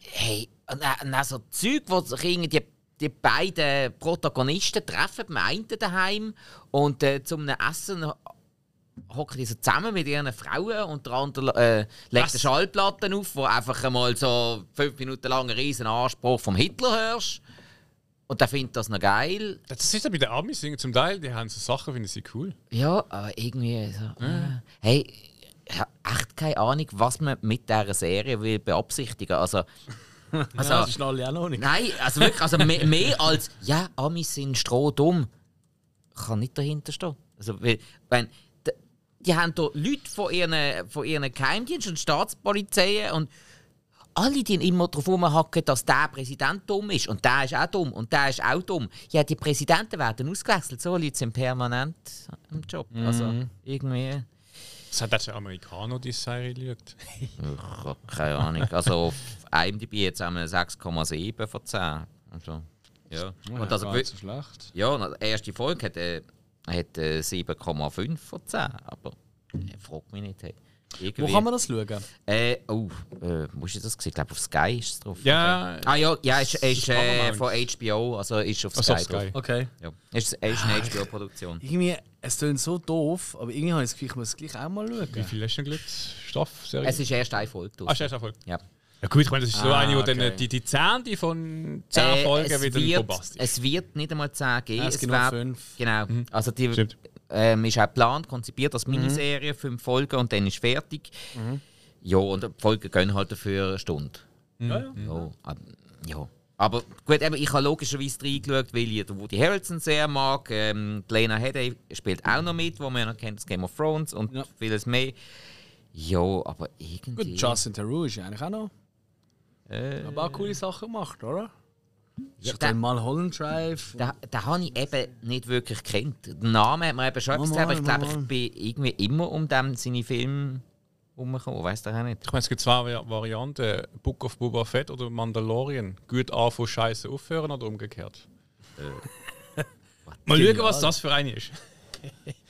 hey, und, und auch so Zeug, wo sich irgendwie die, die beiden Protagonisten treffen, beim einen daheim und äh, zum Essen hocken die so zusammen mit ihren Frauen und der andere äh, legt eine Schallplatte auf, wo einfach einmal so fünf Minuten lang einen riesen Anspruch vom Hitler hörst. Und der findet das noch geil. Das ist ja bei den Amis singen zum Teil, die haben so Sachen, finden sie cool. Ja, aber irgendwie so. Äh, hey, ich habe echt keine Ahnung, was man mit dieser Serie will beabsichtigen. Also, also ja, das ist alle auch noch nicht. nein, also wirklich, also mehr, mehr als ja, Amis sind strohdumm, kann nicht dahinter stehen. Also, weil, wenn, d- die haben hier Leute von ihren, von ihren Geheimdiensten und Staatspolizeien und alle, die immer darauf rumhacken, dass der Präsident dumm ist und der ist auch dumm und der ist auch dumm. Ja, die Präsidenten werden ausgewechselt, so Leute sind permanent im Job. Also irgendwie, Das hat auch ein Amerikaner, die Serie geschaut. ich habe keine Ahnung. Also auf IMDb jetzt haben wir 6,7 von 10. Also, ja. Und also, so schlecht. ja, die erste Folge hat, äh, hat äh, 7,5 von 10. Aber äh, frag mich nicht. Hey. Wo Irgendwie- kann man das schauen? Äh, oh, äh, wo ist das gesehen? Ich glaube, auf Sky ist es drauf. Ja, Ah ja, ja, ist, ist äh, von HBO, also ist auf Also Sky. auf Sky. drauf. Okay. Ja. Ist, ist eine HBO-Produktion. Irgendwie, es klingt so doof, aber irgendwie habe ich das Gefühl, ich muss es gleich auch mal schauen. wie viel hast du denn geschaut? Stoffserie? Es ist erst eine Folge. Ah, ist erst Erfolg. ja. Ja gut, ich meine, das ist so Ah, eine, wo dann okay. die, die Zehnte von 10 Äh, Folgen es wieder wird, bombastisch. es wird nicht einmal 10 geben. Ja, es nur wär- fünf. Genau. Also die Stimmt. Ähm, ist auch geplant, konzipiert als Miniserie, fünf Folgen und dann ist fertig. Ja, und die Folgen gehen halt dafür eine Stunde. Ja, ja. Ja, ab- ja. Aber gut, eben, ich habe logischerweise reingeschaut, weil ich Woody Harrelson sehr mag. Ähm, Lena Headey spielt auch noch mit, wo man ja noch kennt, das Game of Thrones und Ja. vieles mehr. Ja, aber irgendwie... Gut, Justin Theroux ist eigentlich auch noch. äh, Aber auch coole Sachen gemacht, oder? Ja, Ja, der, den Mulholland Drive. den, den habe ich eben nicht wirklich gekannt. Den Namen hat mir eben schon etwas Mal, gesagt, aber ich mal, glaube, ich mal. bin irgendwie immer um dem seine Filme herumgekommen. Weiss der auch nicht. Ich meine, es gibt zwei Vari- Varianten: Book of Boba Fett oder Mandalorian. Gut anfangen, Scheiße aufhören oder umgekehrt. Mal schauen, was das für eine ist.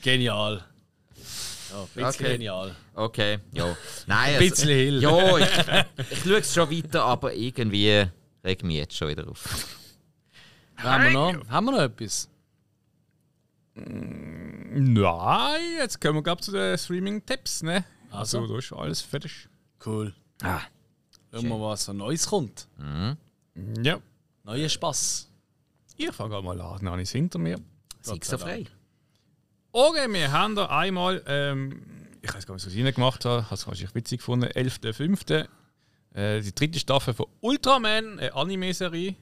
Genial. Ein bisschen Okay. genial. Okay, ja. Nein, Ein bisschen Hill. Ja, ich, ich schaue es schon weiter, aber irgendwie regt mich jetzt schon wieder auf. Haben wir noch, haben wir noch etwas? Nein, jetzt kommen wir glaub, zu den Streaming-Tipps. Ne? Also, Also? da ist alles fertig. Cool. Ah, Schauen wir, was so Neues kommt. Ja. Neuer Spass. Ich fange mal an, dann es hinter mir. sei so frei. Okay, wir haben da einmal, ähm, ich weiß gar nicht, was ich reingemacht habe, habe es wahrscheinlich witzig gefunden, 11.05. Äh, die dritte Staffel von Ultraman, eine Anime-Serie.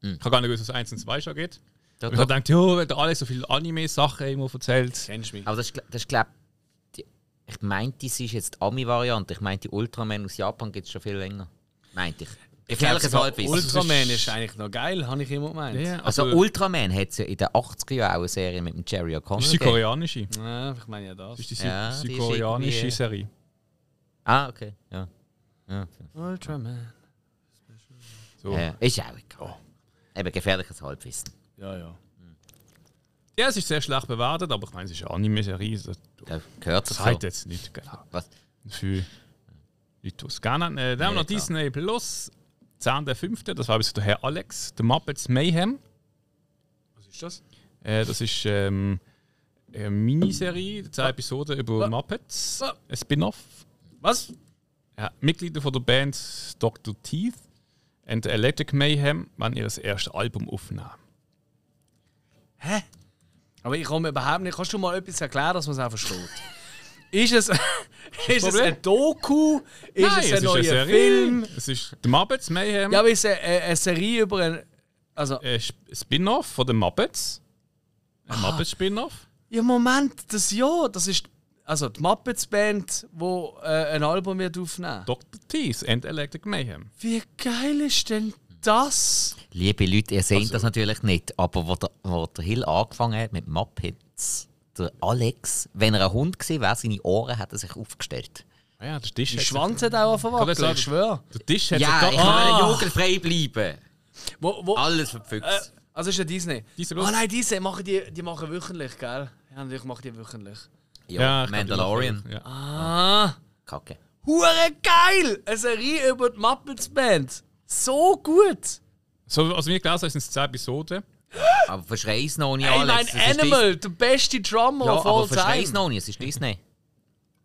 Ich habe gar nicht gewusst, was 1 und 2 schon geht. Da, ich habe gedacht, ja, wenn der Alex so viele Anime-Sachen immer erzählt. Kennst du mich? Aber das ist, das ist glaube ich, ich meinte, das ist jetzt die Ami-Variante. Ich meinte, die Ultraman aus Japan gibt es schon viel länger. Meinte ich. Gefährliches sogar Halbwissen. Ultraman ist eigentlich noch geil, habe ich immer gemeint. Ja, Also, also, Ultraman hat es ja in den 80er Jahren auch eine Serie mit dem Jerry das ist die koreanische. Ja, ich meine ja das. Das ist die Ja, südkoreanische irgendwie- Serie. Ah, okay. Ja. Ja. Ultraman. So. ja. Ist auch egal. Eben gefährliches Halbwissen. Ja, ja. Ja, es ist sehr schlecht bewertet, aber ich meine, es ist eine Anime-Serie. Das Da gehört es zeigt so. jetzt nicht genau. Was? Für Leute, die es gerne haben. Äh, dann haben wir noch. Disney Plus, 10.05. Das war bis der Herr Alex, The Muppets Mayhem. Was ist das? Äh, das ist ähm, eine Miniserie, zwei Episoden über Was? Muppets, Was? ein Spin-off. Was? Ja, Mitglieder von der Band Dr. Teeth und Electric Mayhem werden ihr erstes Album aufnehmen. Hä? Aber ich komme überhaupt nicht. Kannst du mal etwas erklären, dass man es auch versteht? Ist es, ist es ein Doku? Ist Nein, es ein neuer eine Serie. Film? Es ist The Muppets Mayhem, Ja, aber ist es eine, eine Serie über ein. Also, ein Sp- Spin-off von den Muppets. Ein Muppets-Spin-off. ja, Moment, das ja, das ist. Also, die Muppets Band, die äh, ein Album wird aufnehmen. Dr. Teeth and Electric Mayhem. Wie geil ist denn das? Liebe Leute, ihr seht Also- das natürlich nicht, aber wo der, wo der Hill angefangen hat mit Muppets, der Alex, wenn er ein Hund gewesen wäre, seine Ohren hat er sich aufgestellt. Ah ja, der Tisch Der Schwanz hat auch verwackelt, ich schwöre. Der Tisch hat Ja, sich ich Ah. jugendfrei bleiben. Wo, wo, Alles äh, verpfüchst. also ist ja Disney. Disney Ah nein, Disney machen die, die machen wöchentlich, gell? Ja, natürlich machen die wöchentlich. Ja, die Mandalorian. machen- Ja. Ah. Kacke. Hure geil! Eine Serie über die Muppets Band. So gut! So, also wir gelesen haben, sind es 10 Episoden. Aber verschrei's noch nicht, Ey, Alex. es Animal, der beste Drummer Ja, of aber all verschrei's time. noch nicht, es ist Disney.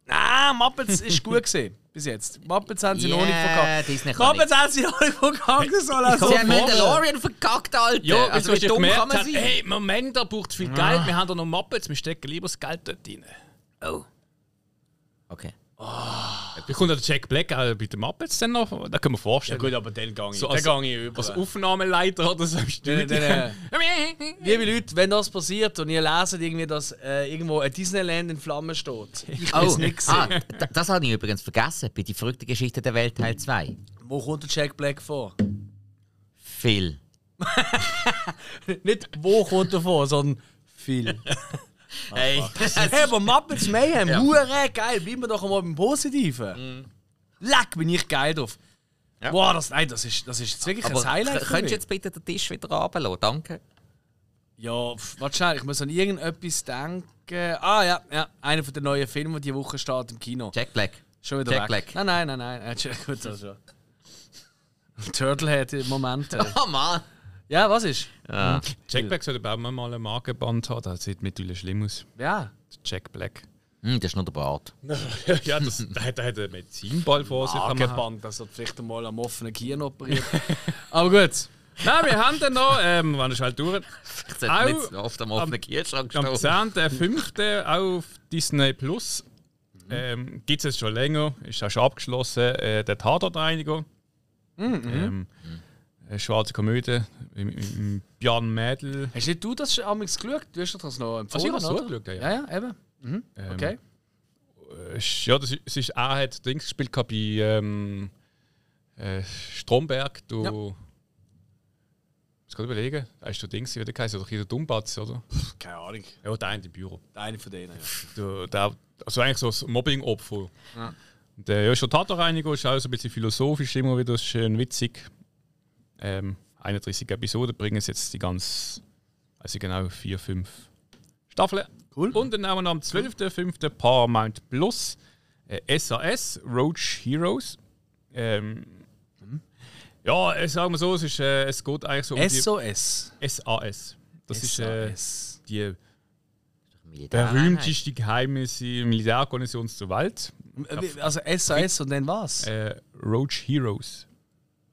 Nein, Muppets ist gut gesehen. Bis jetzt. Muppets haben sie noch nicht Yeah, verkackt. Disney Muppets haben sie noch nicht verkackt. Das soll auch so Sie haben. Mandalorian verkackt, Alter. Ja, also also, wie dumm kann man sein? hey, Moment, da braucht viel Geld, wir haben da noch Muppets, wir stecken lieber das Geld dort rein. Oh. Okay. Wie kommt der Jack Black auch bei den Muppets dann noch? Da können wir Ja vorstellen. gut, aber den gang ich, So den als- gang ich über. Als Aufnahmeleiter oder so im Studio. Den- den- Liebe Leute, wenn das passiert und ihr leset irgendwie, dass äh, irgendwo ein Disneyland in Flammen steht, ich will es nicht ah, das habe ich übrigens vergessen bei die verrückte Geschichte der Welt Teil 2. Wo kommt der Jack Black vor? Phil. Nicht wo kommt er vor, sondern viel. Hey, Hey, aber Muppets Mayhem, hure geil. Bleiben wir doch einmal beim Positiven. Leck, bin ich geil drauf. Ja. Boah, das, nein, das ist, das ist jetzt wirklich aber ein Highlight. könntest du jetzt bitte den Tisch wieder runterlassen? Danke. Ja, pf, warte schnell, ich muss an irgendetwas denken. Ah ja, ja, einer von den neuen Filmen, die diese Woche steht im Kino. Jack Black. Schon wieder Jack weg. Black. Nein, nein, nein, nein. Gut, schon. Turtlehead im Moment. Oh Mann. Ja, was ist? Ja. Jack Black sollte auch mal einen Markenband haben, das sieht mittlerweile schlimm aus. Ja. Jack Black. Hm, das ist nur der Bart. ja, das, der, hat, der hat einen Medizinball vor sich. Argeband, das wird vielleicht einmal am offenen Kien operiert. Aber gut. Nein, wir haben dann noch, ähm, wann ist halt durch, Ich sollte nicht oft am offenen Kühlschrank am stehen. 10.05. auf Disney Plus. Ähm, Gibt es jetzt schon länger, ist auch schon abgeschlossen, äh, der Tatortreiniger. Ähm, Eine schwarze Komödie mit, Björn Mädel. Hast nicht du das amigs geschaut? Du hast doch das noch Also ich empfohlen, habe es oder? geschaut, ja. Ja, ja, eben. Mhm. Ähm, Okay. Äh, Ja, das ist, ist, er hat Dings gespielt bei ähm, äh, Stromberg. Du. Ja. Ich kann überlegen, da ist der Dings, wie der heißt, oder der Dummbatz, oder? Keine Ahnung. Ja, der eine im Büro. Eine von denen, ja. Der, der, also eigentlich so das Mobbing-Opfer. Und Der ja, schon Tatorreiniger ist auch so ein bisschen philosophisch, immer wieder schön witzig. Ähm, 31 Episoden bringen es jetzt die ganz, also genau vier, fünf Staffeln. Cool. Und dann haben wir am 12.05. Paramount Plus äh, SAS Roach Heroes. Ähm, ja, äh, sagen wir so, es, ist, äh, es geht eigentlich so um SOS. die SAS. Das ist äh, SAS. die berühmteste geheime Militärorganisation der Welt. Also SAS und dann was? Äh, Roach Heroes.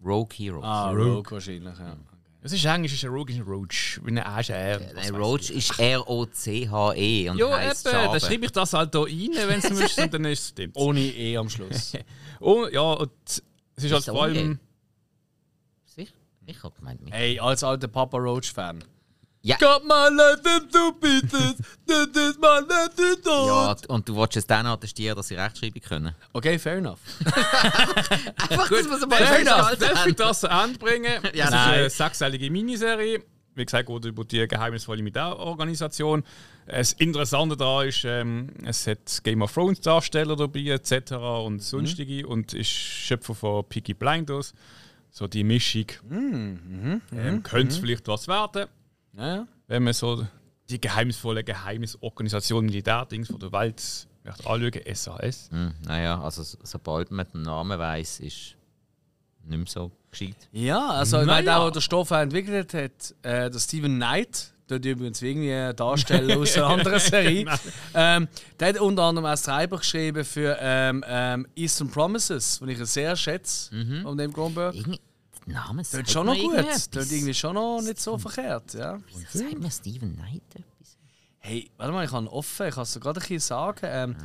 Rogue Heroes. ah, Rogue. Rogue wahrscheinlich, ja. Das ist eigentlich ist ein Rogue, ist ein Roach. Wie ein Asch, äh, was Nein, Roach ist R-O-C-H-E und Ja, heisst eben, Schabe. dann schreibe ich das halt da rein, wenn es musst, und dann ist es stimmt. Ohne E am Schluss. Oh, ja, und es ist halt so vor allem. Sicher? Ich hab gemeint, hey, als alter Papa Roach-Fan. Ja. Got my life into pieces, this is my life to Ja, und du wolltest es dann attestieren, dass sie Rechtschreibung können. Okay, fair enough. Einfach, Gut, dass wir darf ich das, festgehalten darf ich das zu Ende bringen? Ja, das nein. ist eine sechsteilige Miniserie. Wie gesagt, geht über die geheimnisvolle Militärorganisation. Das Interessante daran ist, ähm, es hat Game of Thrones Darsteller dabei, etc. und sonstige und ist Schöpfer von Peaky Blinders. So die Mischung. ähm, könnte es vielleicht was werden, Ja, wenn man so die geheimnisvolle Geheimnisorganisation Militärdings von der Welt anschauen, SAS. Hm, naja, also so- sobald man den Namen weiss, ist nicht mehr so gescheit. Ja, also ich Naja. meine, der, der den Stoff entwickelt hat, äh, der Steven Knight, der übrigens irgendwie darstellen aus einer anderen Serie, ähm, der hat unter anderem als Treiber geschrieben für ähm, ähm, Eastern Promises, den ich sehr schätze, von dem. Irgendwie, der Name Das sagt ist schon noch gut. Das ist irgendwie schon noch nicht so verkehrt, ja. Sagt mir Steven Knight etwas? Hey, warte mal, ich habe ihn offen, ich kann es dir gerade ein bisschen sagen. Ähm,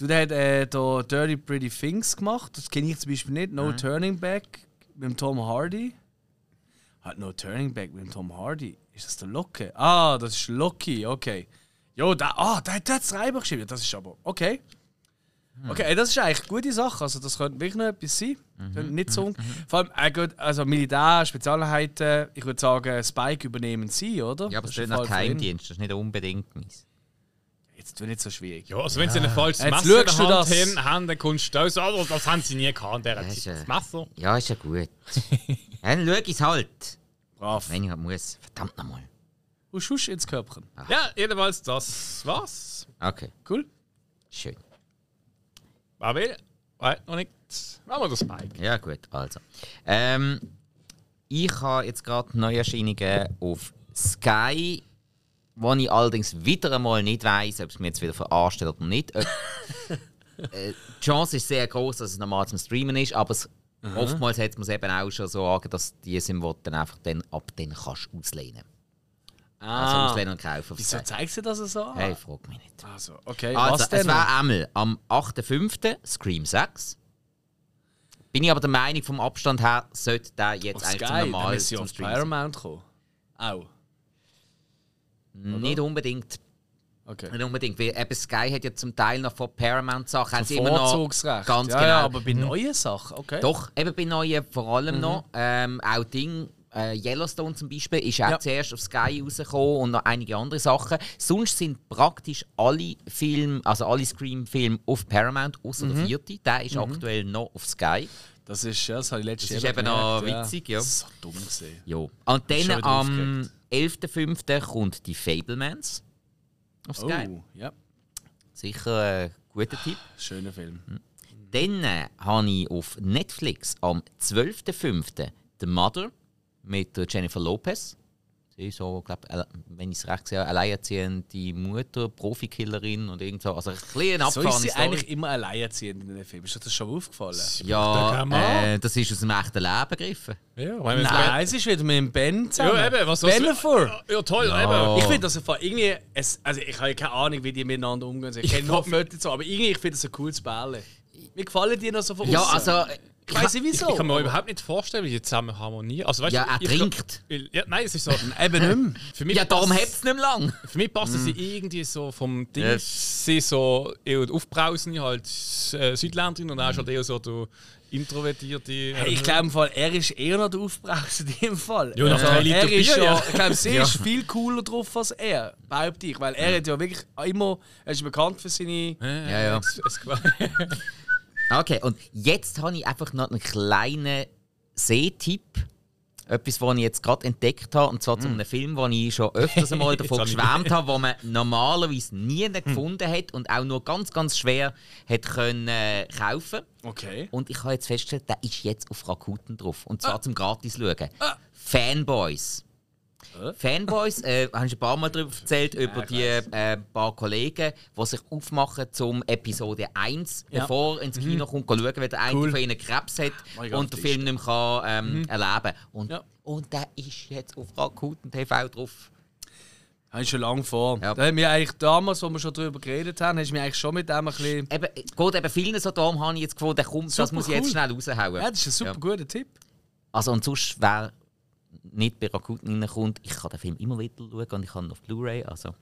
Du, der hat äh, da Dirty Pretty Things gemacht, das kenne ich zum Beispiel nicht. No Turning Back mit dem Tom Hardy. Hat No Turning Back mit dem Tom Hardy. Ist das der Locke? Ah, das ist Loki, okay. Jo, da, ah, der, der hat es Reiber geschrieben, das ist aber, okay. Okay, ey, das ist eigentlich eine gute Sache. Also, das könnte wirklich noch etwas sein. Könnte Nicht so. Vor allem, äh, gut, also Militär, Spezialeinheiten, ich würde sagen, Spike übernehmen sie, oder? Ja, aber Das es ist nach. Geheimdienst, das ist nicht unbedingt meins. Jetzt wird nicht so schwierig. Ja, also wenn sie ein falsches Jetzt Messer in der Hand das. haben, haben, dann kommst du aus, oh, das haben sie nie gehabt, der Ja, hat ist, das Messer. Ja, ist ja gut. Dann schau ich es halt. Brav. Wenn ich halt muss. Verdammt nochmal. Husch, husch ins Köpfchen. Ja, jedenfalls, das war's. Okay, Cool. schön. Wer will? Weiß noch nicht. Machen wir das Spike. Ja, gut, also. Ähm, ich habe jetzt gerade Neuerscheinungen auf Sky, wo ich allerdings wieder einmal nicht weiß, ob es mir jetzt wieder verarscht oder nicht. Ob, äh, die Chance ist sehr groß, dass es normal zum Streamen ist, aber es, oftmals hat man es eben auch schon so an, dass die sind, du dann einfach dann, ab dann kannst auslehnen. Also Ah. auslehnen und kaufen. Auf Wieso zeigst du das so an? Hey, frag mich nicht. Also, okay. Also, was es denn? wäre einmal am 8.5. Scream 6. Bin ich aber der Meinung, vom Abstand her sollte der jetzt auf eigentlich Sky, zum dann sie zum auf Stream sein. Paramount kommen. Auch. Nicht unbedingt. Okay. Nicht unbedingt. Weil eben Sky hat ja zum Teil noch von Paramount Sachen. haben sie immer noch Vorzugsrecht. Ganz ja, genau. ja, aber bei neuen Sachen, okay. Doch, eben bei neuen vor allem Mhm. noch. Ähm, auch Ding, äh, Yellowstone zum Beispiel, ist auch Ja. zuerst auf Sky rausgekommen und noch einige andere Sachen. Sonst sind praktisch alle Filme, also alle Scream-Filme auf Paramount, außer Mhm. der vierte. Der ist aktuell noch auf Sky. Das ist, ja, das habe ich letztes Das ist Jahr eben noch witzig, ja. Das ist so dumm gesehen. Jo. Und dann am aufgeregt. 11.05. kommt die Fablemans auf Sky. Oh, ja. Sicher ein guter Tipp. Schöner Film. Dann äh, habe ich auf Netflix am 12.05. The Mother mit Jennifer Lopez. Sie ist so, glaub, wenn ich es recht sehe, alleinerziehende Mutter, Profikillerin und irgend so. Also ein bisschen eine So ist sie Story. eigentlich immer alleinerziehend in den Filmen. Ist dir das schon aufgefallen? Ja, man. äh, das ist aus dem echten Leben gegriffen. Ja, wenn Nein, es ist wieder mit dem Ben zusammen. Ja, eben, was Bellafor. Ja, toll, Ja. eben. Ich finde das einfach irgendwie. Es, also ich habe ja keine Ahnung, wie die miteinander umgehen. Ich kenne nur Fotos so, aber irgendwie ich finde das ein cooles Bälle. Mir gefallen die noch so von Ja, aussen. also Ich weiß nicht wieso. Ich, kann mir überhaupt nicht vorstellen, wie die zusammen harmonieren. Also, weißt Ja, du, er ich- trinkt. Ja, nein, es ist so. Eben nicht mehr. Ja, darum hat es nicht mehr lang. Für mich passt sie irgendwie so vom Ding. Ja. Sie so eher aufbrausen, halt äh, Südländerin und er ist halt eher so der introvertierte. Hey, ich glaube, im Fall, er ist eher noch der Aufbrauser in dem Fall. Ja, nach Also, drei Liter er ist Bier, ja, ja. Ich glaube, sie Ja. ist viel cooler drauf als er, behaupte ich. Weil er hat ja wirklich immer, er ist bekannt für seine. ja, Ja, ja. Es, Okay, und jetzt habe ich einfach noch einen kleinen Sehtipp. Etwas, was ich jetzt gerade entdeckt habe, und zwar zu einem Film, wo ich schon öfters einmal davon geschwärmt habe, wo man normalerweise nie gefunden hat und auch nur ganz, ganz schwer hat können äh, kaufen. Okay. Und ich habe jetzt festgestellt, der ist jetzt auf Rakuten drauf. Und zwar zum gratis schauen. Fanboys. Fanboys, äh, habe ich ein paar Mal darüber erzählt, über die äh, paar Kollegen, die sich aufmachen zum Episode 1, Ja. bevor ins Kino kommt, schauen, weil der eine Cool. von ihnen Krebs hat ganz und den Film nicht mehr kann, ähm, erleben und, Ja. und der ist jetzt auf Rakuten TV drauf. Habe ich schon lange vor. Ja. Da haben wir eigentlich damals, wo wir schon darüber geredet haben, hast du mich eigentlich schon mit dem ein bisschen. Eben, es geht eben vielen so darum, habe ich jetzt gefunden, komm, das muss ich jetzt schnell raushauen. Ja, das ist ein super Ja. guter Tipp. Also und sonst, wer nicht bei Rakuten reinkommt, ich kann den Film immer wieder schauen und ich habe ihn auf Blu-ray, also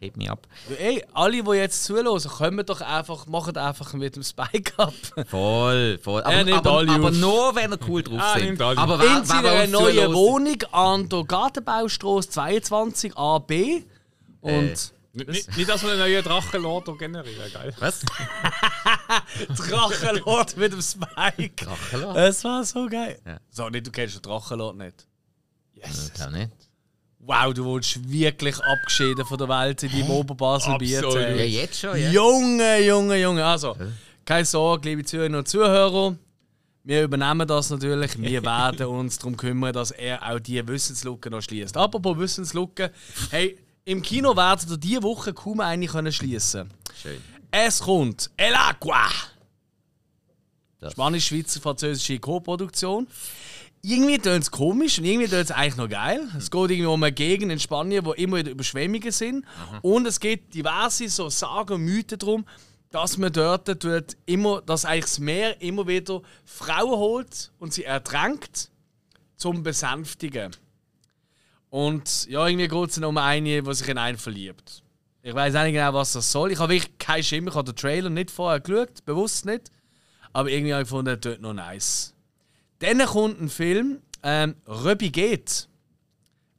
hebt mich ab. Ey, alle, die jetzt zuhören, kommen doch einfach, machen einfach mit dem Spike ab. Voll, voll. Aber, Er nimmt aber, alle aber auf. nur, wenn er cool drauf Ah, sind. Aber wer, In seiner neuen Wohnung an der Gartenbaustrasse 22 AB. Und Äh. nicht, nicht, nicht, dass wir einen neuen Drachenlord generieren, geil. Was? Drachenlord mit dem Spike. Drachenlord? Das war so geil. Ja. So, nicht, du kennst den Drachenlord nicht. Ich glaube nicht. Wow, du wurdest wirklich abgeschieden von der Welt in deinem Oberbasel-Bier. Absolut. Ja, jetzt schon, ja. Junge, Junge, Junge. Also, keine Sorge, liebe Zuhörerinnen und Zuhörer. Wir übernehmen das natürlich. Wir werden uns darum kümmern, dass er auch diese Wissenslücke noch schließt. Apropos Wissenslücke, hey, im Kino werden ihr diese Woche kaum eine können schließen. Schön. Es kommt El Agua. Spanisch-Schweizer-Französische Co-Produktion. Irgendwie tönt es komisch und irgendwie tönt es eigentlich noch geil. Es geht irgendwie um eine Gegend in Spanien, wo immer wieder Überschwemmungen sind. Und es gibt diverse so Sagen und Mythen darum, dass man dort tut immer, dass eigentlich das Meer immer wieder Frauen holt und sie ertränkt zum Besänftigen. Und ja, irgendwie geht es um eine, die sich in einen verliebt. Ich weiß nicht genau, was das soll. Ich habe wirklich keinen Schimmer. Ich habe den Trailer nicht vorher geschaut, bewusst nicht. Aber irgendwie habe ich gefunden, dort noch nice. Dann kommt ein Film, ähm, Röbi geht.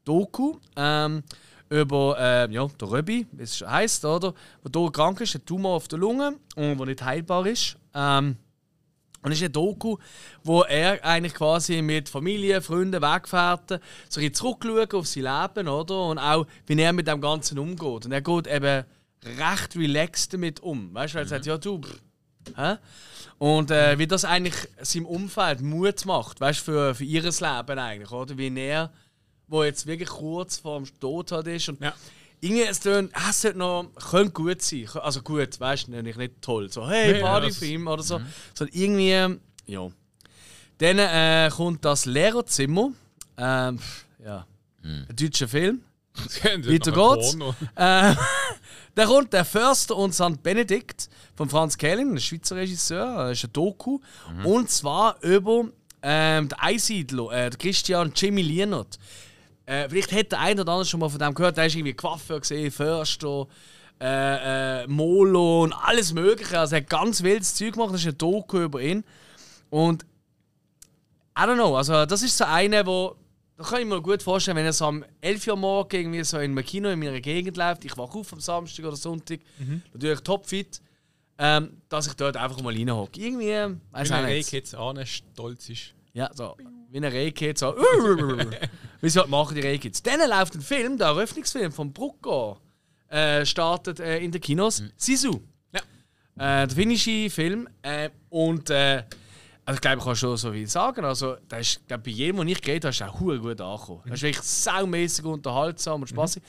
Doku, ähm, über äh, ja, der Röbi, wie es heisst, oder? Der hier krank ist, ein Tumor auf der Lunge und der nicht heilbar ist. Ähm, und es ist eine Doku, wo er eigentlich quasi mit Familie, Freunden, Weggefährten so ein zurückschaut auf sein Leben, oder? Und auch, wie er mit dem Ganzen umgeht. Und er geht eben recht relaxed damit um. Weißt du, er sagt, ja, du, pff? Und äh, wie das eigentlich seinem Umfeld Mut macht, weißt du, für, für ihr Leben eigentlich, oder? Wie er, wo jetzt wirklich kurz vor dem Tod halt ist. Und Ja. irgendwie, es tönt, ah, es sollte noch, könnte gut sein. Also gut, weißt du, nicht, nicht toll. So, hey, Nee, ja, Partyfilm oder so. Sondern irgendwie, ja. Dann äh, kommt das Lehrerzimmer. Ähm, ja. Ein deutscher Film. Weiter geht's. Äh, dann kommt der Förster und St. Benedikt von Franz Kelling, ein Schweizer Regisseur, das ist ein Doku. Und zwar über ähm, den Einsiedler, äh, Christian Jimmy Lienert. Äh, vielleicht hat der eine oder andere schon mal von dem gehört, der ist irgendwie Coiffeur gesehen, Förster, äh, äh, Molo und alles Mögliche. Also er hat ganz wildes Zeug gemacht, das ist ein Doku über ihn. Und I don't know, also das ist so eine, wo da kann ich mir gut vorstellen, wenn er so am 11 Uhr morgen irgendwie so in einem Kino in meiner Gegend läuft, ich wache auf am Samstag oder Sonntag, natürlich topfit, ähm, dass ich dort einfach mal reinhocke. Irgendwie, äh, weiß Wenn auch er nicht. jetzt an stolz ist. Ja, so. Wie ein Rehkitz, so. Wie sie halt machen, die Rehkitz. Dann läuft ein Film, der Eröffnungsfilm von Brucko, äh, startet äh, in den Kinos. Sisu. Ja. Äh, der finnische Film. Äh, und äh, also ich glaube, ich kann schon so viel sagen. Also, der ist, glaub, bei jedem, den ich geredet habe, ist er auch gut angekommen. Er ist wirklich saumäßig unterhaltsam und spaßig.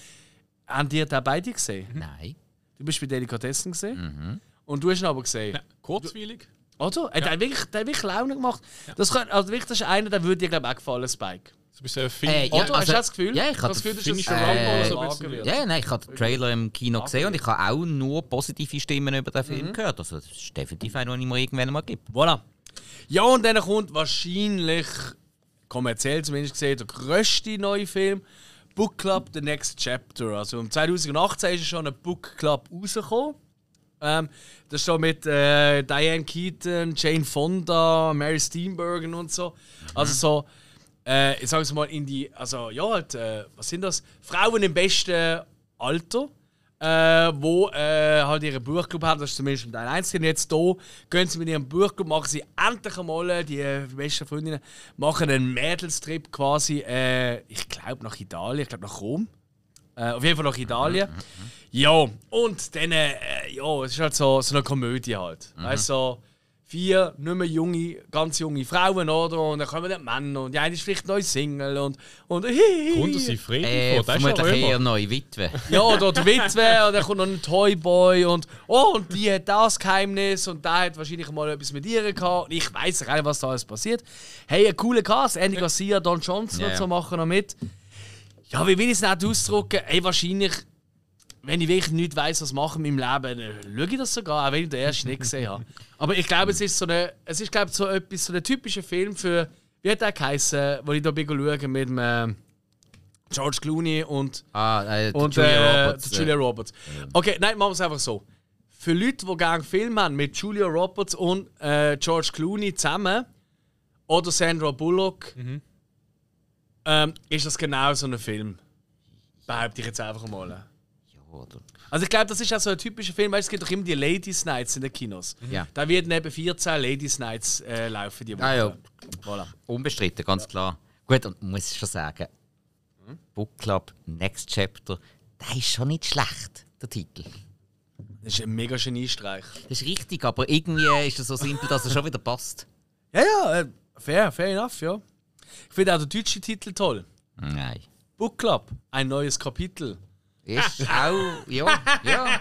Haben die den beide gesehen? Nein. Du bist bei Delikatessen gesehen. Und du hast ihn aber gesehen. Ja, kurzweilig. Oder? Er hat wirklich, der hat wirklich Laune gemacht. Das, kann, also wirklich, das ist einer, der würde dir glaube ich auch gefallen, Spike. So ein bisschen Film. Äh, Oder? Ja, Hast du also- das Gefühl? Ja, ich das hatte Gefühl, dass das Rambo oder so ein wird. Ja, nein, ich habe den Trailer im Kino gesehen und ich habe auch nur positive Stimmen über den Film gehört. Also das ist definitiv einer, den ich mir irgendwann mal gebe. Voilà. Ja, und dann kommt wahrscheinlich, kommerziell zumindest gesehen, der grösste neue Film, Book Club The Next Chapter. Also im 2018 ist schon ein Book Club rausgekommen. Ähm, das ist so mit äh, Diane Keaton, Jane Fonda, Mary Steenburgen und so. Also so, äh, ich sage es mal in die, also ja, halt, äh, was sind das? Frauen im besten Alter. Äh, wo äh, halt ihren Buchclub haben, das ist zumindest Teil 1. Und jetzt hier gehen sie mit ihrem Buchclub, machen sie endlich einmal, die äh, besten Freundinnen, machen einen Mädelstrip quasi, äh, ich glaube nach Italien, ich glaube nach Rom. Äh, auf jeden Fall nach Italien. Ja, und dann, äh, ja, es ist halt so, so eine Komödie halt. Weißt du, so vier nicht mehr junge, ganz junge Frauen, oder? Und dann kommen die Männer und die eine ist vielleicht neu Single und. und Kommt aus Frieden Äh, vor, das ist ja eher neue Witwe. Ja, oder der Witwe, und dann kommt noch ein Toyboy und oh, und die hat das Geheimnis und der hat wahrscheinlich mal etwas mit ihr gehabt. Und ich weiß gar nicht, was da alles passiert. Hey, ein cooler Cast. Andy Garcia, Don Johnson Ja, und so machen noch mit. Ja, wie will ich es nicht ausdrücken? Hey, wahrscheinlich, wenn ich wirklich nicht weiß, was machen in meinem Leben, dann schaue ich das sogar, auch wenn ich den ersten nicht gesehen habe. Aber ich glaube, es ist so eine, es ist glaube so etwas, so ein typischer Film für, wie hat der geheißen, wo ich da bin schauen mit dem äh, George Clooney und Ah, äh, und Julia äh, Roberts. Julia Roberts. Okay, nein, machen wir es einfach so. Für Leute, die gerne Filme haben mit Julia Roberts und äh, George Clooney zusammen oder Sandra Bullock, ähm, ist das genau so ein Film. Behaupte ich jetzt einfach mal. Ja, oder? Also ich glaube, das ist auch so ein typischer Film, weil es gibt doch immer die Ladies Nights in den Kinos. Ja. Da werden neben 14 Ladies Nights äh, laufen die Woche. Ah, ja. Voilà. Unbestritten, ganz klar. Gut, und muss ich schon sagen, Book Club Next Chapter, der ist schon nicht schlecht, der Titel. Das ist ein mega Geniestreich. Das ist richtig, aber irgendwie ist er so simpel, dass er schon wieder passt. Ja, ja, äh, fair, fair enough, ja. Ich finde auch den deutschen Titel toll. Nein. Book Club, ein neues Kapitel. Ist auch, ja, ja.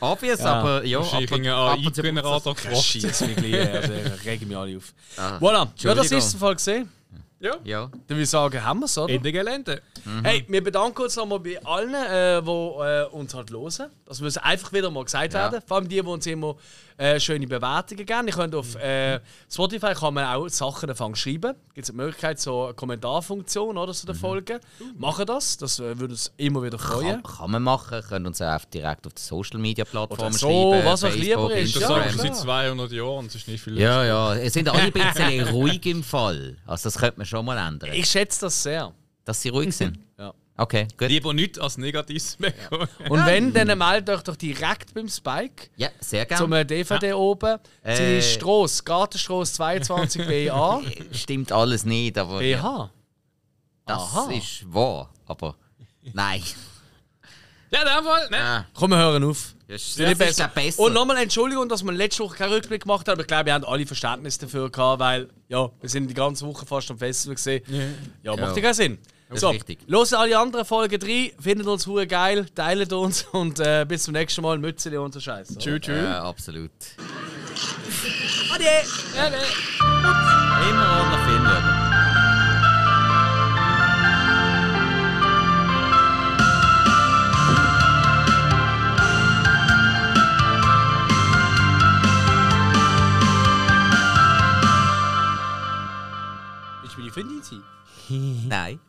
Obvious, Ja. aber ja. Und zu AI-Generator Das gefragt. schießt mich gleich, also ich rege mich alle auf. Ah, Voilà, ja, das ist der Fall gesehen. Ja. Ja. Dann würde ich sagen, haben wir es, oder? Ende Gelände. Hey, wir bedanken uns nochmal bei allen, äh, die äh, uns halt hören. Das muss einfach wieder mal gesagt Ja. werden. Vor allem die, die uns immer äh, schöne Bewertungen geben. Ihr könnt auf äh, Spotify kann man auch Sachen anfangen zu schreiben. Gibt es die Möglichkeit, so eine Kommentarfunktion oder so der Folge. Machen das, das äh, würde uns immer wieder freuen. Kann, kann man machen, könnt uns auch direkt auf die Social Media Plattformen so, schreiben. was euch lieber ist. Das Ja, klar. seit 200 Jahren, das ist nicht viel. Ja, ja. Es sind alle ein bisschen ruhig im Fall. Also, das könnte man schon mal ändern. Ich schätze das sehr. Dass sie ruhig sind. Ja. Okay, gut. Lieber nicht als Negatives bekommen. Und wenn, dann meldet euch doch direkt beim Spike. Ja, sehr Zum gerne. äh, DVD oben. Äh. Die Strasse, Gartenstrasse 22 BA. Stimmt alles nicht, aber BH. das Aha. ist wahr. Aber nein. Ja, in dem Fall, ne? Ah, Komm, wir hören auf. das ist, das ist glaub, besser. Und nochmal Entschuldigung, dass wir letzte Woche keinen Rückblick gemacht haben, aber ich glaube, wir haben alle Verständnis dafür gehabt, weil ja, wir sind die ganze Woche fast am Festival gesehen. Ja, macht ja Ja. keinen Sinn. Das ist so, richtig. Los alle anderen Folgen rein, findet uns hure geil, teilt uns und äh, bis zum nächsten Mal. Mützeli und so Scheiß. Tschüss, tschüss. Ja, absolut. Ade! Immer ordentlich. Willst du meine Freundin sein? Nein.